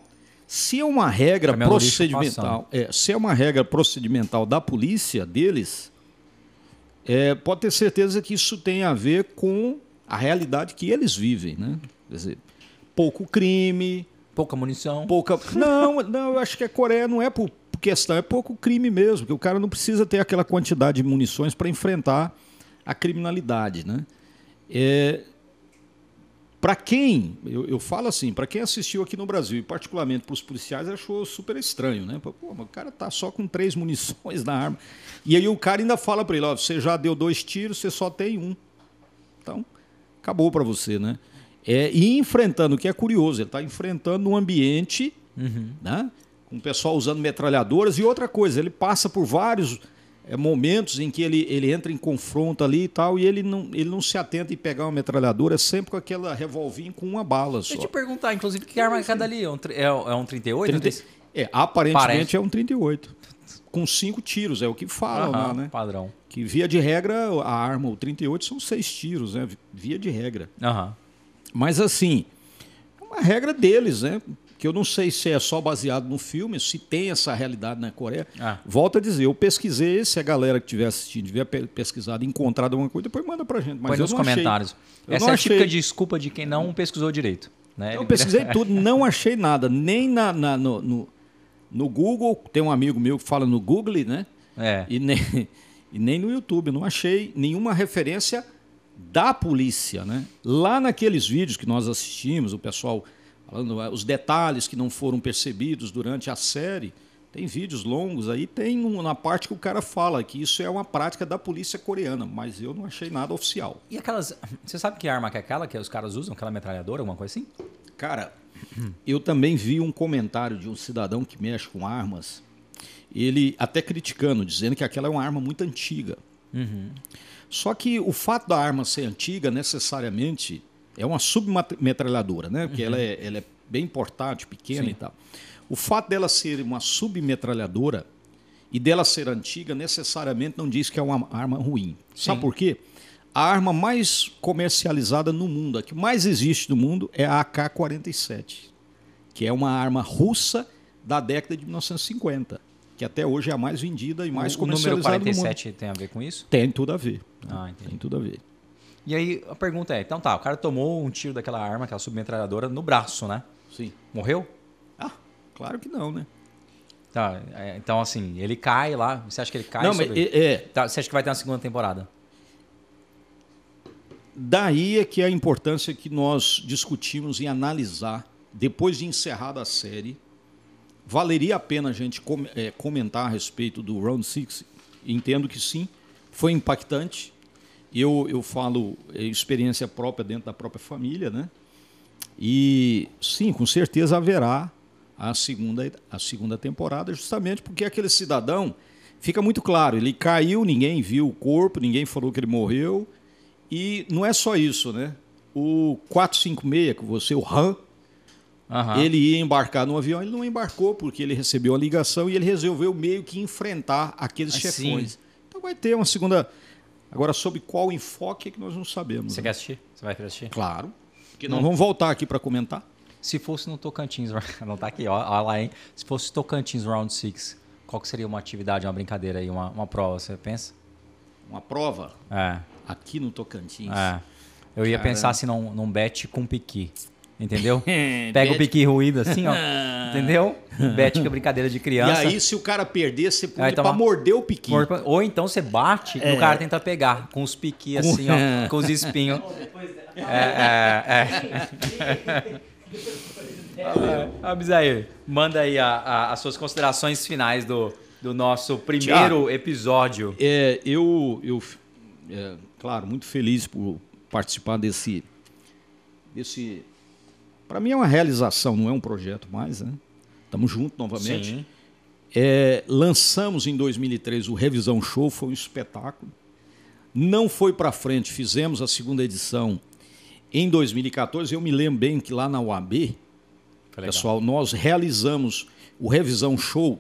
se é uma regra lixo procedimental, é, se é uma regra procedimental da polícia deles, é, pode ter certeza que isso tem a ver com a realidade que eles vivem, né? Quer dizer, pouco crime, Pouca munição. pouca. Não, não, eu acho que a Coreia não é por questão, é pouco crime mesmo, porque o cara não precisa ter aquela quantidade de munições para enfrentar a criminalidade, né? É, para quem, eu, eu falo assim, para quem assistiu aqui no Brasil, e particularmente para os policiais, achou super estranho, né? Pô, mas o cara tá só com três munições na arma. E aí o cara ainda fala para ele, ó, você já deu dois tiros, você só tem um. Então, acabou para você, né? É, e enfrentando, o que é curioso, ele está enfrentando um ambiente, né? Com o pessoal usando metralhadoras. E outra coisa, ele passa por vários é, momentos em que ele, ele entra em confronto ali e tal, e ele não, ele não se atenta em pegar uma metralhadora, é sempre com aquela revolvinha com uma bala só. Deixa eu te perguntar, inclusive, que arma é cada ali? É um, é, é um 38? 30 é, aparentemente Parece. é um 38. Com cinco tiros, é o que falam lá, né? Padrão. Que via de regra, a arma, o 38, são seis tiros, né? Via de regra. Aham. Mas assim, é uma regra deles, né? Que eu não sei se é só baseado no filme, se tem essa realidade na Coreia. Ah. Volto a dizer, eu pesquisei, se a galera que estiver assistindo tiver pe- pesquisado encontrado alguma coisa, depois manda pra gente. Mas Põe nos comentários. Essa é a típica desculpa de quem não pesquisou direito. Né? Eu pesquisei tudo, não achei nada. Nem na, na- no, no, no Google, tem um amigo meu que fala no Google, né? É. E nem, e nem no YouTube. Não achei nenhuma referência da polícia. Né? Lá naqueles vídeos que nós assistimos, o pessoal falando ah, os detalhes que não foram percebidos durante a série. Tem vídeos longos aí, tem um- na parte que o cara fala que isso é uma prática da polícia coreana, mas eu não achei nada oficial. E aquelas. Você sabe que arma que é aquela que os caras usam? Aquela metralhadora, alguma coisa assim? Cara, eu também vi um comentário de um cidadão que mexe com armas, ele até criticando, dizendo que aquela é uma arma muito antiga. Só que o fato da arma ser antiga, necessariamente, é uma submetralhadora, né? Porque ela, é, ela é bem portátil, pequena Sim. e tal. O fato dela ser uma submetralhadora e dela ser antiga, necessariamente não diz que é uma arma ruim. Sabe Sim. por quê? A arma mais comercializada no mundo, a que mais existe no mundo, é a AK-47, que é uma arma russa da década de 1950, que até hoje é a mais vendida e mais o, o número comercializada no mundo. 47 tem a ver com isso? Tem tudo a ver. Ah. Tem tudo a ver. E aí a pergunta é: então tá, o cara tomou um tiro daquela arma, aquela submetralhadora, no braço, né? Sim. Morreu? Ah, claro que não, né? Tá, é, então assim, ele cai lá. Você acha que ele cai? não, mas sobre- é, é, Tá, você acha que vai ter uma segunda temporada? daí é que é a importância que nós discutimos em analisar, depois de encerrada a série, valeria a pena a gente com- é, comentar a respeito do Round Six? Entendo que sim, foi impactante. Eu, eu falo é, experiência própria dentro da própria família, né? E sim, com certeza haverá a segunda, a segunda temporada, justamente porque aquele cidadão fica muito claro, ele caiu, ninguém viu o corpo, ninguém falou que ele morreu. E não é só isso, né? O 456, que você, o RAM, Aham. ele ia embarcar no avião, ele não embarcou porque ele recebeu a ligação e ele resolveu meio que enfrentar aqueles Ah, chefões. Então vai ter uma segunda. Agora, sobre qual enfoque é que nós não sabemos. Você né? quer assistir? Você vai querer assistir? Claro. Porque nós vamos voltar aqui para comentar. Se fosse no Tocantins, não tá aqui, ó, ó lá, hein? Se fosse Tocantins Round 6, qual que seria uma atividade, uma brincadeira aí, uma, uma prova, você pensa? Uma prova É, aqui no Tocantins. é. Eu ia Caramba. pensar assim num, num bet com piqui, entendeu? É, Pega o piqui ruído assim, ó, entendeu? Bet que é brincadeira de E criança. aí, se o cara perder, você põe pra morder o piquinho. Or- Ou então você bate e o cara tenta pegar com os piqui assim, ó, com os espinhos. É, é, é. É, Abisair, manda aí a- a- as suas considerações finais do, do nosso primeiro episódio. É, eu, eu é, claro, muito feliz por participar desse. desse Para mim é uma realização, não é um projeto mais, né? Estamos juntos novamente. Sim. É, lançamos em 2003 o Revisão Show, foi um espetáculo. Não foi para frente, fizemos a segunda edição em 2014. Eu me lembro bem que lá na UAB, pessoal, nós realizamos o Revisão Show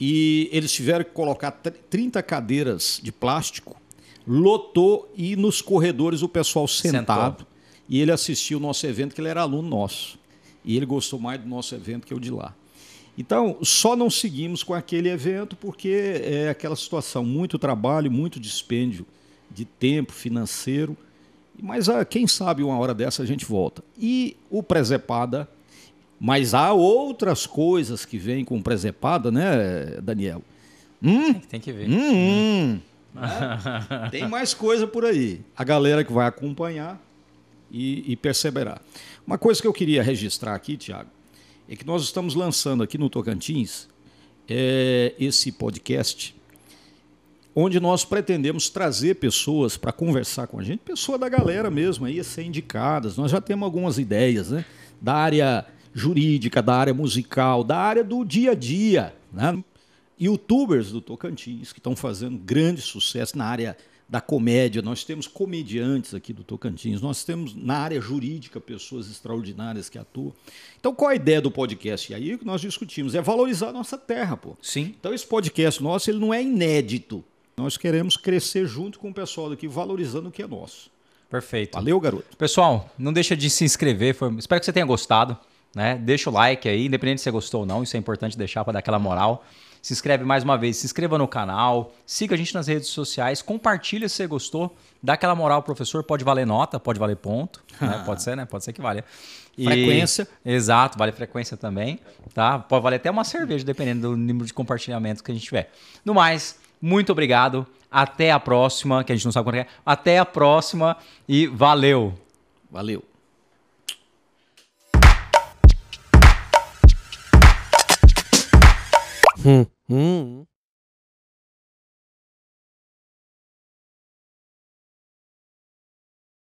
e eles tiveram que colocar tr- 30 cadeiras de plástico, lotou e nos corredores o pessoal sentado. Sentou. E ele assistiu o nosso evento, que ele era aluno nosso. E ele gostou mais do nosso evento que o de lá. Então, só não seguimos com aquele evento porque é aquela situação, muito trabalho, muito dispêndio de tempo financeiro. Mas ah, quem sabe uma hora dessa a gente volta. E o Presepada, mas há outras coisas que vêm com o Presepada, né, Daniel? Hum, Tem que ver. hum, hum. Né? Tem mais coisa por aí. A galera que vai acompanhar e, e perceberá. Uma coisa que eu queria registrar aqui, Tiago, é que nós estamos lançando aqui no Tocantins é, esse podcast onde nós pretendemos trazer pessoas para conversar com a gente, pessoa da galera mesmo, aí a ser indicadas. Nós já temos algumas ideias, né? Da área jurídica, da área musical, da área do dia a dia, né? Youtubers do Tocantins que estão fazendo grande sucesso na área da comédia. Nós temos comediantes aqui do Tocantins, nós temos na área jurídica pessoas extraordinárias que atuam. Então, qual a ideia do podcast? E aí o que nós discutimos é valorizar a nossa terra, pô. Sim. Então esse podcast nosso ele não é inédito. Nós queremos crescer junto com o pessoal daqui, valorizando o que é nosso. Perfeito. Valeu, garoto. Pessoal, não deixa de se inscrever. foi- Espero que você tenha gostado. Né? Deixa o like aí, independente se você gostou ou não. Isso é importante deixar para dar aquela moral. Se inscreve mais uma vez, se inscreva no canal, siga a gente nas redes sociais, compartilha se você gostou, dá aquela moral, professor. Pode valer nota, pode valer ponto, né? pode ser, né? Pode ser que valha. E- Frequência. Exato, vale frequência também, tá? Pode valer até uma cerveja, dependendo do número de compartilhamentos que a gente tiver. No mais, muito obrigado. Até a próxima, que a gente não sabe quando é. Até a próxima e valeu! Valeu. Hum, hum.